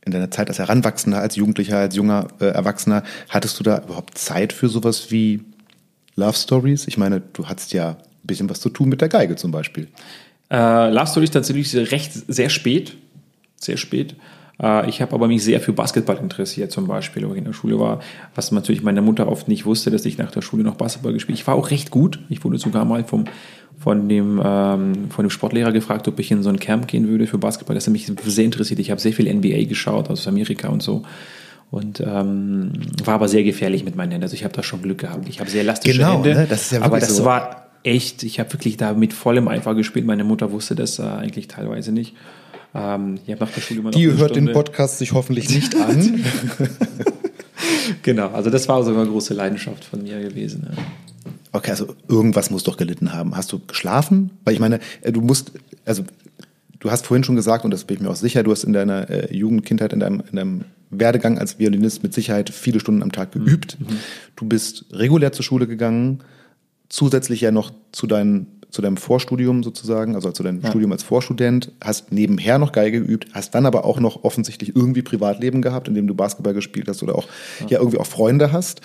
in deiner Zeit als Heranwachsender, als Jugendlicher, als junger äh, Erwachsener, hattest du da überhaupt Zeit für sowas wie Love Stories? Ich meine, du hattest ja ein bisschen was zu tun mit der Geige zum Beispiel. Äh, Love Stories tatsächlich recht sehr spät. Sehr spät. Äh, ich habe aber mich sehr für Basketball interessiert, zum Beispiel, wo ich in der Schule war, was natürlich meine Mutter oft nicht wusste, dass ich nach der Schule noch Basketball gespielt habe. Ich war auch recht gut. Ich wurde sogar mal vom, von, dem, ähm, von dem Sportlehrer gefragt, ob ich in so ein Camp gehen würde für Basketball. Das hat mich sehr interessiert. Ich habe sehr viel NBA geschaut aus Amerika und so. Und ähm, war aber sehr gefährlich mit meinen Händen. Also ich habe da schon Glück gehabt. Ich habe sehr elastische genau, Hände. Ne? Das ist ja aber das so. war echt, ich habe wirklich da mit vollem Eifer gespielt. Meine Mutter wusste das äh, eigentlich teilweise nicht. Ähm, ich nach der Schule immer Die hört Stunde. den Podcast sich hoffentlich nicht an. genau, also das war so eine große Leidenschaft von mir gewesen. Ja. Okay, also irgendwas muss doch gelitten haben. Hast du geschlafen? Weil ich meine, äh, du musst, also du hast vorhin schon gesagt, und das bin ich mir auch sicher, du hast in deiner äh, Jugend, Kindheit, in deinem, in deinem Werdegang als Violinist mit Sicherheit viele Stunden am Tag geübt. Mhm. Du bist regulär zur Schule gegangen, zusätzlich ja noch zu deinen zu deinem Vorstudium sozusagen, also zu deinem ja. Studium als Vorstudent, hast nebenher noch Geige geübt, hast dann aber auch noch offensichtlich irgendwie Privatleben gehabt, indem du Basketball gespielt hast oder auch ja, ja irgendwie auch Freunde hast.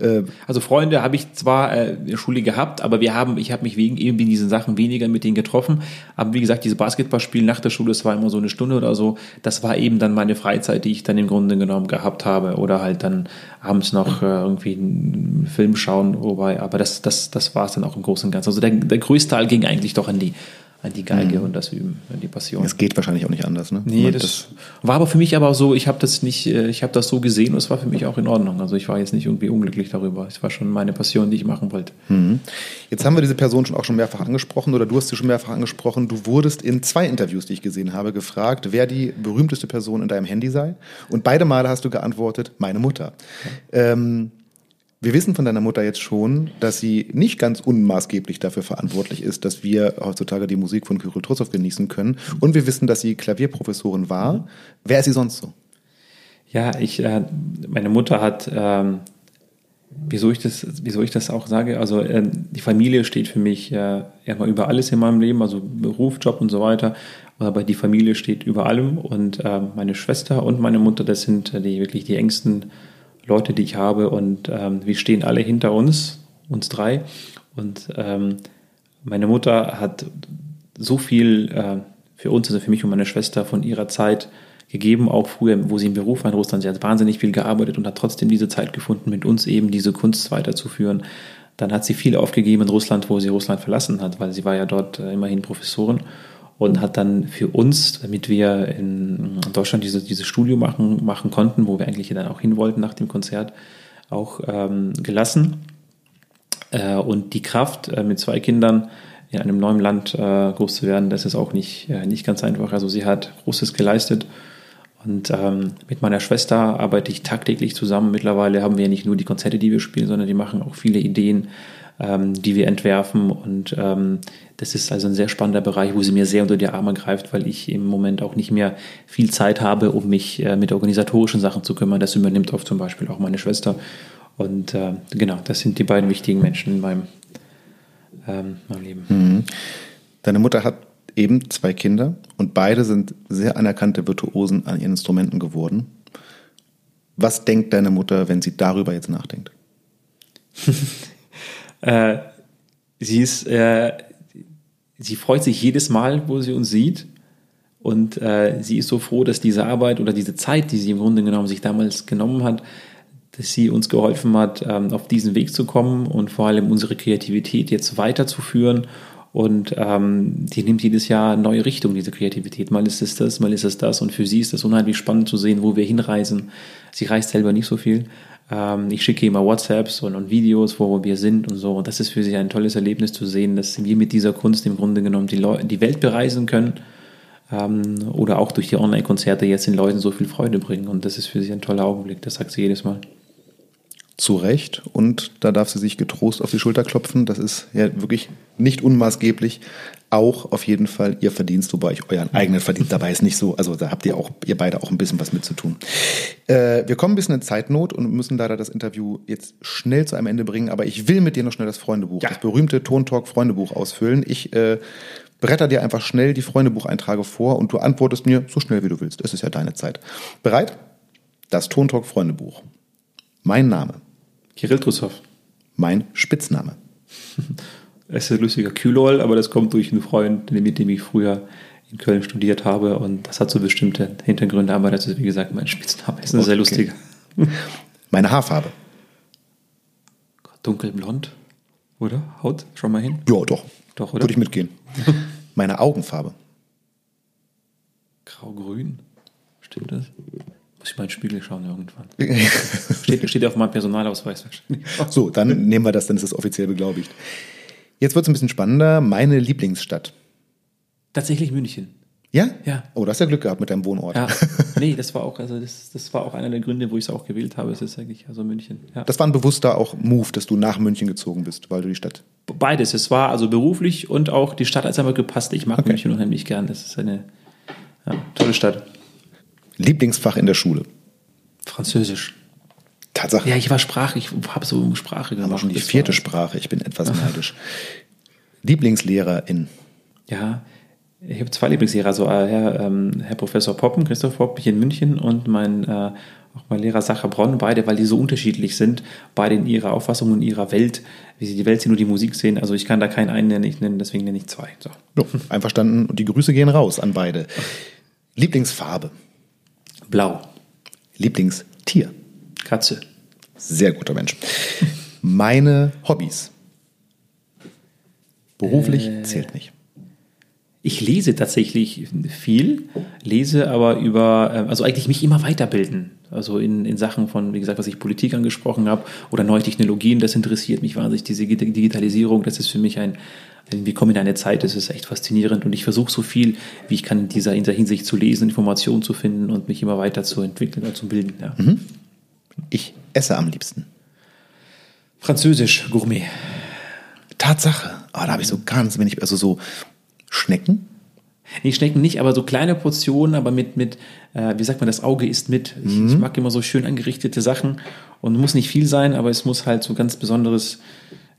Ja. Äh, also Freunde habe ich zwar äh, in der Schule gehabt, aber wir haben, ich habe mich wegen eben diesen Sachen weniger mit denen getroffen. Aber wie gesagt, diese Basketballspiele nach der Schule, das war immer so eine Stunde oder so. Das war eben dann meine Freizeit, die ich dann im Grunde genommen gehabt habe oder halt dann abends noch äh, irgendwie einen Film schauen, wobei, aber das, das, das war es dann auch im Großen und Ganzen. Also der, der größte Teil ging eigentlich doch an die, an die Geige mhm. und das Üben, an die Passion. Es geht wahrscheinlich auch nicht anders, ne? Nee, das, das, war aber für mich aber auch so, ich habe das nicht, äh, ich habe das so gesehen und es war für mich auch in Ordnung. Also ich war jetzt nicht irgendwie unglücklich darüber. Es war schon meine Passion, die ich machen wollte. Mhm. Jetzt haben wir diese Person schon auch schon mehrfach angesprochen oder du hast sie schon mehrfach angesprochen. Du wurdest in zwei Interviews, die ich gesehen habe, gefragt, wer die berühmteste Person in deinem Handy sei. Und beide Male hast du geantwortet, meine Mutter. Ja. Ähm, wir wissen von deiner Mutter jetzt schon, dass sie nicht ganz unmaßgeblich dafür verantwortlich ist, dass wir heutzutage die Musik von Kyrill Trussow genießen können. Und wir wissen, dass sie Klavierprofessorin war. Wer ist sie sonst so? Ja, ich, äh, meine Mutter hat, ähm, wieso ich das, wieso ich das auch sage, also äh, die Familie steht für mich äh, erstmal über alles in meinem Leben, also Beruf, Job und so weiter. Aber die Familie steht über allem und äh, meine Schwester und meine Mutter, das sind die wirklich die engsten Leute, die ich habe und ähm, wir stehen alle hinter uns, uns drei. Und ähm, meine Mutter hat so viel äh, für uns, also für mich und meine Schwester, von ihrer Zeit gegeben, auch früher, wo sie im Beruf war in Russland. Sie hat wahnsinnig viel gearbeitet und hat trotzdem diese Zeit gefunden, mit uns eben diese Kunst weiterzuführen. Dann hat sie viel aufgegeben in Russland, wo sie Russland verlassen hat, weil sie war ja dort äh, immerhin Professorin und hat dann für uns, damit wir in Deutschland dieses diese Studio machen, machen konnten, wo wir eigentlich dann auch hin wollten nach dem Konzert, auch ähm, gelassen. Äh, und die Kraft, äh, mit zwei Kindern in einem neuen Land äh, groß zu werden, das ist auch nicht, äh, nicht ganz einfach. Also sie hat Großes geleistet. Und ähm, mit meiner Schwester arbeite ich tagtäglich zusammen. Mittlerweile haben wir nicht nur die Konzerte, die wir spielen, sondern die machen auch viele Ideen ähm, die wir entwerfen. Und ähm, das ist also ein sehr spannender Bereich, wo sie mir sehr unter die Arme greift, weil ich im Moment auch nicht mehr viel Zeit habe, um mich äh, mit organisatorischen Sachen zu kümmern. Das übernimmt oft zum Beispiel auch meine Schwester. Und äh, genau, das sind die beiden wichtigen Menschen in meinem, ähm, meinem Leben. Mhm. Deine Mutter hat eben zwei Kinder und beide sind sehr anerkannte Virtuosen an ihren Instrumenten geworden. Was denkt deine Mutter, wenn sie darüber jetzt nachdenkt? Äh, sie ist, äh, sie freut sich jedes Mal, wo sie uns sieht. Und äh, sie ist so froh, dass diese Arbeit oder diese Zeit, die sie im Grunde genommen sich damals genommen hat, dass sie uns geholfen hat, ähm, auf diesen Weg zu kommen und vor allem unsere Kreativität jetzt weiterzuführen. Und ähm, die nimmt jedes Jahr neue Richtung, diese Kreativität. Mal ist es das, mal ist es das. Und für sie ist es unheimlich spannend zu sehen, wo wir hinreisen. Sie reist selber nicht so viel, ich schicke immer WhatsApps und, und, Videos, wo wir sind und so. Und das ist für sie ein tolles Erlebnis zu sehen, dass wir mit dieser Kunst im Grunde genommen die, Leu die Welt bereisen können ähm, oder auch durch die Online-Konzerte jetzt den Leuten so viel Freude bringen. Und das ist für sie ein toller Augenblick. Das sagt sie jedes Mal. Zu Recht. Und da darf sie sich getrost auf die Schulter klopfen. Das ist ja wirklich nicht unmaßgeblich auch auf jeden Fall ihr Verdienst, wobei ich euren eigenen Verdienst dabei ist nicht so. Also da habt ihr auch, ihr beide auch ein bisschen was mit zu tun. Äh, wir kommen ein bisschen in Zeitnot und müssen leider das Interview jetzt schnell zu einem Ende bringen, aber ich will mit dir noch schnell das Freundebuch, ja. das berühmte Tontalk Freundebuch ausfüllen. Ich äh, bretter dir einfach schnell die Freundebucheinträge vor und du antwortest mir so schnell wie du willst. Es ist ja deine Zeit. Bereit? Das Tontalk Freundebuch. Mein Name. Kirill Trussow. Mein Spitzname. Es ist ein lustiger Kühlol, aber das kommt durch einen Freund, mit dem ich früher in Köln studiert habe und das hat so bestimmte Hintergründe, aber das ist wie gesagt mein Spitzname. Das ist okay. sehr lustig. Meine Haarfarbe. Dunkelblond, oder? Haut schon mal hin? Ja, doch. Doch, oder? Würde ich mitgehen. Meine Augenfarbe. Grau-grün. Stimmt das? Muss ich mal in den Spiegel schauen irgendwann. steht, steht auf meinem Personalausweis wahrscheinlich. So, dann nehmen wir das, dann ist es offiziell beglaubigt. Jetzt wird es ein bisschen spannender. Meine Lieblingsstadt. Tatsächlich München. Ja? Ja. Oh, du hast ja Glück gehabt mit deinem Wohnort. Ja. Nee, das war auch, also das, das war auch einer der Gründe, wo ich es auch gewählt habe. Es ist eigentlich also München. Ja. Das war ein bewusster auch Move, dass du nach München gezogen bist, weil du die Stadt. Beides. Es war also beruflich und auch die Stadt hat einfach gepasst. Ich mag okay. München unheimlich gern. Das ist eine Ja, tolle Stadt. Lieblingsfach in der Schule. Französisch. Tatsache. Ja, ich war Sprache, ich habe so Sprache gemacht. Aber schon die vierte Sprache. Ich bin etwas neidisch. Lieblingslehrerin. Ja, ich habe zwei Lieblingslehrer, also äh, Herr, ähm, Herr Professor Poppen, Christoph Popp hier in München und mein, äh, auch mein Lehrer Sacher Bronn, beide, weil die so unterschiedlich sind, beide in ihrer Auffassung und ihrer Welt, wie sie die Welt sehen und die Musik sehen. Also ich kann da keinen einen nennen, ich nenne, deswegen nenne ich zwei. So. So, einverstanden. Und die Grüße gehen raus an beide. Lieblingsfarbe. Blau, Lieblingstier. Katze. Sehr guter Mensch. Meine Hobbys. Beruflich Äh. zählt nicht. Ich lese tatsächlich viel, lese aber über, ähm, also eigentlich mich immer weiterbilden. Also in, in Sachen von, wie gesagt, was ich Politik angesprochen habe oder neue Technologien, das interessiert mich wahnsinnig, diese Digi- Digitalisierung, das ist für mich ein, wir kommen in eine Zeit, das ist echt faszinierend und ich versuche so viel, wie ich kann in dieser, in dieser Hinsicht zu lesen, Informationen zu finden und mich immer weiter zu entwickeln oder zu bilden. Ja. Ich esse am liebsten. Französisch, Gourmet. Tatsache. Ah, da habe ich so ganz wenig, also so Schnecken. Nee, Schnecken nicht, aber so kleine Portionen, aber mit, mit äh, wie sagt man, das Auge isst mit. Ich, ich mag immer so schön angerichtete Sachen und muss nicht viel sein, aber es muss halt so ganz besonderes,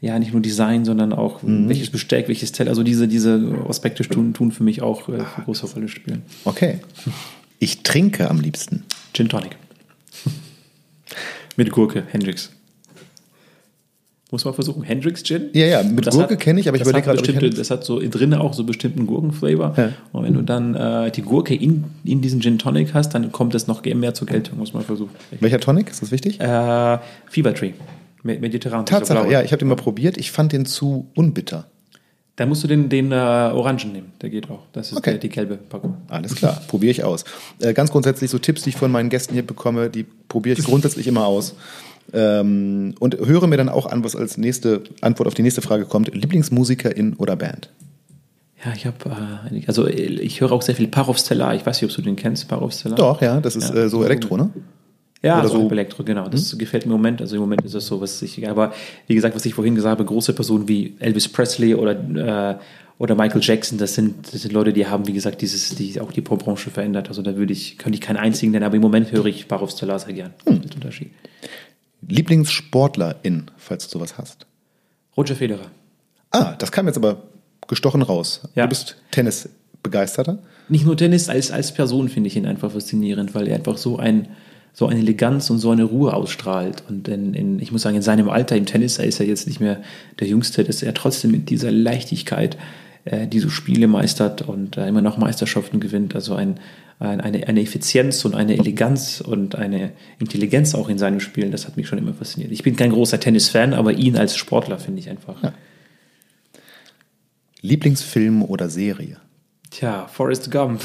ja, nicht nur Design, sondern auch welches Besteck, welches Teller, also diese, diese Aspekte tun, tun für mich auch äh, eine große Rolle spielen. Okay. Ich trinke am liebsten. Gin Tonic. Mit Gurke, Hendrix. Muss man versuchen. Hendrix Gin? Ja, ja, mit Das Gurke kenne ich, aber ich überlege gerade, bestimmte- Das hat so drinnen auch so bestimmten Gurkenflavor. Ja. Und wenn du dann äh, die Gurke in, in diesen Gin Tonic hast, dann kommt das noch mehr zur Geltung, muss man versuchen. Welcher Tonic? Ist das wichtig? Äh, Fever Tree. Me- Mediterran. Tatsache, ja, ich habe den mal probiert. Ich fand den zu unbitter. Dann musst du den, den äh, Orangen nehmen. Der geht auch. Das ist Okay. der, die gelbe Packung. Alles klar, probiere ich aus. Äh, ganz grundsätzlich so Tipps, die ich von meinen Gästen hier bekomme, die probiere ich grundsätzlich immer aus. Ähm, und höre mir dann auch an, was als nächste Antwort auf die nächste Frage kommt. Lieblingsmusikerin oder Band? Ja, ich habe, äh, also äh, ich höre auch sehr viel Parovstellar. Ich weiß nicht, ob du den kennst, Parovstellar. Doch, ja, das ist Ja. äh, so Elektro, ne? Ja, Oder so so. Elektro, genau. Das gefällt mir im Moment. Also im Moment ist es so, was ich, aber wie gesagt, was ich vorhin gesagt habe, große Personen wie Elvis Presley oder, äh, oder Michael Jackson, das sind, das sind Leute, die haben, wie gesagt, dieses, die auch die Popbranche verändert. Also da würde ich, könnte ich keinen einzigen nennen, aber im Moment höre ich Barov Stellar sehr gern. Hm. Mit Unterschied. Lieblingssportlerin, falls du sowas hast. Roger Federer. Ah, das kam jetzt aber gestochen raus. Ja. Du bist Tennisbegeisterter? Nicht nur Tennis, als, als Person finde ich ihn einfach faszinierend, weil er einfach so ein, so eine Eleganz und so eine Ruhe ausstrahlt. Und in, in, ich muss sagen, in seinem Alter im Tennis, er ist ja jetzt nicht mehr der Jüngste, dass er trotzdem mit dieser Leichtigkeit äh, diese Spiele meistert und äh, immer noch Meisterschaften gewinnt. Also ein, ein, eine, eine Effizienz und eine Eleganz und eine Intelligenz auch in seinem Spielen, das hat mich schon immer fasziniert. Ich bin kein großer Tennis-Fan, aber ihn als Sportler finde ich einfach. Lieblingsfilm oder Serie? Tja, Forrest Gump.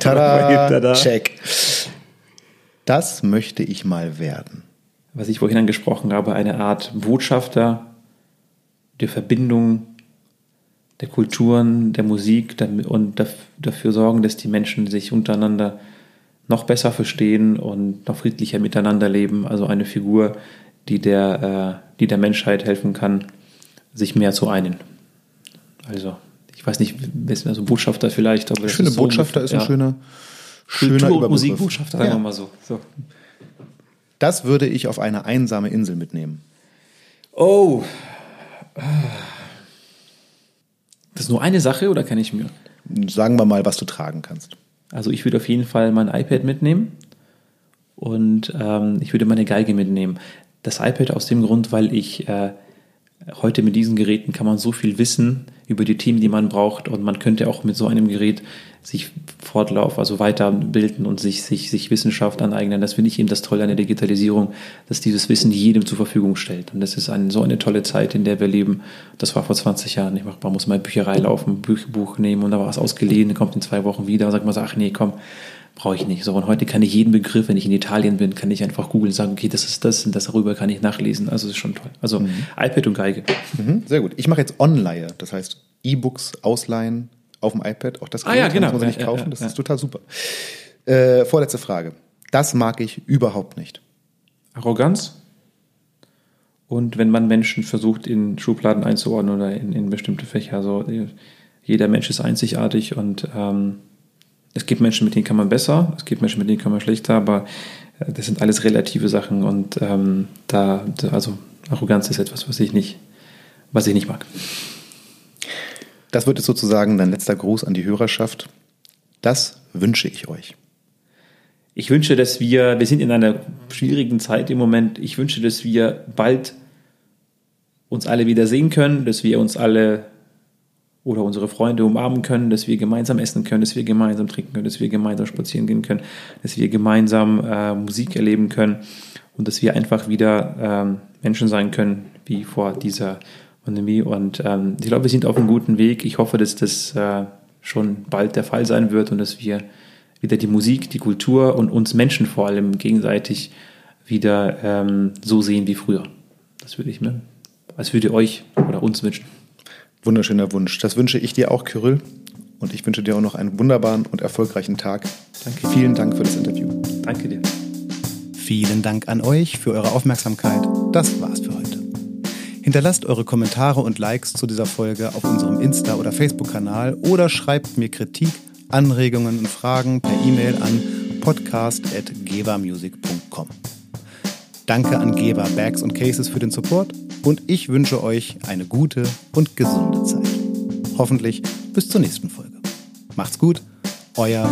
Tada, Tada. check. Das möchte ich mal werden. was ich vorhin angesprochen habe, eine Art Botschafter der Verbindung der Kulturen, der Musik und daf- dafür sorgen, dass die Menschen sich untereinander noch besser verstehen und noch friedlicher miteinander leben. Also eine Figur, die der, äh, die der Menschheit helfen kann, sich mehr zu einen. Also, ich weiß nicht, also Botschafter vielleicht, aber Schöne ist so Botschafter ist ein ja. schöner, schöner Kultur- und Überbegriff. Musikbotschafter, sagen Ja. wir mal so. so. Das würde ich auf eine einsame Insel mitnehmen. Oh. Das ist nur eine Sache oder kann ich mir? Sagen wir mal, was du tragen kannst. Also ich würde auf jeden Fall mein iPad mitnehmen und ähm, ich würde meine Geige mitnehmen. Das iPad aus dem Grund, weil ich äh, heute mit diesen Geräten kann man so viel wissen über die Themen, die man braucht und man könnte auch mit so einem Gerät sich fortlauf, also weiterbilden und sich, sich, sich Wissenschaft aneignen. Das finde ich eben das Tolle an der Digitalisierung, dass dieses Wissen jedem zur Verfügung stellt. Und das ist ein, so eine tolle Zeit, in der wir leben. Das war vor 20 Jahren nicht machbar. Man muss mal in Bücherei laufen, Buch, Buch nehmen und da war es ausgeliehen, kommt in zwei Wochen wieder sagt man so, ach nee, komm, brauche ich nicht. So, und heute kann ich jeden Begriff, wenn ich in Italien bin, kann ich einfach googeln und sagen, okay, das ist das und das darüber kann ich nachlesen. Also das ist schon toll. Also iPad und Geige. Mhm, sehr gut. Ich mache jetzt Online, das heißt E-Books ausleihen auf dem iPad. Auch das Ah ja, Gerät genau. muss man Ja, kaufen. ja, das ist total super. Äh, vorletzte Frage. Das mag ich überhaupt nicht. Arroganz. Und wenn man Menschen versucht, in Schubladen einzuordnen oder in, in bestimmte Fächer. Also jeder Mensch ist einzigartig und ähm, es gibt Menschen, mit denen kann man besser, es gibt Menschen, mit denen kann man schlechter, aber äh, das sind alles relative Sachen und ähm, da, also Arroganz ist etwas, was ich nicht, was ich nicht mag. Das wird jetzt sozusagen dein letzter Gruß an die Hörerschaft. Das wünsche ich euch. Ich wünsche, dass wir, wir sind in einer schwierigen Zeit im Moment, ich wünsche, dass wir bald uns alle wieder sehen können, dass wir uns alle oder unsere Freunde umarmen können, dass wir gemeinsam essen können, dass wir gemeinsam trinken können, dass wir gemeinsam spazieren gehen können, dass wir gemeinsam äh, Musik erleben können und dass wir einfach wieder ähm, Menschen sein können wie vor dieser Pandemie. Und ähm, ich glaube, wir sind auf einem guten Weg. Ich hoffe, dass das äh, schon bald der Fall sein wird und dass wir wieder die Musik, die Kultur und uns Menschen vor allem gegenseitig wieder ähm, so sehen wie früher. Das würde ich mir, als würde euch oder uns wünschen. Wunderschöner Wunsch. Das wünsche ich dir auch, Kyrill. Und ich wünsche dir auch noch einen wunderbaren und erfolgreichen Tag. Danke. Vielen Dank für das Interview. Danke dir. Vielen Dank an euch für eure Aufmerksamkeit. Das war's für heute. Hinterlasst eure Kommentare und Likes zu dieser Folge auf unserem Insta- oder Facebook-Kanal oder schreibt mir Kritik, Anregungen und Fragen per E-Mail an podcast.gevamusic.com. Danke an Geber Bags und Cases für den Support und ich wünsche euch eine gute und gesunde Zeit. Hoffentlich bis zur nächsten Folge. Macht's gut, euer.